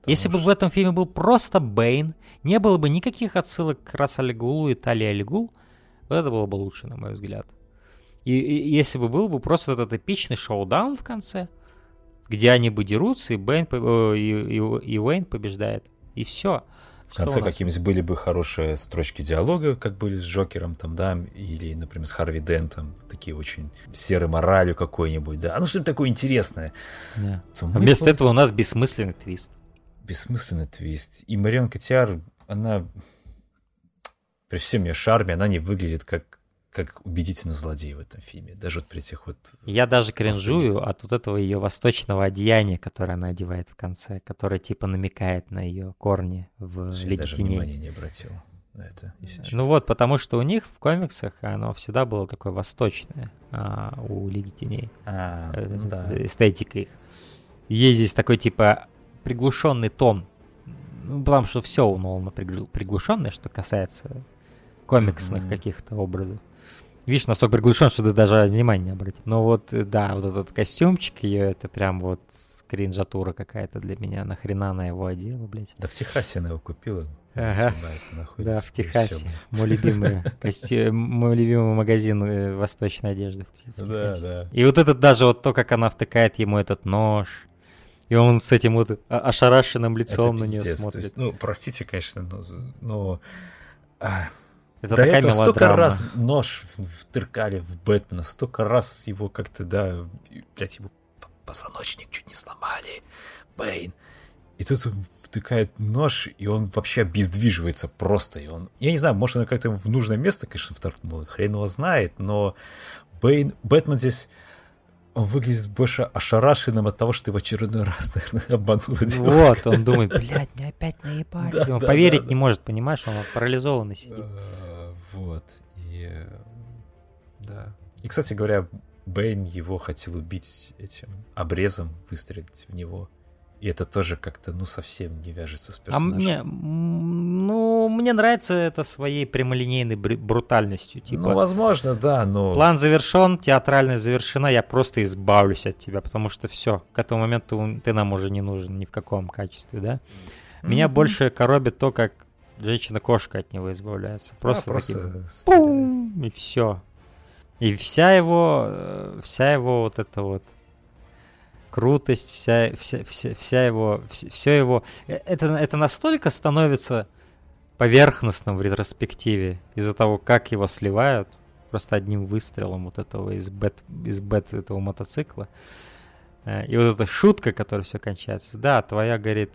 Если что... бы в этом фильме был просто Бэйн, не было бы никаких отсылок к Расалигулу и Тали Алигул, вот это было бы лучше, на мой взгляд. И, и если бы был бы просто этот эпичный шоу-даун в конце, где они бы дерутся, и, Бэйн, э, и, и, и Уэйн побеждает. И все. В конце какие-нибудь были бы хорошие строчки диалога, как были с Джокером, там, да, или, например, с Харви Дентом, такие очень серой моралью какой-нибудь, да, ну что-нибудь такое интересное. Yeah. А вместо бы... этого у нас бессмысленный твист. Бессмысленный твист. И Марион Котиар, она при всем ее шарме, она не выглядит как как убедительно злодей в этом фильме, даже вот при этих вот... Я даже кринжую от вот этого ее восточного одеяния, которое она одевает в конце, которое типа намекает на ее корни в Я даже внимания не обратил на это, если Ну вот, потому что у них в комиксах оно всегда было такое восточное, а, у Лиги Теней. А, э, да. Эстетика их. Есть здесь такой типа приглушенный тон. Ну, потому что все у Нолана приглушенное, что касается комиксных mm-hmm. каких-то образов. Видишь, настолько приглушен, что ты даже внимания не обратил. Но вот, э, да, вот этот костюмчик ее, это прям вот кринжатура какая-то для меня. Нахрена она его одела, блядь. Да в Техасе она его купила. Ага. Да, в Техасе. Мой любимый костюм, мой любимый магазин э, восточной одежды. Да, да. И вот этот даже вот то, как она втыкает ему этот нож. И он с этим вот ошарашенным лицом на нее смотрит. Есть, ну, простите, конечно, но, но а, это До этого мелодрама. столько раз нож втыркали в Бэтмена, столько раз его как-то, да, блядь, его позвоночник чуть не сломали. Бэйн. И тут втыкает нож, и он вообще обездвиживается просто. И он, я не знаю, может, он как-то в нужное место, конечно, вторгнул, хрен его знает, но Бэйн, Бэтмен здесь он выглядит больше ошарашенным от того, что ты в очередной раз, наверное, обманула девушка. Вот, он думает, блядь, мне опять наебали. Да, он да, поверить да, не может, понимаешь, он парализованный сидит. Вот, и... Да. И, кстати говоря, Бэйн его хотел убить этим обрезом, выстрелить в него. И это тоже как-то, ну, совсем не вяжется с персонажем. А мне, ну, мне нравится это своей прямолинейной брутальностью. Типа, ну, возможно, да, но... План завершен, театральность завершена, я просто избавлюсь от тебя, потому что все, к этому моменту ты нам уже не нужен ни в каком качестве, да? Меня mm-hmm. больше коробит то, как женщина-кошка от него избавляется. Просто, а, просто такие, и все. И вся его, э, вся его вот это вот крутость, вся, вся, вся, вся его, все, его, э, это, это настолько становится поверхностным в ретроспективе из-за того, как его сливают просто одним выстрелом вот этого из бет, из бет этого мотоцикла. Э, и вот эта шутка, которая все кончается. Да, твоя, говорит,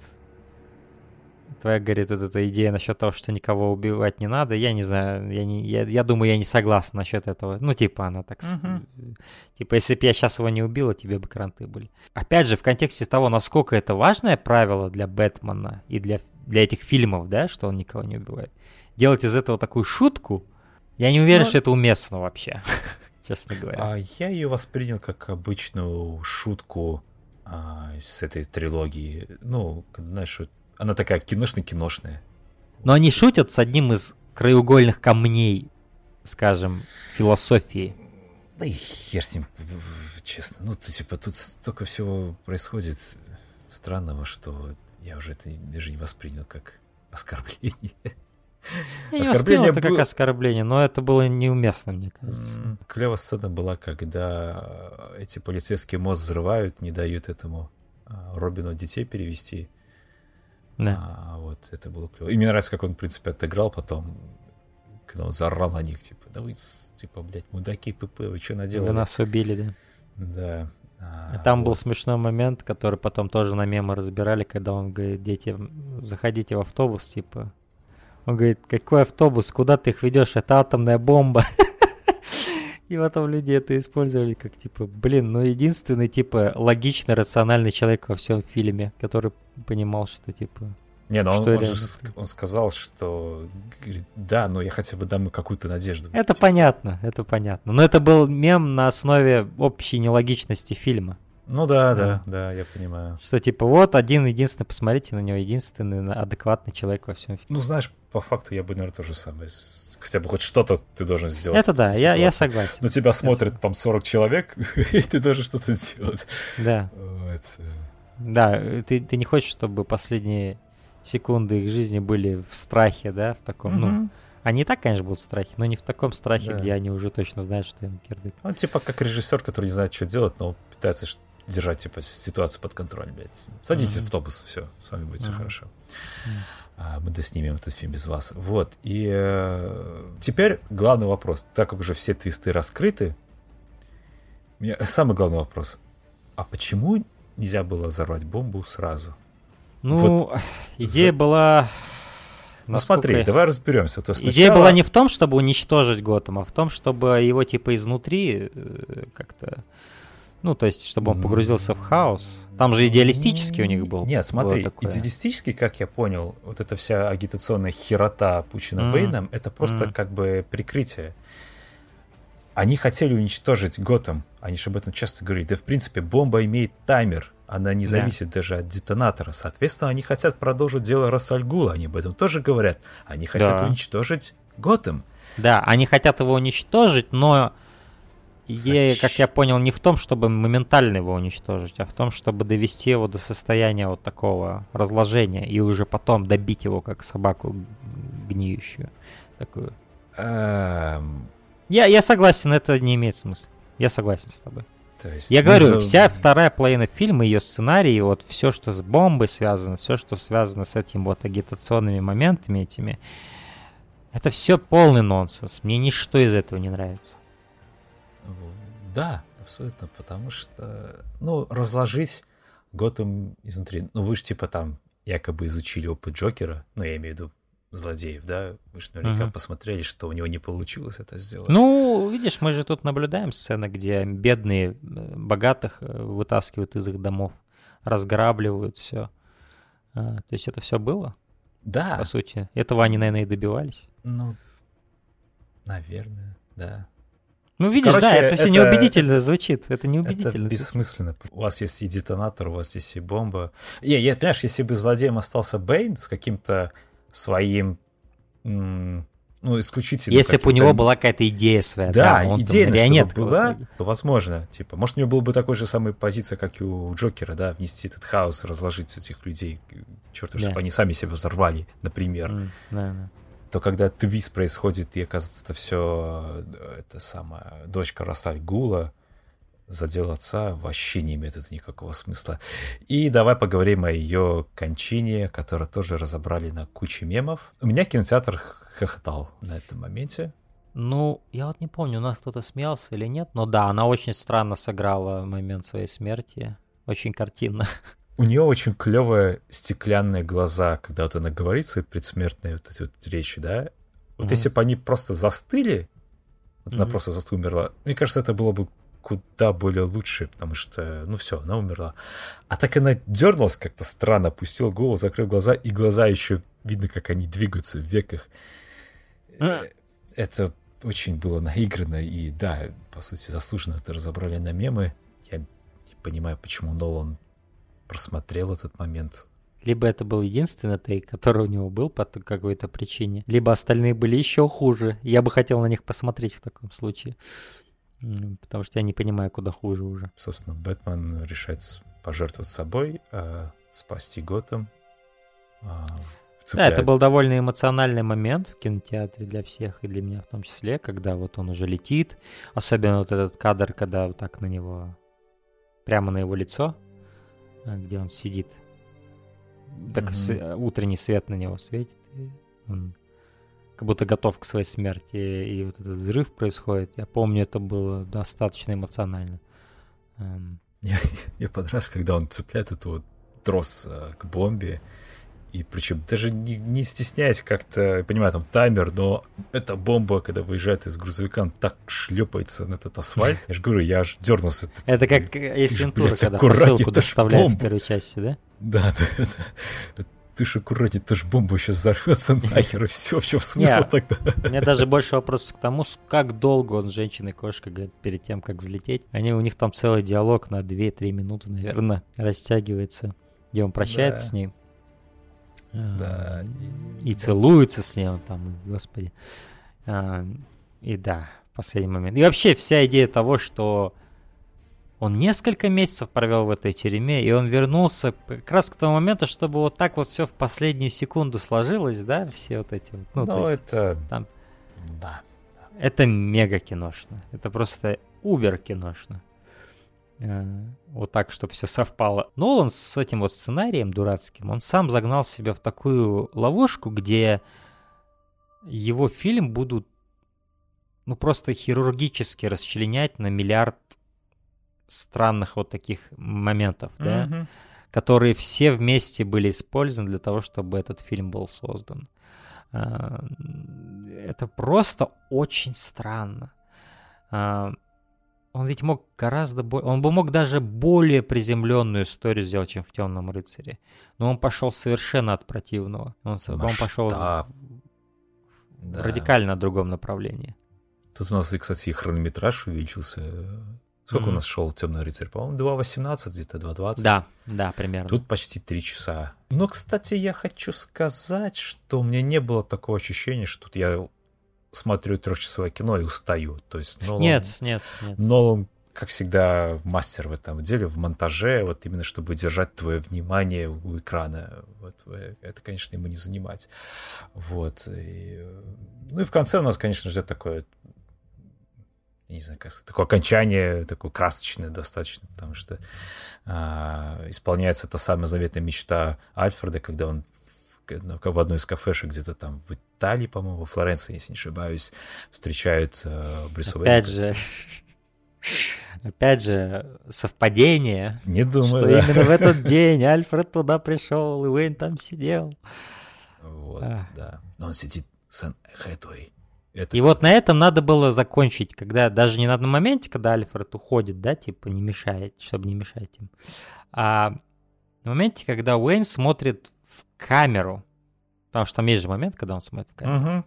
твоя, говорит, вот эта идея насчет того, что никого убивать не надо, я не знаю, я, не, я, я думаю, я не согласна насчет этого. Ну, типа, она так... Uh-huh. Типа, если бы я сейчас его не убила, тебе бы кранты были. Опять же, в контексте того, насколько это важное правило для Бэтмена и для, для этих фильмов, да, что он никого не убивает, делать из этого такую шутку, я не уверен, Но... Ну, что это уместно вообще, честно говоря. А я ее воспринял как обычную шутку а, с этой трилогии. Ну, знаешь, она такая киношно-киношная. Но они шутят с одним из краеугольных камней, скажем, философии. Да и хер с ним, честно. Ну, типа, тут столько всего происходит странного, что я уже это даже не воспринял как оскорбление. Я оскорбление это было... как оскорбление, но это было неуместно, мне кажется. Клевая сцена была, когда эти полицейские мост взрывают, не дают этому а, Робину детей перевести. Да. А, вот, это было клево. И мне нравится, как он, в принципе, отыграл потом, когда он заорал на них, типа, да вы, типа, блядь, мудаки тупые, вы что наделали? Вы нас убили, да. Да. А, Там вот. был смешной момент, который потом тоже на мемы разбирали, когда он говорит, дети, заходите в автобус, типа, он говорит, какой автобус, куда ты их ведешь, это атомная бомба. И потом люди это использовали как, типа, блин, ну единственный, типа, логичный, рациональный человек во всем фильме, который понимал, что, типа... Не, ну он, он же он сказал, что да, но я хотя бы дам какую-то надежду. Это типа. понятно, это понятно. Но это был мем на основе общей нелогичности фильма. Ну да, да, да, я понимаю. Что типа вот один единственный, посмотрите на него, единственный адекватный человек во всем фильме. Ну знаешь, по факту я бы, наверное, то же самое. Хотя бы хоть что-то ты должен сделать. Это да, я, я согласен. Но тебя смотрит там 40 человек, и ты должен что-то сделать. Да. Вот. Да, ты, ты не хочешь, чтобы последние секунды их жизни были в страхе, да, в таком, угу. ну, они и так, конечно, будут в страхе, но не в таком страхе, да. где они уже точно знают, что им кирдык. Он типа как режиссер, который не знает, что делать, но пытается держать типа ситуацию под контролем, блядь. Садитесь mm-hmm. в автобус, все, с вами будет mm-hmm. все хорошо. Mm-hmm. Мы доснимем этот фильм без вас. Вот. И э, теперь главный вопрос. Так как уже все твисты раскрыты, меня, самый главный вопрос. А почему нельзя было взорвать бомбу сразу? Ну, вот идея за... была... Ну смотри, я... давай разберемся. То сначала... Идея была не в том, чтобы уничтожить Готэм, а в том, чтобы его типа изнутри э, как-то ну, то есть, чтобы он погрузился в хаос. Там же идеалистический у них был. Нет, смотри, идеалистический, как я понял, вот эта вся агитационная херота Пучина mm. Бэйном, это просто mm. как бы прикрытие. Они хотели уничтожить Готэм, они же об этом часто говорили. Да, в принципе, бомба имеет таймер, она не зависит да. даже от детонатора. Соответственно, они хотят продолжить дело Рассальгула, они об этом тоже говорят. Они хотят да. уничтожить Готэм. Да, они хотят его уничтожить, но Идея, Зач... как я понял, не в том, чтобы моментально его уничтожить, а в том, чтобы довести его до состояния вот такого разложения и уже потом добить его, как собаку гниющую. Такую. Эм... Я, я согласен, это не имеет смысла. Я согласен с тобой. То есть, я говорю, нужно... вся вторая половина фильма, ее сценарий, вот все, что с бомбой связано, все, что связано с этим вот агитационными моментами этими, это все полный нонсенс. Мне ничто из этого не нравится. Да, абсолютно, потому что, ну, разложить Готэм изнутри. Ну, вы же типа там якобы изучили опыт Джокера, ну, я имею в виду злодеев, да? Вы же наверняка uh-huh. посмотрели, что у него не получилось это сделать. Ну, видишь, мы же тут наблюдаем сцены, где бедные э, богатых э, вытаскивают из их домов, разграбливают все. А, то есть это все было? Да. По сути. Этого они, наверное, и добивались. Ну, наверное, да. Ну, видишь, Короче, да, это все неубедительно звучит. Это неубедительно. Это бессмысленно. У вас есть и детонатор, у вас есть и бомба. Не, я, понимаешь, если бы злодеем остался Бэйн с каким-то своим ну, исключительно. Если бы у него была какая-то идея своя. Да, да идея чтобы была, то возможно. Типа, может, у него была бы такой же самая позиция, как и у Джокера, да, внести этот хаос, разложить этих людей, черт, да. чтобы они сами себя взорвали, например. Mm, да, да то когда твист происходит, и оказывается, это все это самая дочка Расаль Гула, задел отца, вообще не имеет это никакого смысла. И давай поговорим о ее кончине, которую тоже разобрали на куче мемов. У меня кинотеатр хохотал на этом моменте. Ну, я вот не помню, у нас кто-то смеялся или нет, но да, она очень странно сыграла момент своей смерти. Очень картинно. у нее очень клевые стеклянные глаза, когда вот она говорит свои предсмертные вот эти вот речи, да. Вот mm-hmm. если бы они просто застыли, вот mm-hmm. она просто застыла, умерла, мне кажется, это было бы куда более лучше, потому что, ну все, она умерла. А так она дернулась как-то странно, опустила голову, закрыла глаза, и глаза еще видно, как они двигаются в веках. Mm. Это очень было наиграно, и да, по сути, заслуженно это разобрали на мемы. Я не понимаю, почему Нолан просмотрел этот момент. Либо это был единственный тейк, который у него был по какой-то причине, либо остальные были еще хуже. Я бы хотел на них посмотреть в таком случае. Потому что я не понимаю, куда хуже уже. Собственно, Бэтмен решает пожертвовать собой, э, спасти Готэм. Э, Да, это был довольно эмоциональный момент в кинотеатре для всех, и для меня в том числе, когда вот он уже летит. Особенно вот этот кадр, когда вот так на него, прямо на его лицо, где он сидит. Так mm-hmm. утренний свет на него светит, и он как будто готов к своей смерти, и вот этот взрыв происходит. Я помню, это было достаточно эмоционально. Эм. Я, я понравился, когда он цепляет эту вот трос э, к бомбе, и причем даже не, не стесняясь как-то, понимаю, там таймер, но эта бомба, когда выезжает из грузовика, он так шлепается на этот асфальт. Я же говорю, я аж дернулся. Это как из Вентура, когда посылку доставляет в первой части, да? Да, да, да ты ж аккуратнее, то ж бомба сейчас взорвется нахер, и все, в чем смысл Нет, тогда? У меня даже больше вопросов к тому, как долго он с женщиной кошкой говорит перед тем, как взлететь. Они, у них там целый диалог на 2-3 минуты, наверное, растягивается, где он прощается да. с ним. Да. И, и целуется с ним там, господи. А, и да, последний момент. И вообще вся идея того, что он несколько месяцев провел в этой тюрьме, и он вернулся как раз к тому моменту, чтобы вот так вот все в последнюю секунду сложилось, да, все вот эти вот. Ну, ну есть, это... Там... Да. Это мега киношно. Это просто убер киношно. Э, вот так, чтобы все совпало. Нолан с этим вот сценарием дурацким, он сам загнал себя в такую ловушку, где его фильм будут ну просто хирургически расчленять на миллиард странных вот таких моментов, mm-hmm. да, которые все вместе были использованы для того, чтобы этот фильм был создан. А, это просто очень странно. Он ведь мог гораздо более... Он бы мог даже более приземленную историю сделать, чем в «Темном рыцаре». Но он пошел совершенно от противного. Он, он пошел в, да. радикально другом направлении. Тут у нас, кстати, и хронометраж увеличился Сколько mm-hmm. у нас шел Темный рыцарь? По-моему, 2.18, где-то 2.20. Да, да, примерно. Тут почти 3 часа. Но, кстати, я хочу сказать, что у меня не было такого ощущения, что тут я смотрю трехчасовое кино и устаю. То есть Нолан, нет, нет, нет. Нолан, как всегда, мастер в этом деле, в монтаже, вот именно чтобы держать твое внимание у экрана. Вот, это, конечно, ему не занимать. Вот. И, ну и в конце у нас, конечно же, такое не знаю, как сказать, такое окончание, такое красочное достаточно, потому что а, исполняется та самая заветная мечта Альфреда, когда он в, в одной из кафешек где-то там в Италии, по-моему, во Флоренции, если не ошибаюсь, встречают э, Брюса Опять же, опять же, совпадение. Не думаю, Что да. именно в этот день Альфред туда пришел, и Уэйн там сидел. Вот, а. да. Но он сидит с Энн Хэдуэй. Это и вот на этом надо было закончить, когда даже не на одном моменте, когда Альфред уходит, да, типа не мешает, чтобы не мешать им, а на моменте, когда Уэйн смотрит в камеру, потому что там есть же момент, когда он смотрит в камеру. Угу.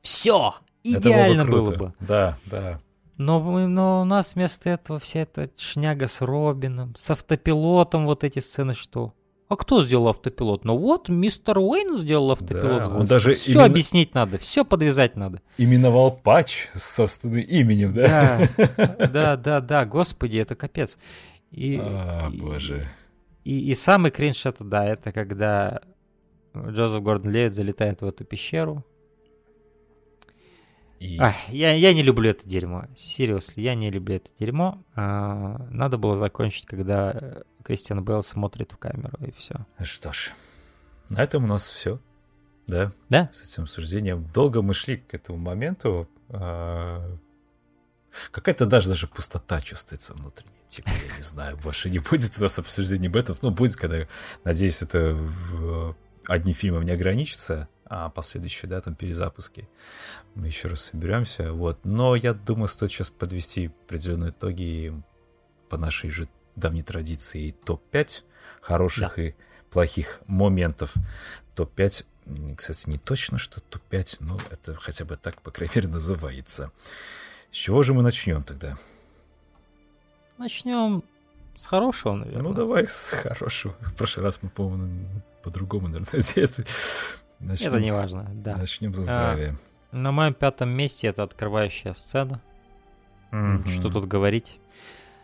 Все, идеально было, было бы. Да, да. Но, но у нас вместо этого вся эта шняга с Робином, с автопилотом вот эти сцены, что а кто сделал автопилот? Ну вот, мистер Уэйн сделал автопилот. Да, он даже все именно... объяснить надо, все подвязать надо. Именовал патч с собственным именем, да? Да, да, да, да, господи, это капец. И, а, и, боже. И, и самый кринж это, да, это когда Джозеф Гордон Левит залетает в эту пещеру, и... А, я, я не люблю это дерьмо. Серьезно, я не люблю это дерьмо. А, надо было закончить, когда э, Кристиан Белл смотрит в камеру, и все. Что ж, на этом у нас все. Да? Да. С этим обсуждением. Долго мы шли к этому моменту. А... Какая-то даже, даже пустота чувствуется внутренне. Типа, я не знаю, больше не будет у нас обсуждений Бэтменов. Ну, будет, когда, надеюсь, это в одним фильмом не ограничится, а последующие, да, там перезапуски. Мы еще раз соберемся, вот. Но я думаю, стоит сейчас подвести определенные итоги по нашей же давней традиции топ-5 хороших да. и плохих моментов. Топ-5, кстати, не точно, что топ-5, но это хотя бы так, по крайней мере, называется. С чего же мы начнем тогда? Начнем с хорошего, наверное. Ну, давай с хорошего. В прошлый раз мы, по-моему, по-другому, наверное, действовали. Начнем это не важно, да. Начнем за здравие. А, на моем пятом месте это открывающая сцена. Mm-hmm. Что тут говорить?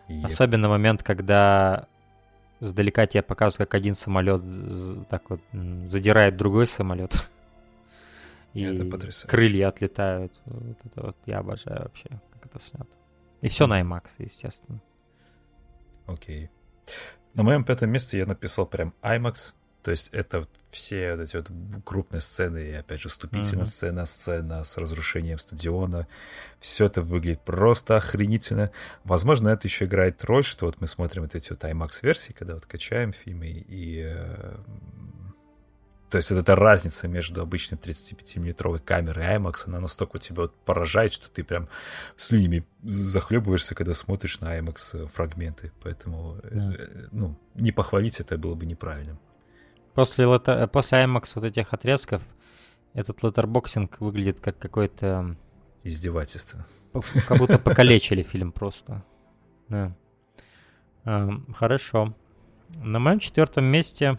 Yep. Особенно момент, когда сдалека тебе показывают, как один самолет так вот задирает другой самолет. И это потрясающе. крылья отлетают. Вот это вот я обожаю вообще, как это снято. И все на IMAX, естественно. Окей. На моем пятом месте я написал прям IMAX. То есть это все вот эти вот крупные сцены, и опять же вступительная mm-hmm. сцена, сцена с разрушением стадиона. Все это выглядит просто охренительно. Возможно, это еще играет роль, что вот мы смотрим вот эти вот IMAX-версии, когда вот качаем фильмы, и э, то есть вот эта разница между обычной 35-миллиметровой камерой и IMAX, она настолько тебя вот поражает, что ты прям слюнями захлебываешься, когда смотришь на IMAX фрагменты. Поэтому, да. э, ну, не похвалить это было бы неправильным. После, лета... после IMAX вот этих отрезков этот letterboxing выглядит как какое-то... Издевательство. Как будто покалечили фильм просто. Да. Хорошо. На моем четвертом месте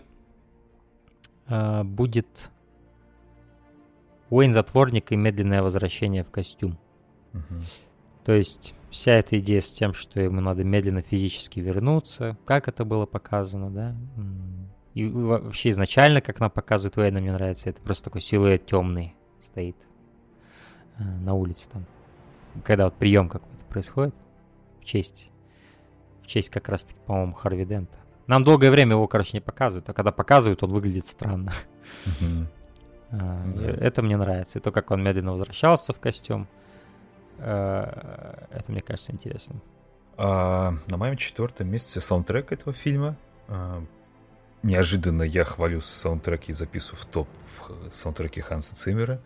э, будет Уэйн Затворник и медленное возвращение в костюм. Угу. То есть вся эта идея с тем, что ему надо медленно физически вернуться, как это было показано, да. И вообще изначально, как нам показывают Уэйна, мне нравится, это просто такой силуэт темный стоит э, на улице там. Когда вот прием какой-то происходит в честь, в честь как раз-таки, по-моему, Харви Дента. Нам долгое время его, короче, не показывают, а когда показывают, он выглядит странно. Uh, это мне нравится. И то, как он медленно возвращался в костюм, uh, это, мне кажется, интересно. Uh, на моем четвертом месте саундтрек этого фильма. Неожиданно я хвалю саундтреки и записываю в топ в саундтреки Ханса Циммера.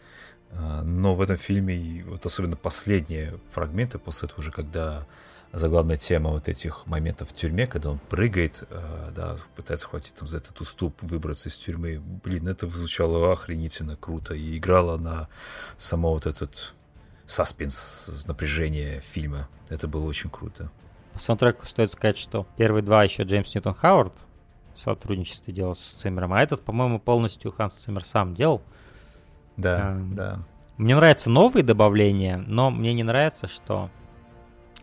Но в этом фильме, вот особенно последние фрагменты после этого уже, когда заглавная тема вот этих моментов в тюрьме, когда он прыгает, э, да, пытается хватить там за этот уступ, выбраться из тюрьмы. Блин, это звучало охренительно круто и играло на само вот этот саспенс, напряжение фильма. Это было очень круто. По саундтреку стоит сказать, что первые два еще Джеймс Ньютон Хауард в сотрудничестве делал с Циммером, а этот, по-моему, полностью Ханс Циммер сам делал. Да, а, да. Мне нравятся новые добавления, но мне не нравится, что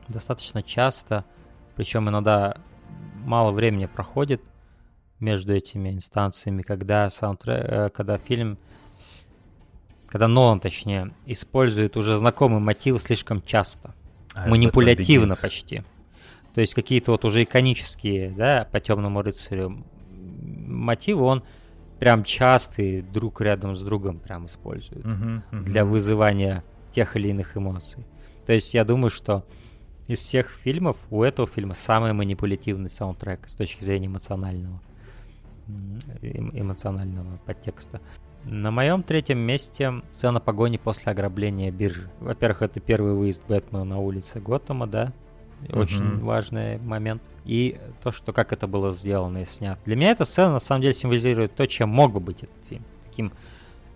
достаточно часто, причем иногда мало времени проходит между этими инстанциями, когда саундтрек, э, когда фильм, когда Нолан, точнее, использует уже знакомый мотив слишком часто, а, манипулятивно почти. То есть какие-то вот уже иконические, да, по темному рыцарю мотивы он прям частый друг рядом с другом прям использует uh-huh, uh-huh. для вызывания тех или иных эмоций. То есть я думаю, что из всех фильмов у этого фильма самый манипулятивный саундтрек с точки зрения эмоционального эмоционального подтекста. На моем третьем месте сцена погони после ограбления биржи. Во-первых, это первый выезд Бэтмена на улице Готэма, да, очень mm-hmm. важный момент. И то, что как это было сделано и снято. Для меня эта сцена на самом деле символизирует то, чем мог бы быть этот фильм. Таким,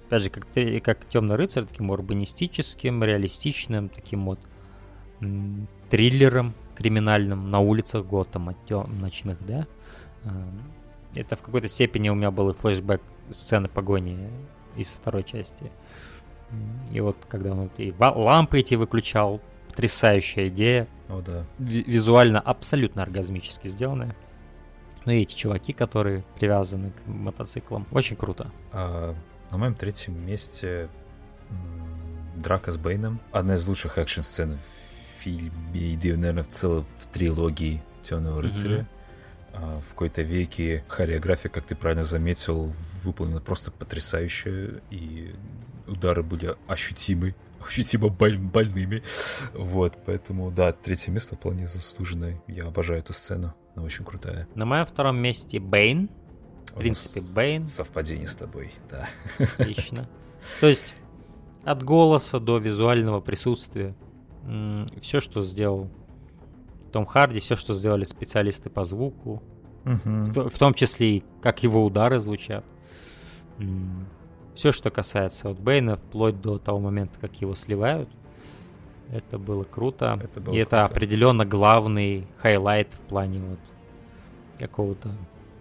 опять же, как, как Темный рыцарь, таким урбанистическим, реалистичным, таким вот триллером криминальным на улицах Готэма, тем, ночных, да. Эм, это в какой-то степени у меня был и флешбэк сцены погони из второй части. И вот когда он и лампы эти выключал, потрясающая идея. О, да. визуально абсолютно оргазмически сделанная. Ну и эти чуваки, которые привязаны к мотоциклам. Очень круто. А, на моем третьем месте драка с Бейном. Одна из лучших экшн-сцен в фильме, и, наверное, в целом в трилогии Темного рыцаря. Mm-hmm. В какой-то веке хореография, как ты правильно заметил, выполнена просто потрясающе. И удары были ощутимы, ощутимо боль, больными. Вот, поэтому, да, третье место вполне заслуженное. Я обожаю эту сцену, она очень крутая. На моем втором месте Бэйн. В принципе, Бэйн. Совпадение с тобой, да. Отлично. То есть от голоса до визуального присутствия. Все, что сделал том Харди, все, что сделали специалисты по звуку, угу. в, том числе и как его удары звучат. Все, что касается от Бейна, вплоть до того момента, как его сливают, это было круто. Это было и круто. это определенно главный highlight в плане вот какого-то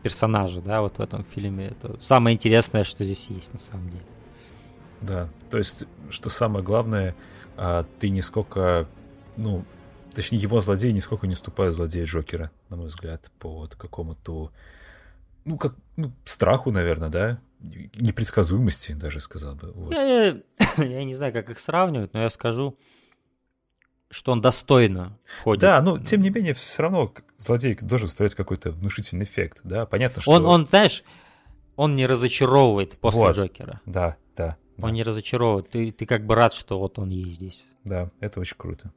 персонажа, да, вот в этом фильме. Это самое интересное, что здесь есть на самом деле. Да, то есть, что самое главное, ты нисколько, ну, точнее, его злодей нисколько не ступает злодея Джокера, на мой взгляд, по вот какому-то, ну, как, ну, страху, наверное, да, непредсказуемости, даже сказал бы. Вот. Я, я, я не знаю, как их сравнивать, но я скажу, что он достойно ходит. Да, ну, тем не менее, все равно злодей должен ставить какой-то внушительный эффект, да, понятно, что... Он, он знаешь, он не разочаровывает после вот. Джокера. Да, да. Он не разочаровывает. Ты, ты как бы рад, что вот он есть здесь. Да, это очень круто.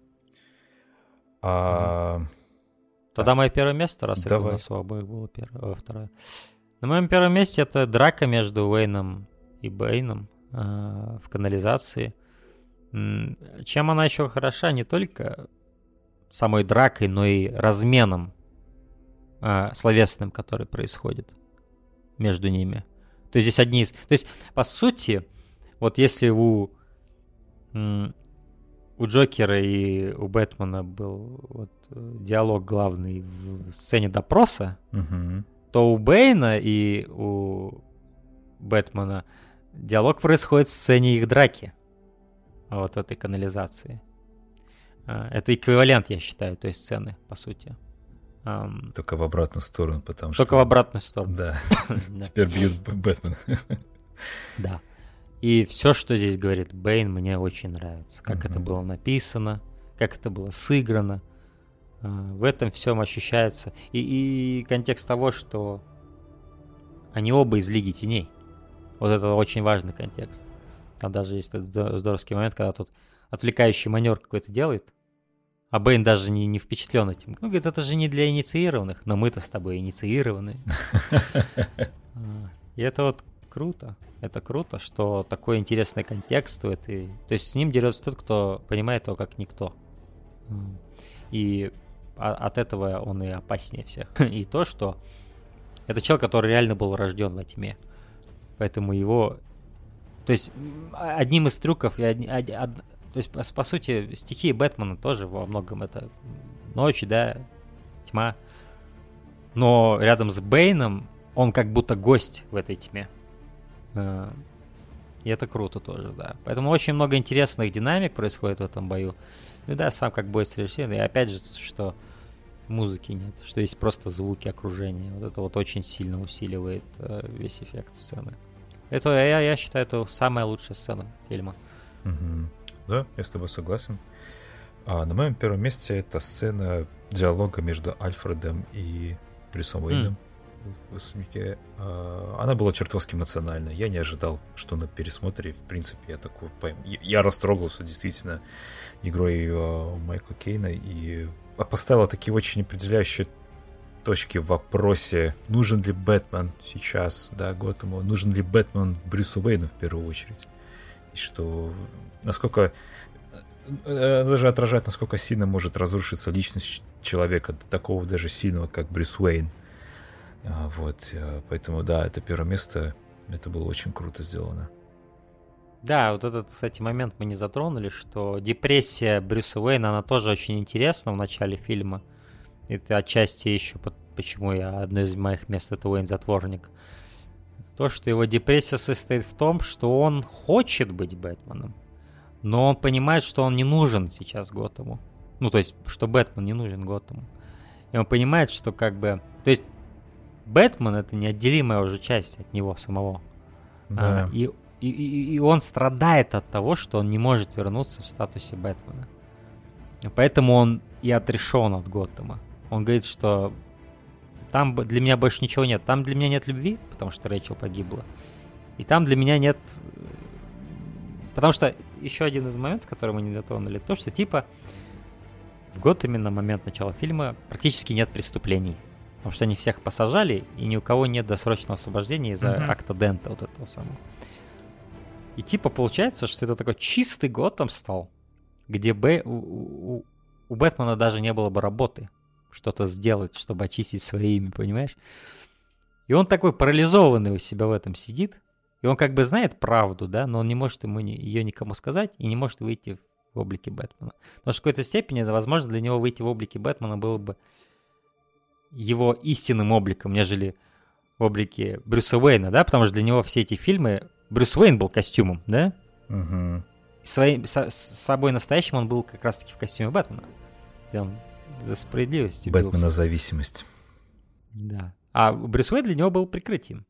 А... Тогда да. мое первое место, раз Давай. это у нас у обоих было первое, второе. На моем первом месте это драка между Уэйном и Бэйном э, в канализации. Чем она еще хороша не только самой дракой, но и разменом э, словесным, который происходит между ними. То есть здесь одни из... То есть, по сути, вот если у, у Джокера и у Бэтмена был вот э, диалог главный в сцене допроса, угу. то у Бэйна и у Бэтмена диалог происходит в сцене их драки. Вот этой канализации. А, это эквивалент, я считаю, той сцены, по сути. Только в обратную сторону, потому что... Только в обратную сторону. Да. Теперь бьют Бэтмен. Да. И все, что здесь говорит Бэйн, мне очень нравится. Как это было написано, как это было сыграно. А, в этом всем ощущается. И, и контекст того, что они оба из Лиги Теней. Вот это очень важный контекст. Там даже есть этот здоровский момент, когда тут отвлекающий манер какой-то делает, а Бэйн даже не, не впечатлен этим. Ну, говорит, это же не для инициированных, но мы-то с тобой инициированы. А, и это вот круто. Это круто, что такой интересный контекст этой... То есть с ним дерется тот, кто понимает его как никто. И от этого он и опаснее всех. И то, что это человек, который реально был рожден во тьме. Поэтому его... То есть одним из трюков, и од, од, то есть по, по сути стихии Бэтмена тоже во многом это ночь, да, тьма. Но рядом с Бэйном он как будто гость в этой тьме. Э, и это круто тоже, да. Поэтому очень много интересных динамик происходит в этом бою. Ну да, сам как бой совершен. И опять же, что музыки нет, что есть просто звуки окружения. Вот это вот очень сильно усиливает э, весь эффект сцены. Это я, я считаю, это самая лучшая сцена фильма. Угу. Да, я с тобой согласен. А на моем первом месте это сцена диалога между Альфредом и Брюсом Уэйном. Mm в «Восьмике», а, она была чертовски эмоциональная. Я не ожидал, что на пересмотре, в принципе, я такой... Я растрогался действительно игрой а, Майкла Кейна и поставила такие очень определяющие точки в вопросе, нужен ли Бэтмен сейчас, да, Готэму, нужен ли Бэтмен Брюсу Уэйну в первую очередь. И что, насколько э, даже отражает, насколько сильно может разрушиться личность человека, такого даже сильного, как Брюс Уэйн. А, вот, э, поэтому, да, это первое место, это было очень круто сделано. Да, вот этот, кстати, момент мы не затронули, что депрессия Брюса Уэйна, она тоже очень интересна в начале фильма. Это отчасти еще почему я одно из моих мест это Уэйн затворник. то, что его депрессия состоит в том, что он хочет быть Бэтменом, но он понимает, что он не нужен сейчас Готэму. Ну, то есть, что Бэтмен не нужен Готэму. И он понимает, что как бы... То есть, Бэтмен это неотделимая уже часть от него самого. Да. А, и, и, и он страдает от того, что он не может вернуться в статусе Бэтмена. Поэтому он и отрешен от Готэма. Он говорит, что там для меня больше ничего нет. Там для меня нет любви, потому что Рэйчел погибла. И там для меня нет Потому что еще один из моментов, который мы не затронули, то, что типа в год именно момент начала фильма практически нет преступлений. Потому что они всех посажали, и ни у кого нет досрочного освобождения из-за uh-huh. акта Дента вот этого самого. И типа получается, что это такой чистый год там стал, где Б... у, у, у Бэтмена даже не было бы работы что-то сделать, чтобы очистить свое имя, понимаешь? И он такой парализованный у себя в этом сидит, и он как бы знает правду, да, но он не может ему не, ее никому сказать и не может выйти в облике Бэтмена. Потому что в какой-то степени, возможно, для него выйти в облике Бэтмена было бы его истинным обликом, нежели в облике Брюса Уэйна, да, потому что для него все эти фильмы Брюс Уэйн был костюмом, да? Угу. Своим, с, с собой настоящим он был как раз-таки в костюме Бэтмена. Он за справедливость Бэтмена зависимость. Да. А Брюс Уэйн для него был прикрытием.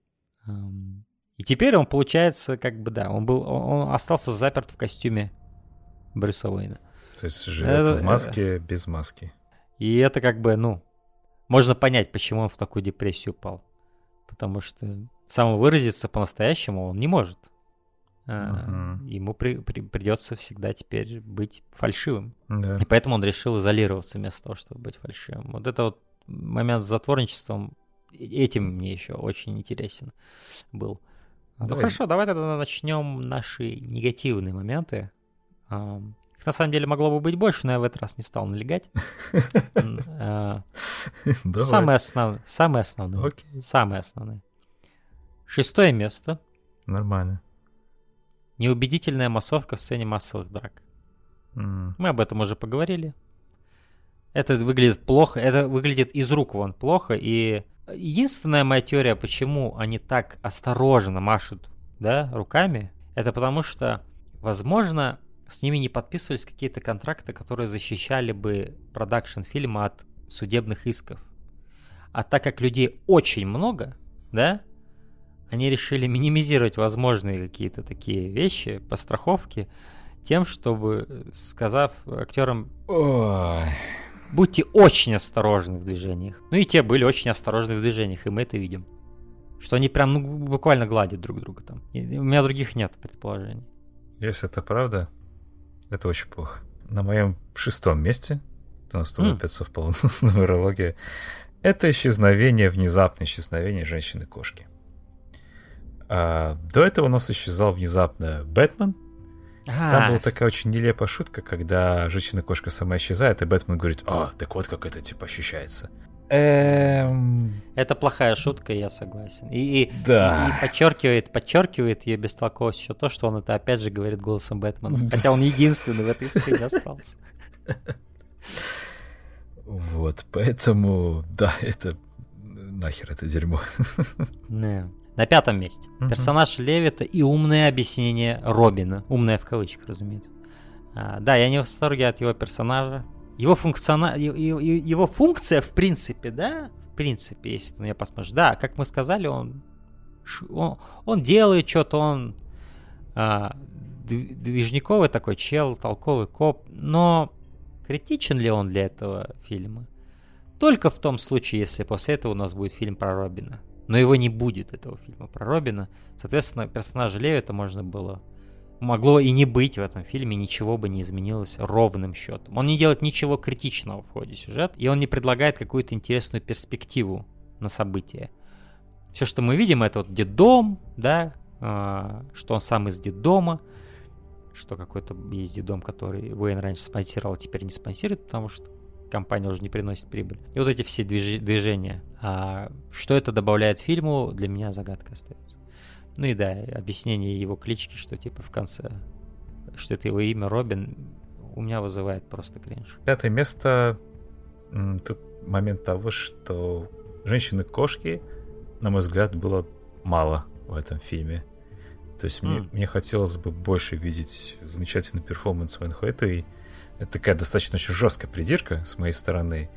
И теперь он, получается, как бы, да, он был, он остался заперт в костюме Брюса Уэйна. То есть живет это, в маске это... без маски. И это как бы, ну, можно понять, почему он в такую депрессию упал. Потому что самовыразиться по-настоящему он не может. Uh-huh. Ему при, при, придется всегда теперь быть фальшивым. Yeah. И поэтому он решил изолироваться вместо того, чтобы быть фальшивым. Вот это вот момент с затворничеством, этим мне еще очень интересен был. Ну, давай. Ну хорошо, давай тогда начнем наши негативные моменты. Их на самом деле могло бы быть больше, но я в этот раз не стал налегать. Самые основные. Самые основные. Самые основные. Шестое место. Нормально. Неубедительная массовка в сцене массовых драк. Мы об этом уже поговорили. Это выглядит плохо, это выглядит из рук вон плохо, и единственная моя теория, почему они так осторожно машут, да, руками, это потому что, возможно, с ними не подписывались какие-то контракты, которые защищали бы продакшн фильма от судебных исков. А так как людей очень много, да, они решили минимизировать возможные какие-то такие вещи по страховке тем, чтобы, сказав актерам, Ой. будьте очень осторожны в движениях. Ну и те были очень осторожны в движениях, и мы это видим. Что они прям ну, буквально гладят друг друга там. И у меня других нет предположений. Если это правда, это очень плохо. На моем шестом месте, у нас тобой mm. опять совпала нумерология, это исчезновение, внезапное исчезновение женщины-кошки. А, до этого у нас исчезал внезапно Бэтмен. А-а-а. Там была такая очень нелепая шутка, когда женщина-кошка сама исчезает, и Бэтмен говорит, а, так вот как это типа ощущается. Эм... Это плохая шутка, я согласен. И, и, да. и, и подчеркивает, подчеркивает ее бестолковость еще то, что он это опять же говорит голосом Бэтмена. Хотя он единственный в этой сцене остался. Вот, поэтому, да, это нахер это дерьмо. Не. На пятом месте. Персонаж Левита и умное объяснение Робина. Умное в кавычках, разумеется. А, да, я не в восторге от его персонажа его, функциона... его функция, в принципе, да, в принципе, если на нее посмотришь, да, как мы сказали, он, он, он делает что-то, он а, движниковый такой чел, толковый коп, но критичен ли он для этого фильма? Только в том случае, если после этого у нас будет фильм про Робина. Но его не будет, этого фильма про Робина. Соответственно, персонажа Левита можно было могло и не быть в этом фильме, ничего бы не изменилось ровным счетом. Он не делает ничего критичного в ходе сюжета, и он не предлагает какую-то интересную перспективу на события. Все, что мы видим, это вот детдом, да, э, что он сам из детдома, что какой-то есть детдом, который Уэйн раньше спонсировал, а теперь не спонсирует, потому что компания уже не приносит прибыль. И вот эти все движ- движения. А что это добавляет фильму, для меня загадка остается. Ну и да, объяснение его клички, что типа в конце, что это его имя Робин, у меня вызывает просто кринж. Пятое место. Тут момент того, что женщины-кошки, на мой взгляд, было мало в этом фильме. То есть mm. мне, мне хотелось бы больше видеть замечательный перформанс Уэн Хэтэуэй. Это такая достаточно очень жесткая придирка с моей стороны.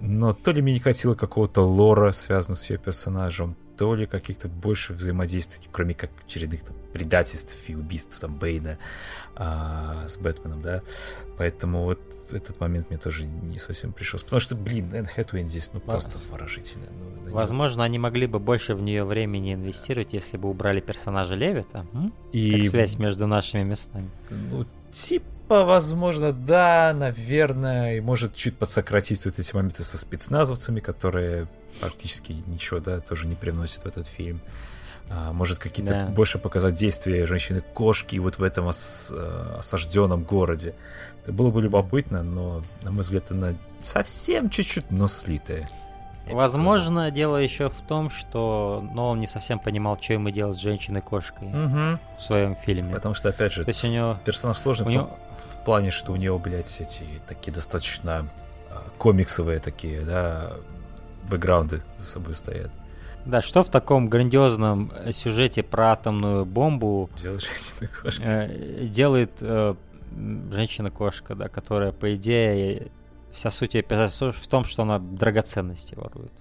Но то ли мне не хватило какого-то лора, связанного с ее персонажем, то ли каких-то больше взаимодействий, кроме как очередных там, предательств и убийств там Бейна а, с Бэтменом, да. Поэтому вот этот момент мне тоже не совсем пришелся. Потому что, блин, Энн Хэтуэйн здесь ну просто поражительно. Ну, Возможно, не... они могли бы больше в нее времени инвестировать, если бы убрали персонажа Левита. И... Как связь между нашими местами. Ну, типа, возможно, да, наверное. И может чуть подсократить вот эти моменты со спецназовцами, которые практически ничего, да, тоже не приносят в этот фильм. А, может какие-то да. больше показать действия женщины-кошки вот в этом ос, э, осажденном городе. Это было бы любопытно, но, на мой взгляд, она совсем чуть-чуть, но слитая. Возможно, дело еще в том, что но он не совсем понимал, что ему делать с женщиной-кошкой угу. в своем фильме. Потому что, опять же, То есть у него... персонаж сложный у в, том, него... в плане, что у него, блядь, эти такие достаточно а, комиксовые такие, да, бэкграунды за собой стоят. Да, что в таком грандиозном сюжете про атомную бомбу делает женщина-кошка? Э, делает э, женщина-кошка, да, которая, по идее, вся суть эпизода в том, что она драгоценности ворует.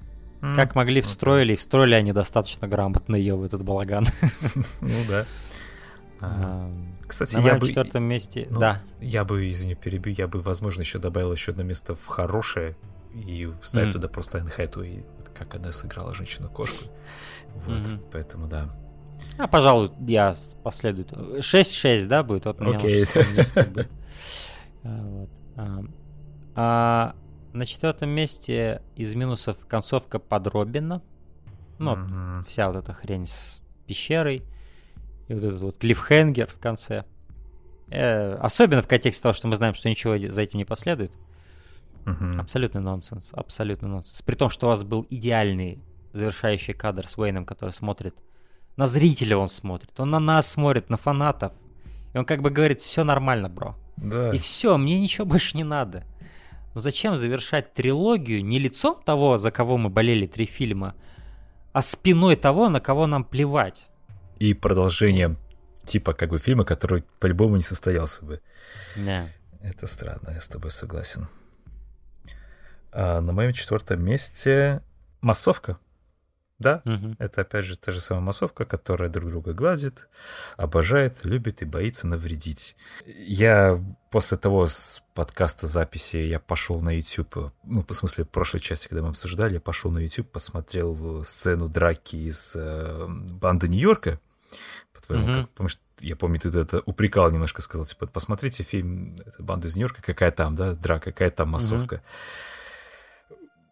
Mm, как могли встроили, okay. встроили они достаточно грамотно ее в этот балаган. Ну да. А, Кстати, я бы... четвертом месте, ну, да. Я бы, извини, перебью, я бы, возможно, еще добавил еще одно место в хорошее и вставил туда просто Энхайту и как она сыграла женщину-кошку. Вот, mm-hmm. поэтому да. А, пожалуй, я последую. 6-6, да, будет? Вот Окей. Okay. вот. а, а, на четвертом месте из минусов концовка под Робина. Ну, mm-hmm. вся вот эта хрень с пещерой. И вот этот вот клиффхенгер в конце. Э, особенно в контексте того, что мы знаем, что ничего за этим не последует. Угу. Абсолютный нонсенс, абсолютный нонсенс. При том, что у вас был идеальный завершающий кадр с Уэйном, который смотрит на зрителя он смотрит, он на нас смотрит, на фанатов. И он как бы говорит, все нормально, бро. Да. И все, мне ничего больше не надо. Но зачем завершать трилогию не лицом того, за кого мы болели три фильма, а спиной того, на кого нам плевать? И продолжением типа как бы фильма, который по-любому не состоялся бы. Да. Это странно, я с тобой согласен. А на моем четвертом месте массовка. Да, угу. это опять же та же самая массовка, которая друг друга гладит, обожает, любит и боится навредить. Я после того с подкаста записи я пошел на YouTube, ну, по смысле, в прошлой части, когда мы обсуждали, я пошел на YouTube, посмотрел сцену драки из э, банды Нью-Йорка, по-твоему, угу. как, потому что я помню, ты это упрекал немножко, сказал, типа, посмотрите фильм «Банда из Нью-Йорка», какая там, да, драка, какая там массовка. Угу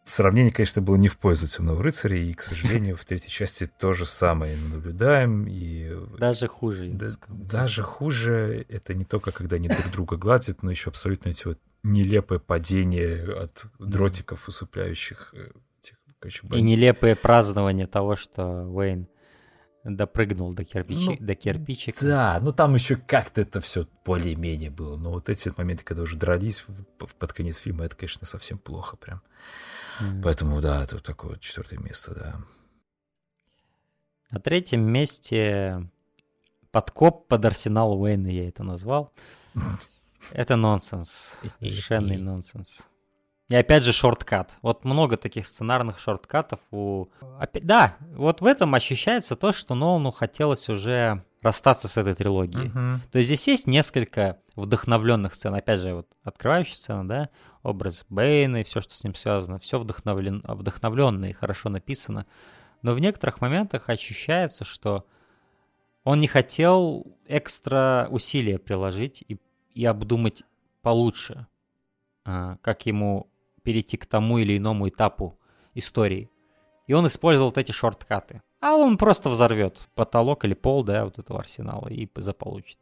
сравнение, конечно, было не в пользу Темного рыцаря, и, к сожалению, в третьей части то же самое наблюдаем. И... Даже хуже. Да, даже хуже это не только когда они друг друга гладят, но еще абсолютно эти вот нелепое падение от дротиков, усыпляющих э, этих, короче, И нелепое празднование того, что Уэйн допрыгнул до, кирпичи, ну, до кирпичика. Да, ну там еще как-то это все более-менее было. Но вот эти моменты, когда уже дрались под конец фильма, это, конечно, совсем плохо прям. Mm. Поэтому, да, это такое вот четвертое место, да. На третьем месте подкоп под Арсенал Уэйна, я это назвал. Это нонсенс. Совершенный нонсенс. И опять же шорткат. Вот много таких сценарных шорткатов у... Опять... Да, вот в этом ощущается то, что Нолану хотелось уже расстаться с этой трилогией. Uh-huh. То есть здесь есть несколько вдохновленных сцен. Опять же, вот открывающая сцена, да, образ Бэйна и все, что с ним связано, все вдохновлен, вдохновленно и хорошо написано. Но в некоторых моментах ощущается, что он не хотел экстра усилия приложить и, и обдумать получше, а, как ему перейти к тому или иному этапу истории. И он использовал вот эти шорткаты. А он просто взорвет потолок или пол, да, вот этого арсенала и заполучит.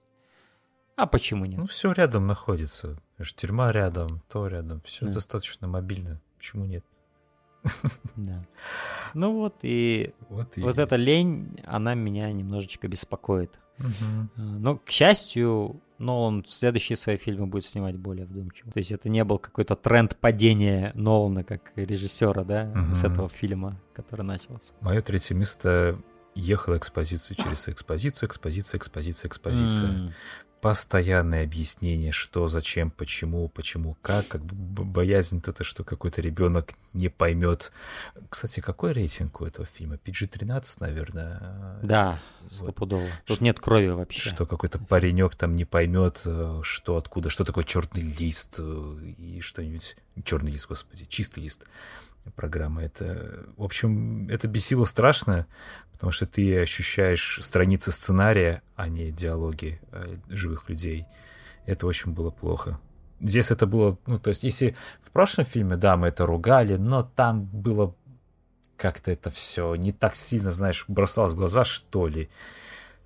А почему нет? Ну, все рядом находится. Тюрьма рядом, то рядом. Все да. достаточно мобильно. Почему нет? Да. Ну вот и вот, и... вот эта лень, она меня немножечко беспокоит. Угу. Но, к счастью, Нолан в следующие свои фильмы будет снимать более вдумчиво. То есть это не был какой-то тренд падения Нолана как режиссера, да, угу. с этого фильма, который начался. Мое третье место ехала экспозиция через экспозицию, экспозиция, экспозиция, экспозиция. Mm. Постоянное объяснение, что, зачем, почему, почему, как, как бы боязнь это, что какой-то ребенок не поймет. Кстати, какой рейтинг у этого фильма? PG-13, наверное. Да, стопудово. Вот. Тут нет крови вообще. Что какой-то паренек там не поймет, э, что откуда, что такое черный лист э, и что-нибудь. Черный лист, господи, чистый лист программы. Это, в общем, это бесило страшно, потому что ты ощущаешь страницы сценария, а не диалоги э, живых людей. Это очень было плохо. Здесь это было, ну, то есть, если в прошлом фильме, да, мы это ругали, но там было как-то это все не так сильно, знаешь, бросалось в глаза, что ли.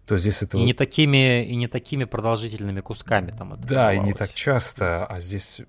То здесь это... И не такими, и не такими продолжительными кусками там это Да, и не так часто, а здесь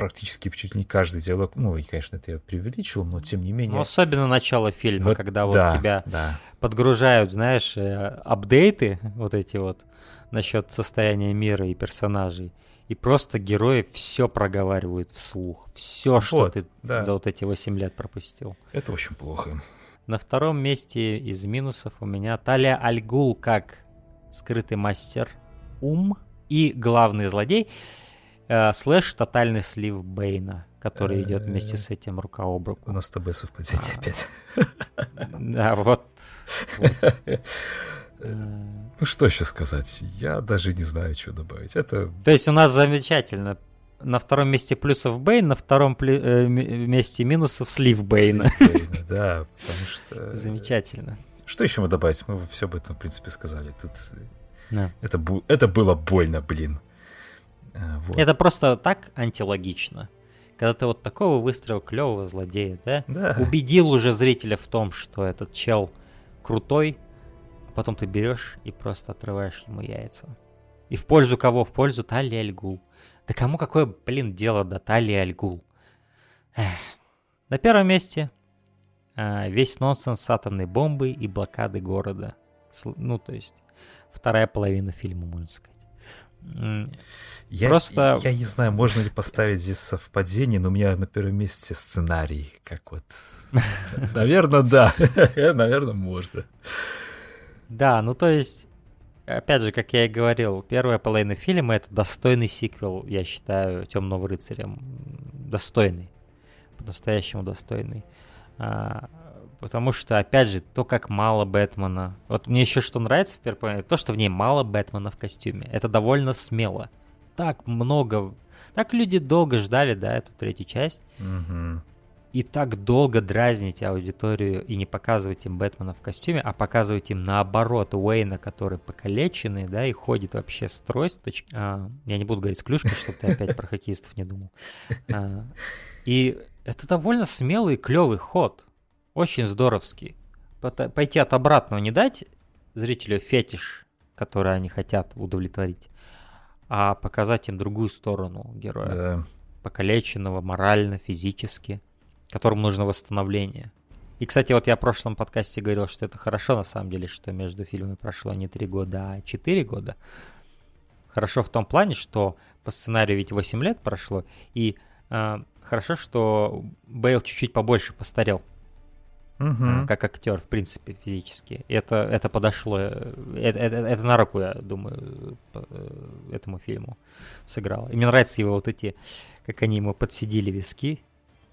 практически чуть не каждый диалог, ну, и, конечно, это я преувеличил, но тем не менее... Ну, особенно начало фильма, вот, когда вот да, тебя да. подгружают, знаешь, э, апдейты вот эти вот насчет состояния мира и персонажей. И просто герои все проговаривают вслух. Все, вот, что ты да. за вот эти 8 лет пропустил. Это очень плохо. На втором месте из минусов у меня Талия Альгул как скрытый мастер ум и главный злодей. Э, слэш тотальный слив Бейна, который идет вместе с этим рука об руку. У нас с тобой совпадение а. опять. Да, вот. Ну что еще сказать? Я даже не знаю, что добавить. Это... То есть у нас замечательно. На втором месте плюсов Бейн, на втором э, месте минусов слив Бейна. да, потому что... Замечательно. Что еще мы добавить? Мы все об этом, в принципе, сказали. Тут это, это было больно, блин. А, вот. Это просто так антилогично. Когда ты вот такого выстрел клевого злодея, да? да? Убедил уже зрителя в том, что этот чел крутой, а потом ты берешь и просто отрываешь ему яйца. И в пользу кого? В пользу Тали Альгул. Да кому какое, блин, дело до Тали Альгул? Эх. На первом месте а, весь нонсенс с атомной бомбой и блокады города. Ну, то есть, вторая половина фильма, можно сказать. Я, Просто... Я, я не знаю, можно ли поставить здесь совпадение, но у меня на первом месте сценарий, как вот... Наверное, да. Наверное, можно. Да, ну то есть, опять же, как я и говорил, первая половина фильма — это достойный сиквел, я считаю, «Темного рыцаря». Достойный. По-настоящему достойный. Потому что, опять же, то, как мало Бэтмена. Вот мне еще что нравится в первой то, что в ней мало Бэтмена в костюме. Это довольно смело. Так много... Так люди долго ждали, да, эту третью часть. Угу. И так долго дразнить аудиторию и не показывать им Бэтмена в костюме, а показывать им наоборот Уэйна, который покалеченный, да, и ходит вообще с тросточкой. А, я не буду говорить с клюшкой, чтобы ты опять про хоккеистов не думал. А, и это довольно смелый, клевый ход. Очень здоровский. Пойти от обратного не дать зрителю фетиш, который они хотят удовлетворить, а показать им другую сторону героя. Да. Покалеченного морально, физически, которому нужно восстановление. И, кстати, вот я в прошлом подкасте говорил, что это хорошо на самом деле, что между фильмами прошло не три года, а четыре года. Хорошо в том плане, что по сценарию ведь 8 лет прошло, и э, хорошо, что Бейл чуть-чуть побольше постарел угу. как актер, в принципе, физически. Это, это подошло, э, это, это, это на руку, я думаю, э, этому фильму сыграло. И мне нравятся его вот эти, как они ему подсидели виски,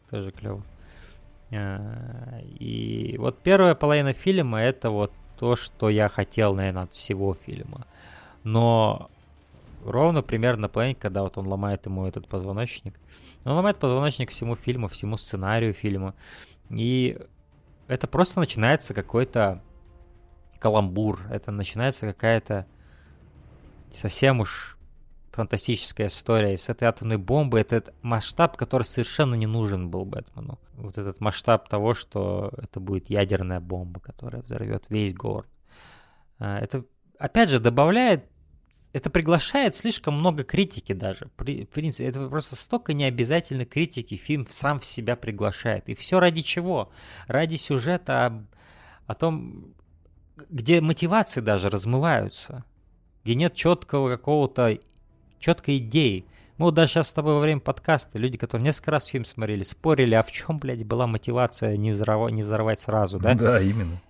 тоже клево. И вот первая половина фильма это вот то, что я хотел, наверное, от всего фильма. Но ровно примерно на половине, когда вот он ломает ему этот позвоночник, он ломает позвоночник всему фильму, всему сценарию фильма. И это просто начинается какой-то каламбур, это начинается какая-то совсем уж фантастическая история. И с этой атомной бомбой это масштаб, который совершенно не нужен был Бэтмену. Вот этот масштаб того, что это будет ядерная бомба, которая взорвет весь город. А, это, опять же, добавляет это приглашает слишком много критики даже. При, в принципе, это просто столько необязательной критики фильм сам в себя приглашает. И все ради чего? Ради сюжета о, о том, где мотивации даже размываются, где нет четкого какого-то, четкой идеи. Мы вот даже сейчас с тобой во время подкаста, люди, которые несколько раз фильм смотрели, спорили, а в чем, блядь, была мотивация не взорвать, не взорвать сразу, да? Да, именно.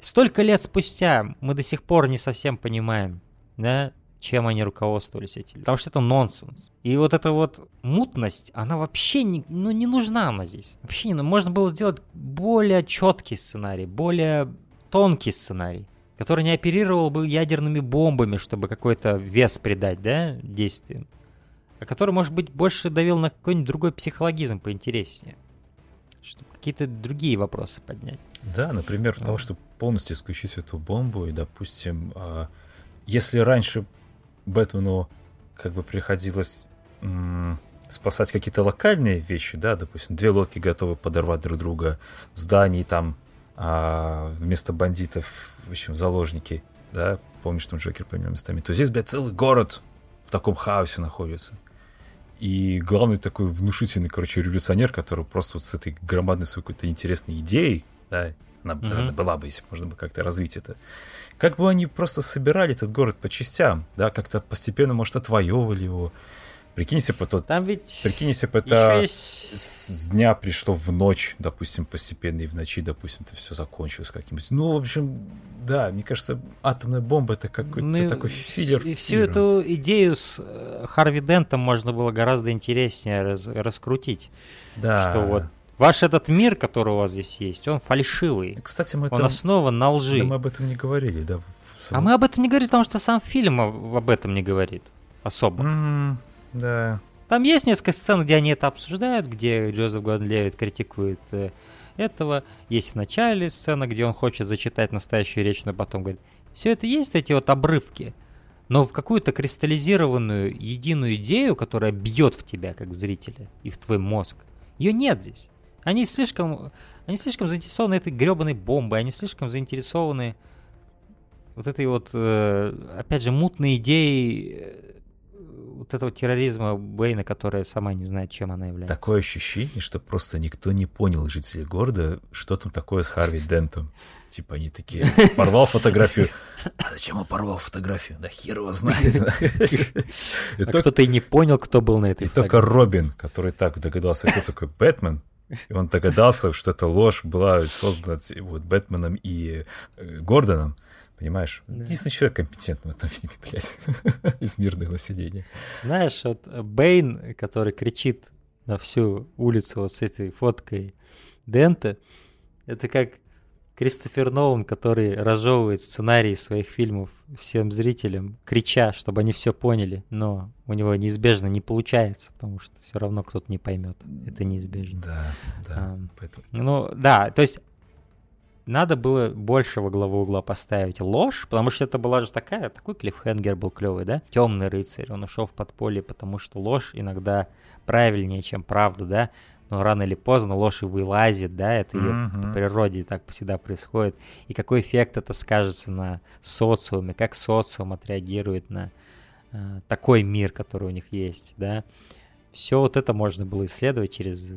Столько лет спустя мы до сих пор не совсем понимаем, да, чем они руководствовались эти люди. Потому что это нонсенс. И вот эта вот мутность, она вообще не, ну, не нужна она здесь. Вообще не Можно было сделать более четкий сценарий, более тонкий сценарий, который не оперировал бы ядерными бомбами, чтобы какой-то вес придать, да, действиям. А который, может быть, больше давил на какой-нибудь другой психологизм поинтереснее. Чтобы какие-то другие вопросы поднять. Да, например, ну. того, чтобы полностью исключить эту бомбу, и, допустим, а, если раньше Бэтмену как бы приходилось спасать какие-то локальные вещи, да, допустим, две лодки готовы подорвать друг друга, зданий там а, вместо бандитов, в общем, заложники, да, помнишь, там Джокер поменял местами, то здесь, блядь, целый город в таком хаосе находится. И главный такой внушительный, короче, революционер, который просто вот с этой громадной своей какой-то интересной идеей, да, она, mm-hmm. наверное, была бы, если можно бы как-то развить это. Как бы они просто собирали этот город по частям, да, как-то постепенно, может, отвоевывали его. Прикинь, если бы тот, Там ведь прикинь, если бы это есть... с дня пришло в ночь, допустим, постепенно, и в ночи, допустим, это все закончилось как-нибудь. Ну, в общем, да, мне кажется, атомная бомба это какой-то ну, такой филлер. И всю эту идею с э, Харви Дентом можно было гораздо интереснее раз, раскрутить. Да. Что вот Ваш этот мир, который у вас здесь есть, он фальшивый. Кстати, мы он это... основан на лжи. Да мы об этом не говорили, да. Сам... А мы об этом не говорили, потому что сам фильм об этом не говорит особо. Mm, да. Там есть несколько сцен, где они это обсуждают, где Джозеф Гордон Левит критикует э, этого. Есть в начале сцена, где он хочет зачитать настоящую речь, но потом говорит, все это есть эти вот обрывки, но в какую-то кристаллизированную единую идею, которая бьет в тебя, как в зрителя, и в твой мозг, ее нет здесь. Они слишком, они слишком заинтересованы этой гребаной бомбой, они слишком заинтересованы вот этой вот, э, опять же, мутной идеей э, вот этого терроризма Бэйна, которая сама не знает, чем она является. Такое ощущение, что просто никто не понял, жители города, что там такое с Харви Дентом. Типа они такие, порвал фотографию. А зачем он порвал фотографию? Да хер его знает. А кто-то и не понял, кто был на этой И только Робин, который так догадался, кто такой Бэтмен, и он догадался, что эта ложь была создана вот Бэтменом и э, Гордоном. Понимаешь? Да. Единственный человек компетентный в этом фильме, блядь, из мирного населения. Знаешь, вот Бэйн, который кричит на всю улицу вот с этой фоткой Дента, это как Кристофер Нолан, который разжевывает сценарии своих фильмов всем зрителям, крича, чтобы они все поняли, но у него неизбежно не получается, потому что все равно кто-то не поймет. Это неизбежно. Да, да. А, поэтому... Ну, да, то есть надо было больше во главу угла поставить ложь, потому что это была же такая, такой клиффхенгер был клевый, да? Темный рыцарь, он ушел в подполье, потому что ложь иногда правильнее, чем правда, да? Но рано или поздно ложь вылазит, да, это ее mm-hmm. по природе так всегда происходит. И какой эффект это скажется на социуме, как социум отреагирует на э, такой мир, который у них есть, да. Все вот это можно было исследовать через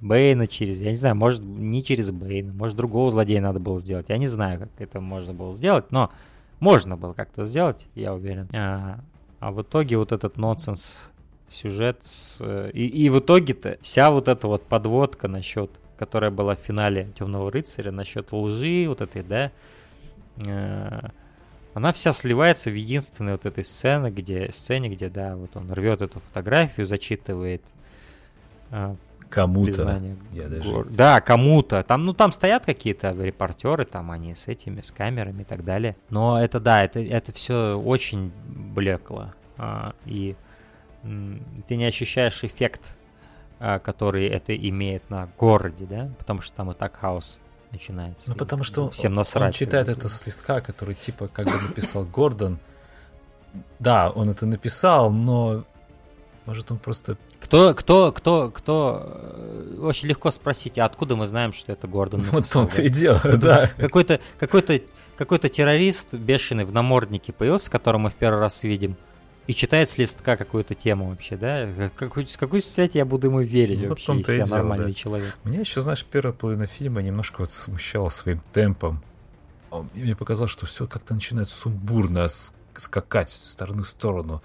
Бейна, через, я не знаю, может, не через Бейна, может, другого злодея надо было сделать. Я не знаю, как это можно было сделать, но можно было как-то сделать, я уверен. А, а в итоге вот этот нонсенс сюжет. С, э, и, и в итоге-то вся вот эта вот подводка насчет, которая была в финале Темного рыцаря, насчет лжи, вот этой, да, э, она вся сливается в единственной вот этой сцене, где, сцене, где, да, вот он рвет эту фотографию, зачитывает э, Кому-то. Я даже... Да, кому-то. Там, ну, там стоят какие-то репортеры, там они с этими, с камерами и так далее. Но это, да, это, это все очень блекло. А, и ты не ощущаешь эффект, а, который это имеет на городе, да, потому что там и так хаос начинается. Ну, потому что всем насрать, он читает это с листка, который типа как бы написал Гордон. Да, он это написал, но может он просто... Кто, кто, кто, кто... Э, очень легко спросить, а откуда мы знаем, что это Гордон написал? Вот он-то и дело, да. Какой-то, какой-то, какой-то террорист бешеный в наморднике появился, которого мы в первый раз видим и читает с листка какую-то тему вообще, да? Какой, с какой стати я буду ему верить ну, вообще, если я нормальный да. человек? Меня еще, знаешь, первая половина фильма немножко вот смущала своим темпом. И мне показалось, что все как-то начинает сумбурно скакать с стороны в сторону.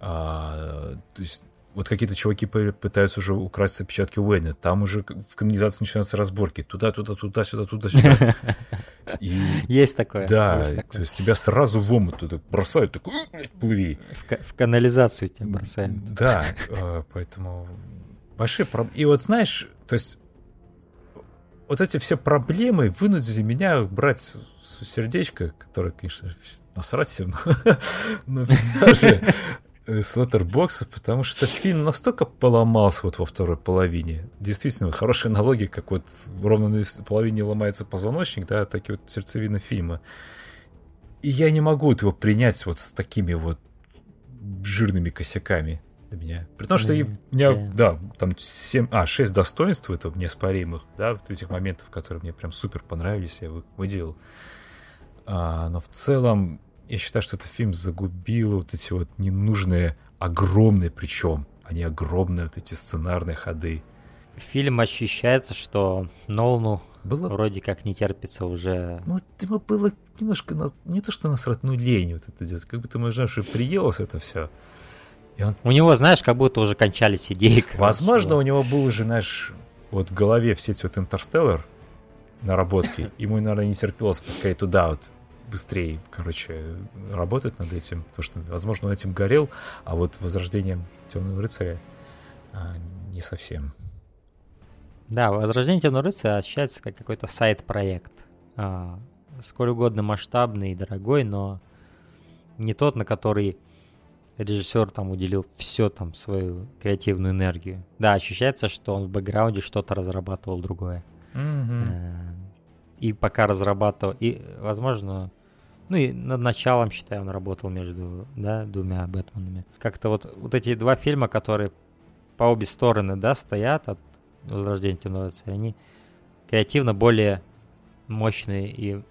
А, то есть вот какие-то чуваки пытаются уже украсть отпечатки Уэйна. Там уже в канализации начинаются разборки. Туда, туда, туда, сюда, туда, сюда. И, есть такое. Да, есть такое. то есть тебя сразу в омут туда бросают, так плыви. В, в канализацию тебя бросают. Да, э, поэтому большие проблемы. И вот знаешь, то есть вот эти все проблемы вынудили меня брать сердечко, которое, конечно, насрать всем, но, но все же с Letterboxd, потому что фильм настолько поломался вот во второй половине. Действительно, хорошие аналогии, как вот ровно на половине ломается позвоночник, да, такие вот сердцевины фильма. И я не могу этого принять вот с такими вот жирными косяками для меня. При том, что mm-hmm. у меня, yeah. да, там 7, а, 6 достоинств это неоспоримых, да, вот этих моментов, которые мне прям супер понравились, я выделил. А, но в целом я считаю, что этот фильм загубил вот эти вот ненужные, огромные причем, они огромные вот эти сценарные ходы. Фильм ощущается, что Нолну было... вроде как не терпится уже. Ну, ему было немножко, на... не то что насрать, ну лень вот это делать. Как будто мы знаешь, что приелось это все. И он... У него, знаешь, как будто уже кончались идеи. Возможно, у него был уже, знаешь, вот в голове все эти вот Интерстеллар наработки. Ему, наверное, не терпелось пускай туда вот быстрее, короче, работать над этим. Потому что, возможно, он этим горел, а вот возрождением Темного рыцаря а, не совсем. Да, возрождение Темного рыцаря ощущается как какой-то сайт-проект. А, сколь угодно масштабный и дорогой, но не тот, на который режиссер там уделил все там свою креативную энергию. Да, ощущается, что он в бэкграунде что-то разрабатывал другое. Mm-hmm. И пока разрабатывал, и, возможно, ну и над началом, считаю, он работал между, да, двумя Бэтменами. Как-то вот, вот эти два фильма, которые по обе стороны, да, стоят от Возрождения Темного рыцаря, они креативно более мощные и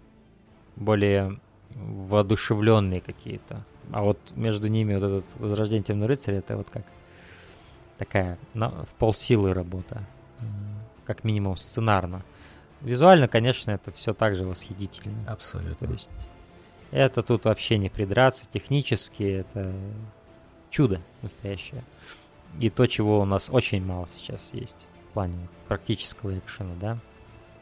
более воодушевленные какие-то. А вот между ними вот этот Возрождение Темного рыцаря, это вот как такая на, в полсилы работа. Как минимум сценарно. Визуально, конечно, это все так же восхитительно. Абсолютно. То есть это тут вообще не придраться. Технически это чудо настоящее. И то, чего у нас очень мало сейчас есть в плане практического экшена, да.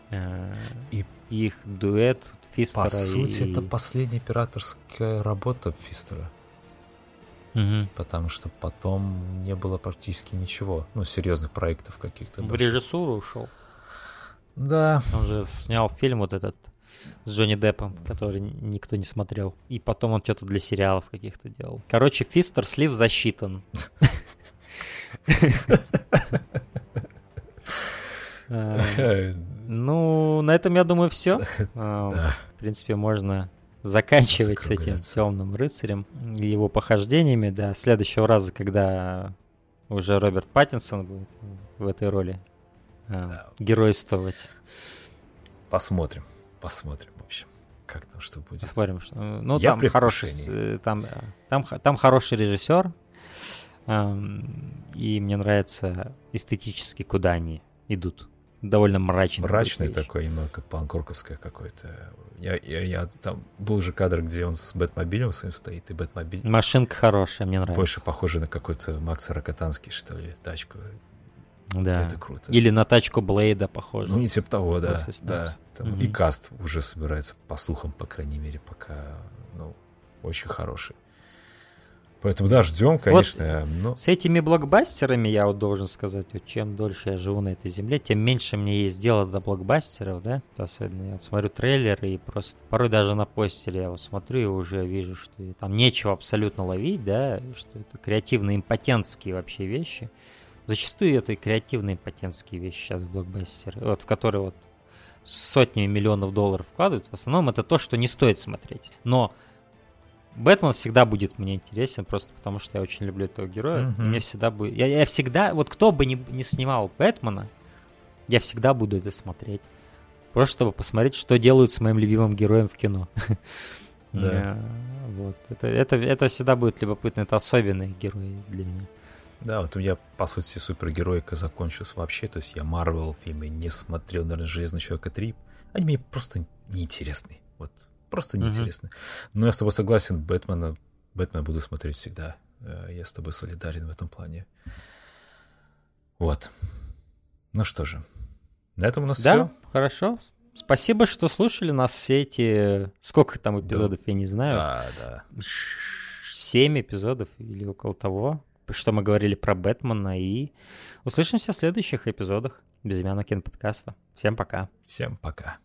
Э, и их дуэт Фистера. По сути, и... это последняя операторская работа Фистера. Угу. Потому что потом не было практически ничего, ну, серьезных проектов каких-то. В даже. режиссуру ушел. Да. Он же снял фильм вот этот с Джонни Деппом, который никто не смотрел. И потом он что-то для сериалов каких-то делал. Короче, Фистер слив засчитан. Э, ну, на этом, я думаю, все. В принципе, можно заканчивать с этим темным рыцарем и его похождениями до следующего раза, когда уже Роберт Паттинсон будет в этой роли а, геройствовать. Посмотрим, посмотрим, в общем, как там что будет. Посмотрим, что. Ну, Я там хороший, э, там, там, там хороший режиссер, и мне нравится эстетически, куда они идут довольно мрачный. Мрачный такой, немного как панкорковское какое-то. Я, я, я, там был же кадр, где он с Бэтмобилем своим стоит, и Бэтмобиль... Машинка хорошая, мне нравится. Больше похоже на какой-то Макса Рокотанский, что ли, тачку. Да. Это круто. Или на тачку Блейда похоже. Ну, не типа того, да. да. Там mm-hmm. И каст уже собирается, по слухам, по крайней мере, пока, ну, очень хороший. Поэтому да, ждем, конечно. Вот но... С этими блокбастерами я вот должен сказать, вот чем дольше я живу на этой земле, тем меньше мне есть дело до блокбастеров, да. Особенно я вот смотрю трейлеры и просто порой даже на постере я вот смотрю и уже вижу, что там нечего абсолютно ловить, да, что это креативно импотентские вообще вещи. Зачастую это креативные импотентские вещи сейчас в блокбастере, вот в которые вот сотнями миллионов долларов вкладывают. В основном это то, что не стоит смотреть. Но Бэтмен всегда будет мне интересен, просто потому что я очень люблю этого героя. Mm-hmm. И мне всегда будет. Я, я всегда, вот кто бы ни, не снимал Бэтмена, я всегда буду это смотреть. Просто чтобы посмотреть, что делают с моим любимым героем в кино. Да. Вот. Это, это, это всегда будет любопытно. Это особенный герой для меня. Да, вот у меня, по сути, супергеройка закончилась вообще. То есть я Марвел фильмы не смотрел, наверное, Железного Человека 3. Они мне просто неинтересны. Вот Просто неинтересно. Uh-huh. Но я с тобой согласен, Бэтмена, Бэтмена буду смотреть всегда. Э, я с тобой солидарен в этом плане. Вот. Ну что же, на этом у нас да, все. хорошо. Спасибо, что слушали нас все эти... Сколько там эпизодов, да. я не знаю. Да, да. Семь эпизодов или около того, что мы говорили про Бэтмена. И услышимся в следующих эпизодах Безымянного киноподкаста. Всем пока. Всем пока.